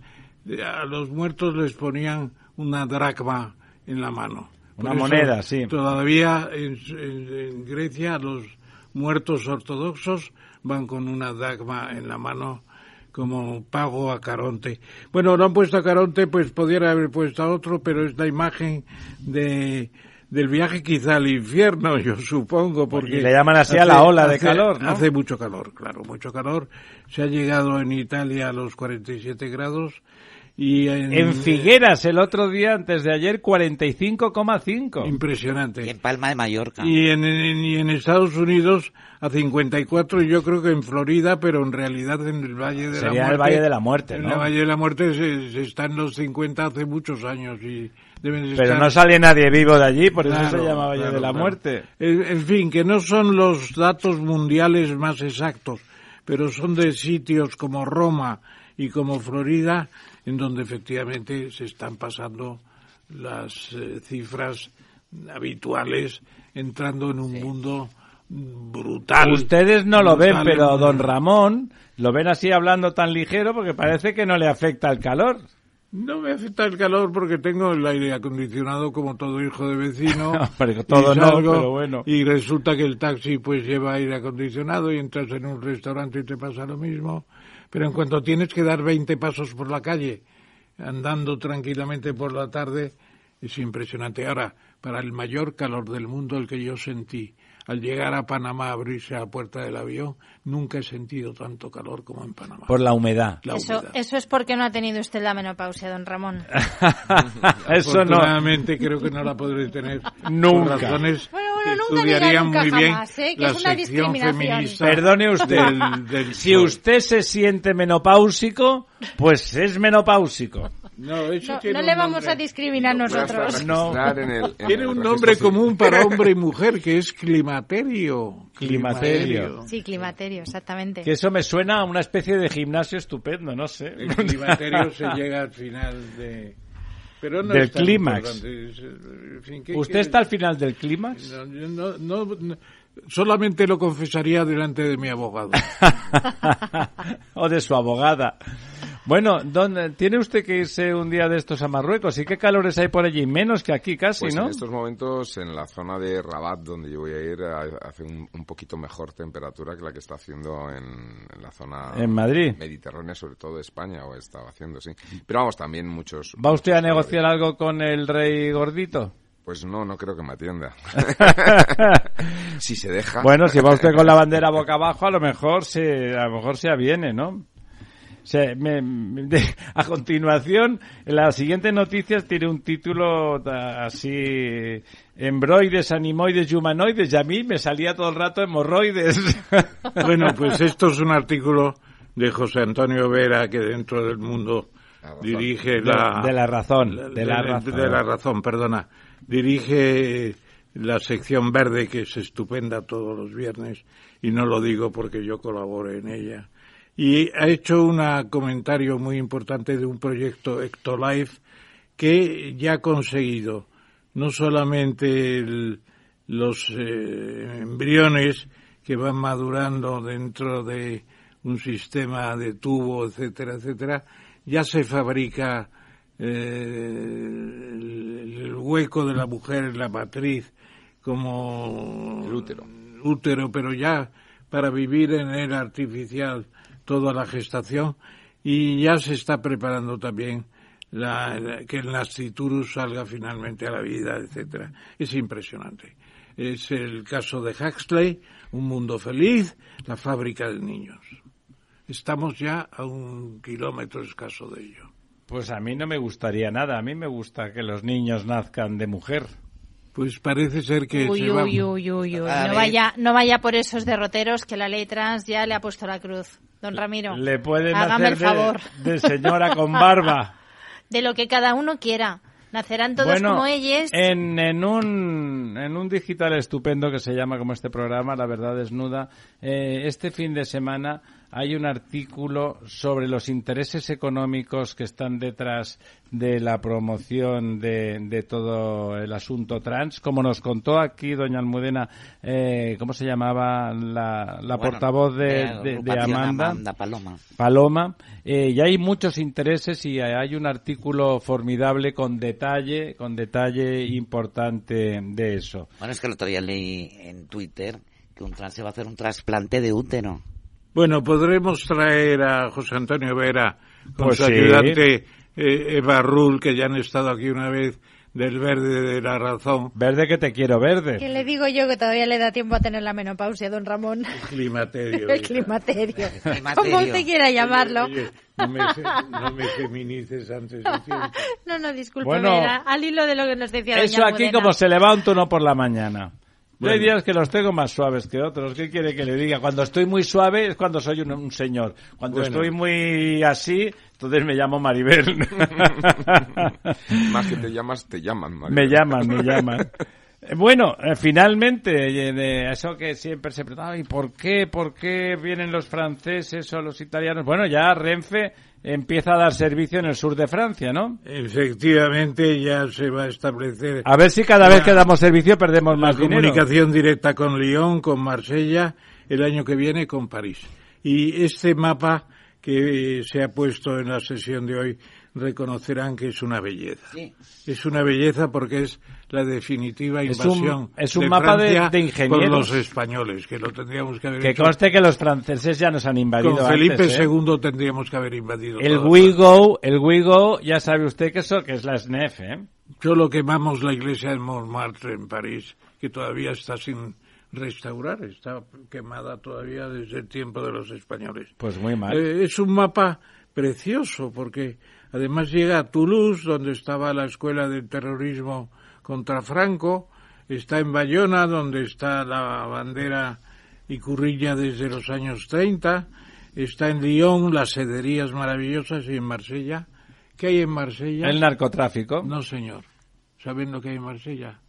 a los muertos les ponían una dracma en la mano. Una moneda, sí. Todavía en Grecia los muertos ortodoxos van con una dagma en la mano como pago a Caronte. Bueno, lo han puesto a Caronte, pues podría haber puesto a otro, pero es la imagen de del viaje quizá al infierno, yo supongo, porque... le llaman así a la ola de calor, ¿no? Hace mucho calor, claro, mucho calor. Se ha llegado en Italia a los 47 grados y en, Figueras el otro día, antes de ayer, 45,5. Impresionante. Y en Palma de Mallorca. Y en, y en Estados Unidos a 54 y yo creo que en Florida, pero en realidad en el Valle de la Muerte. el Valle de la Muerte, ¿no? En el Valle de la Muerte se, está en los 50 hace muchos años y deben Pero no sale nadie vivo de allí, por eso se llama Valle de la Muerte. en fin, que no son los datos mundiales más exactos, pero son de sitios como Roma y como Florida en donde efectivamente se están pasando las eh, cifras habituales entrando en un mundo brutal. Ustedes no lo ven, pero don Ramón lo ven así hablando tan ligero porque parece que no le afecta el calor. No me afecta el calor porque tengo el aire acondicionado como todo hijo de vecino. todo y no, pero bueno. Y resulta que el taxi pues lleva aire acondicionado y entras en un restaurante y te pasa lo mismo. Pero en cuanto tienes que dar 20 pasos por la calle, andando tranquilamente por la tarde, es impresionante. Ahora, para el mayor calor del mundo, el que yo sentí al llegar a Panamá, abrirse la puerta del avión, nunca he sentido tanto calor como en Panamá. Por la humedad. eso, eso es porque no ha tenido usted la menopausia, don Ramón. eso no. creo que no la podré tener. Nunca. Por razones estudiarían muy bien ¿eh? la sección feminista. Perdone usted, si usted se siente menopáusico, pues es menopáusico. No, no, le vamos a discriminar nosotros. No. tiene un nombre común para hombre y mujer que es climaterio. Climaterio. Sí, climaterio, exactamente. Que eso me suena a una especie de gimnasio estupendo, no sé. El climaterio se llega al final de pero no del clímax. ¿Usted está al final del clímax? No, solamente lo confesaría delante de mi abogado. o de su abogada. Bueno, ¿dónde, tiene usted que irse un día de estos a Marruecos. ¿Y qué calores hay por allí? Menos que aquí casi, pues ¿no? En estos momentos, en la zona de Rabat, donde yo voy a ir, hace un, poquito mejor temperatura que la que está haciendo en, la zona ¿En Madrid? mediterránea, sobre todo de España, o estaba haciendo, sí. Pero vamos, también muchos. ¿Va usted a negociar algo con el rey gordito? Pues no, no creo que me atienda. si se deja. Bueno, si va usted con la bandera boca abajo, a lo mejor se, a lo mejor se aviene, ¿no? Sea, me- me- de- a continuación, la siguiente noticia tiene un título así, embroides, animoides y humanoides, y a mí me salía todo el rato hemorroides. Bueno, pues esto es un artículo de José Antonio Vera que dentro del mundo dirige la... De la razón, de la razón. de la razón, perdona. Dirige la sección verde que es estupenda todos los viernes y no lo digo porque yo colaboro en ella. Y ha hecho un comentario muy importante de un proyecto Ectolife que ya ha conseguido no solamente el- los eh, embriones que van madurando dentro de un sistema de tubo, etcétera, etcétera, ya se fabrica eh, el, el hueco de la mujer en la matriz como El útero. útero, pero ya para vivir en el artificial toda la gestación y ya se está preparando también la, que el nasciturus salga finalmente a la vida, etcétera. Es impresionante. Es el caso de Huxley, Un mundo feliz, la fábrica de niños. Estamos ya a un kilómetro escaso de ello. Pues a mí no me gustaría nada, a mí me gusta que los niños nazcan de mujer. Pues parece ser que Uy, se va... uy, uy, uy, uy. No vaya, no vaya por esos derroteros que la ley trans ya le ha puesto la cruz. Don Ramiro, Le pueden hágame hacer el favor. de, de señora con barba. De lo que cada uno quiera. Nacerán todos bueno, como ellos. En, en, un, en un digital estupendo que se llama como este programa, La Verdad Desnuda, eh, este fin de semana hay un artículo sobre los intereses económicos que están detrás de la promoción de, de todo el asunto trans. Como nos contó aquí doña Almudena, eh, ¿cómo se llamaba la, la Bueno, portavoz de, de- de agrupación Amanda? Amanda Paloma. Paloma, eh, y hay muchos intereses y hay un artículo formidable con detalle, con detalle importante de eso. Bueno, es que el otro día leí en Twitter que un trans se va a hacer un trasplante de útero. Bueno, podremos traer a José Antonio Vera con Pues su sí. ayudante eh, Eva Rull, que ya han estado aquí una vez, del Verde de la Razón. Verde que te quiero verde. Que le digo yo que todavía le da tiempo a tener la menopausia, don Ramón. Climaterio. El climaterio. Climaterio. Como usted quiera llamarlo. Oye, no me, no me feminices antes de tiempo. No, no, disculpe, Bueno, al hilo de lo que nos decía doña Eso aquí Almudena. como se le va un tono por la mañana. Yo hay Bueno. días que los tengo más suaves que otros. ¿Qué quiere que le diga? Cuando estoy muy suave es cuando soy un, un señor. Cuando Bueno. estoy muy así, entonces me llamo Maribel. Más que te llamas, te llaman. Mario. Me llaman, me llaman. Bueno, eh, finalmente, eh, de eso que siempre se preguntaba, ¿y por qué, por qué vienen los franceses o los italianos? Bueno, ya Renfe empieza a dar servicio en el sur de Francia, ¿no? Efectivamente, ya se va a establecer A ver si cada vez La- que damos servicio perdemos más dinero. comunicación directa con Lyon, con Marsella, el año que viene con París. Y este mapa que se ha puesto en la sesión de hoy reconocerán que es una belleza. Sí. Es una belleza porque es la definitiva Es un- invasión es un de mapa de- Francia de ingenieros. por los españoles, que lo tendríamos que haber Que hecho. conste que los franceses ya nos han invadido Con Felipe antes, ¿eh? II tendríamos que haber invadido. El WeGo, el WeGo, ya sabe usted que eso que es la SNEF, ¿eh? Solo quemamos la iglesia de Montmartre en París, que todavía está sin restaurar, está quemada todavía desde el tiempo de los españoles. Pues muy mal. Eh, es un mapa precioso porque además llega a Toulouse, donde estaba la escuela del terrorismo contra Franco, está en Bayona, donde está la bandera y currilla desde los años 30, está en Lyon, las sederías maravillosas y en Marsella. ¿Qué hay en Marsella? El narcotráfico. No, señor. ¿Saben lo que hay en Marsella?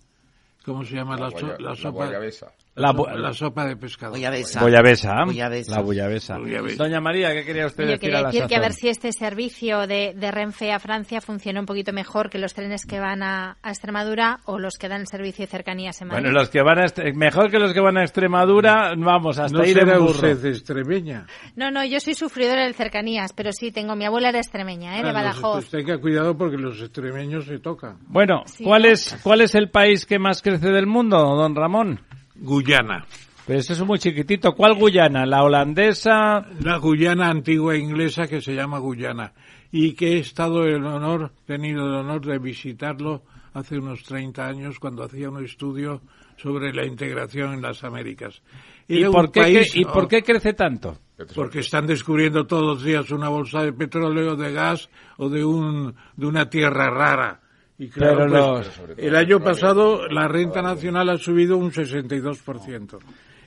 ¿Cómo se llama la, La, so- la sopa? guayabesa. La, sopa, la sopa de pescado. Bullabesa. Bullabesa. Bullabesa. La bullabesa. Bullabesa. Doña María, ¿qué quería usted Yo decir quería a la decir que a ver si este servicio de, de Renfe a Francia funciona un poquito mejor que los trenes que van a, a Extremadura o los que dan el servicio de cercanías en Madrid. Bueno, los que van a mejor que los que van a Extremadura, vamos, hasta ¿No ir será en burro. usted extremeña? No, no, yo soy sufridora del cercanías, pero sí, tengo, mi abuela era extremeña, ¿eh? de Ah, los- Badajoz. pues tenga cuidado porque los extremeños se tocan. Bueno, Sí, ¿cuál ¿no? es cuál es el país que más crece del mundo, don Ramón? Guyana. Pero eso es muy chiquitito. ¿Cuál Guyana? ¿La holandesa? La Guyana antigua inglesa que se llama Guyana. y que he estado el honor, tenido el honor de visitarlo hace unos 30 años cuando hacía un estudio sobre la integración en las Américas. ¿Y por, qué, ¿Y por qué crece tanto? Porque están descubriendo todos los días una bolsa de petróleo, de gas o de, un, de una tierra rara. Y claro, pues, el año pasado la renta nacional ha subido un 62%.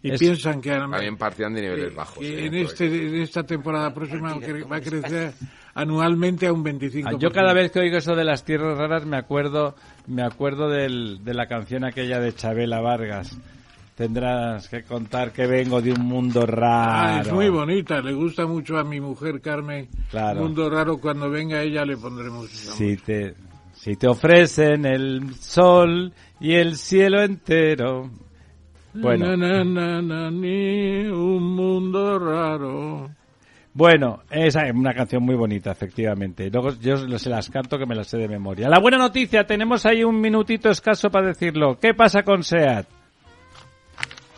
Y piensan que también partían de niveles bajos. ¿eh? en, este, en esta temporada próxima va a crecer anualmente a un 25%. Yo cada vez que oigo eso de las tierras raras me acuerdo me acuerdo del, de la canción aquella de Chabela Vargas. Tendrás que contar que vengo de un mundo raro. Ah, es muy bonita, le gusta mucho a mi mujer Carmen. Claro. Mundo raro, cuando venga ella le pondremos. Si te, si te ofrecen el sol y el cielo entero. Bueno. un mundo raro. Bueno, es una canción muy bonita, efectivamente. Luego yo se las canto que me las sé de memoria. La buena noticia, tenemos ahí un minutito escaso para decirlo. ¿Qué pasa con SEAT?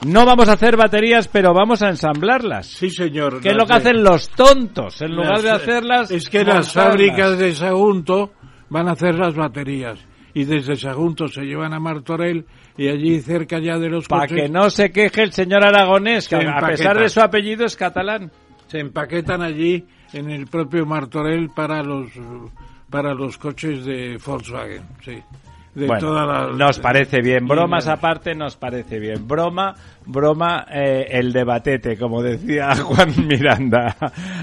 No vamos a hacer baterías, pero vamos a ensamblarlas. Sí, señor. ¿Qué es lo que hacen los tontos? En lugar de hacerlas... Es que las fábricas de Sagunto van a hacer las baterías. Y desde Sagunto se llevan a Martorell y allí cerca ya de los Para que no se queje el señor Aragonés, que a pesar de su apellido es catalán se empaquetan allí en el propio Martorell para los para los coches de Volkswagen, sí. De bueno, nos parece bien. Bromas aparte, nos parece bien. Broma, broma, eh, el debatete, como decía Juan Miranda.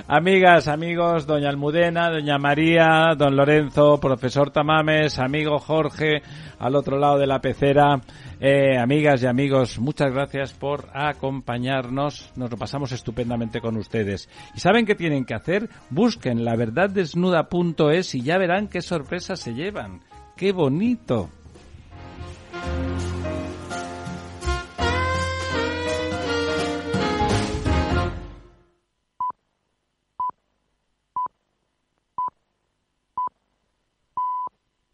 Amigas, amigos, doña Almudena, doña María, don Lorenzo, profesor Tamames, amigo Jorge, al otro lado de la pecera. Eh, amigas y amigos, muchas gracias por acompañarnos. Nos lo pasamos estupendamente con ustedes. ¿Y saben qué tienen que hacer? Busquen la verdad desnuda.es y ya verán qué sorpresas se llevan. ¡Qué bonito!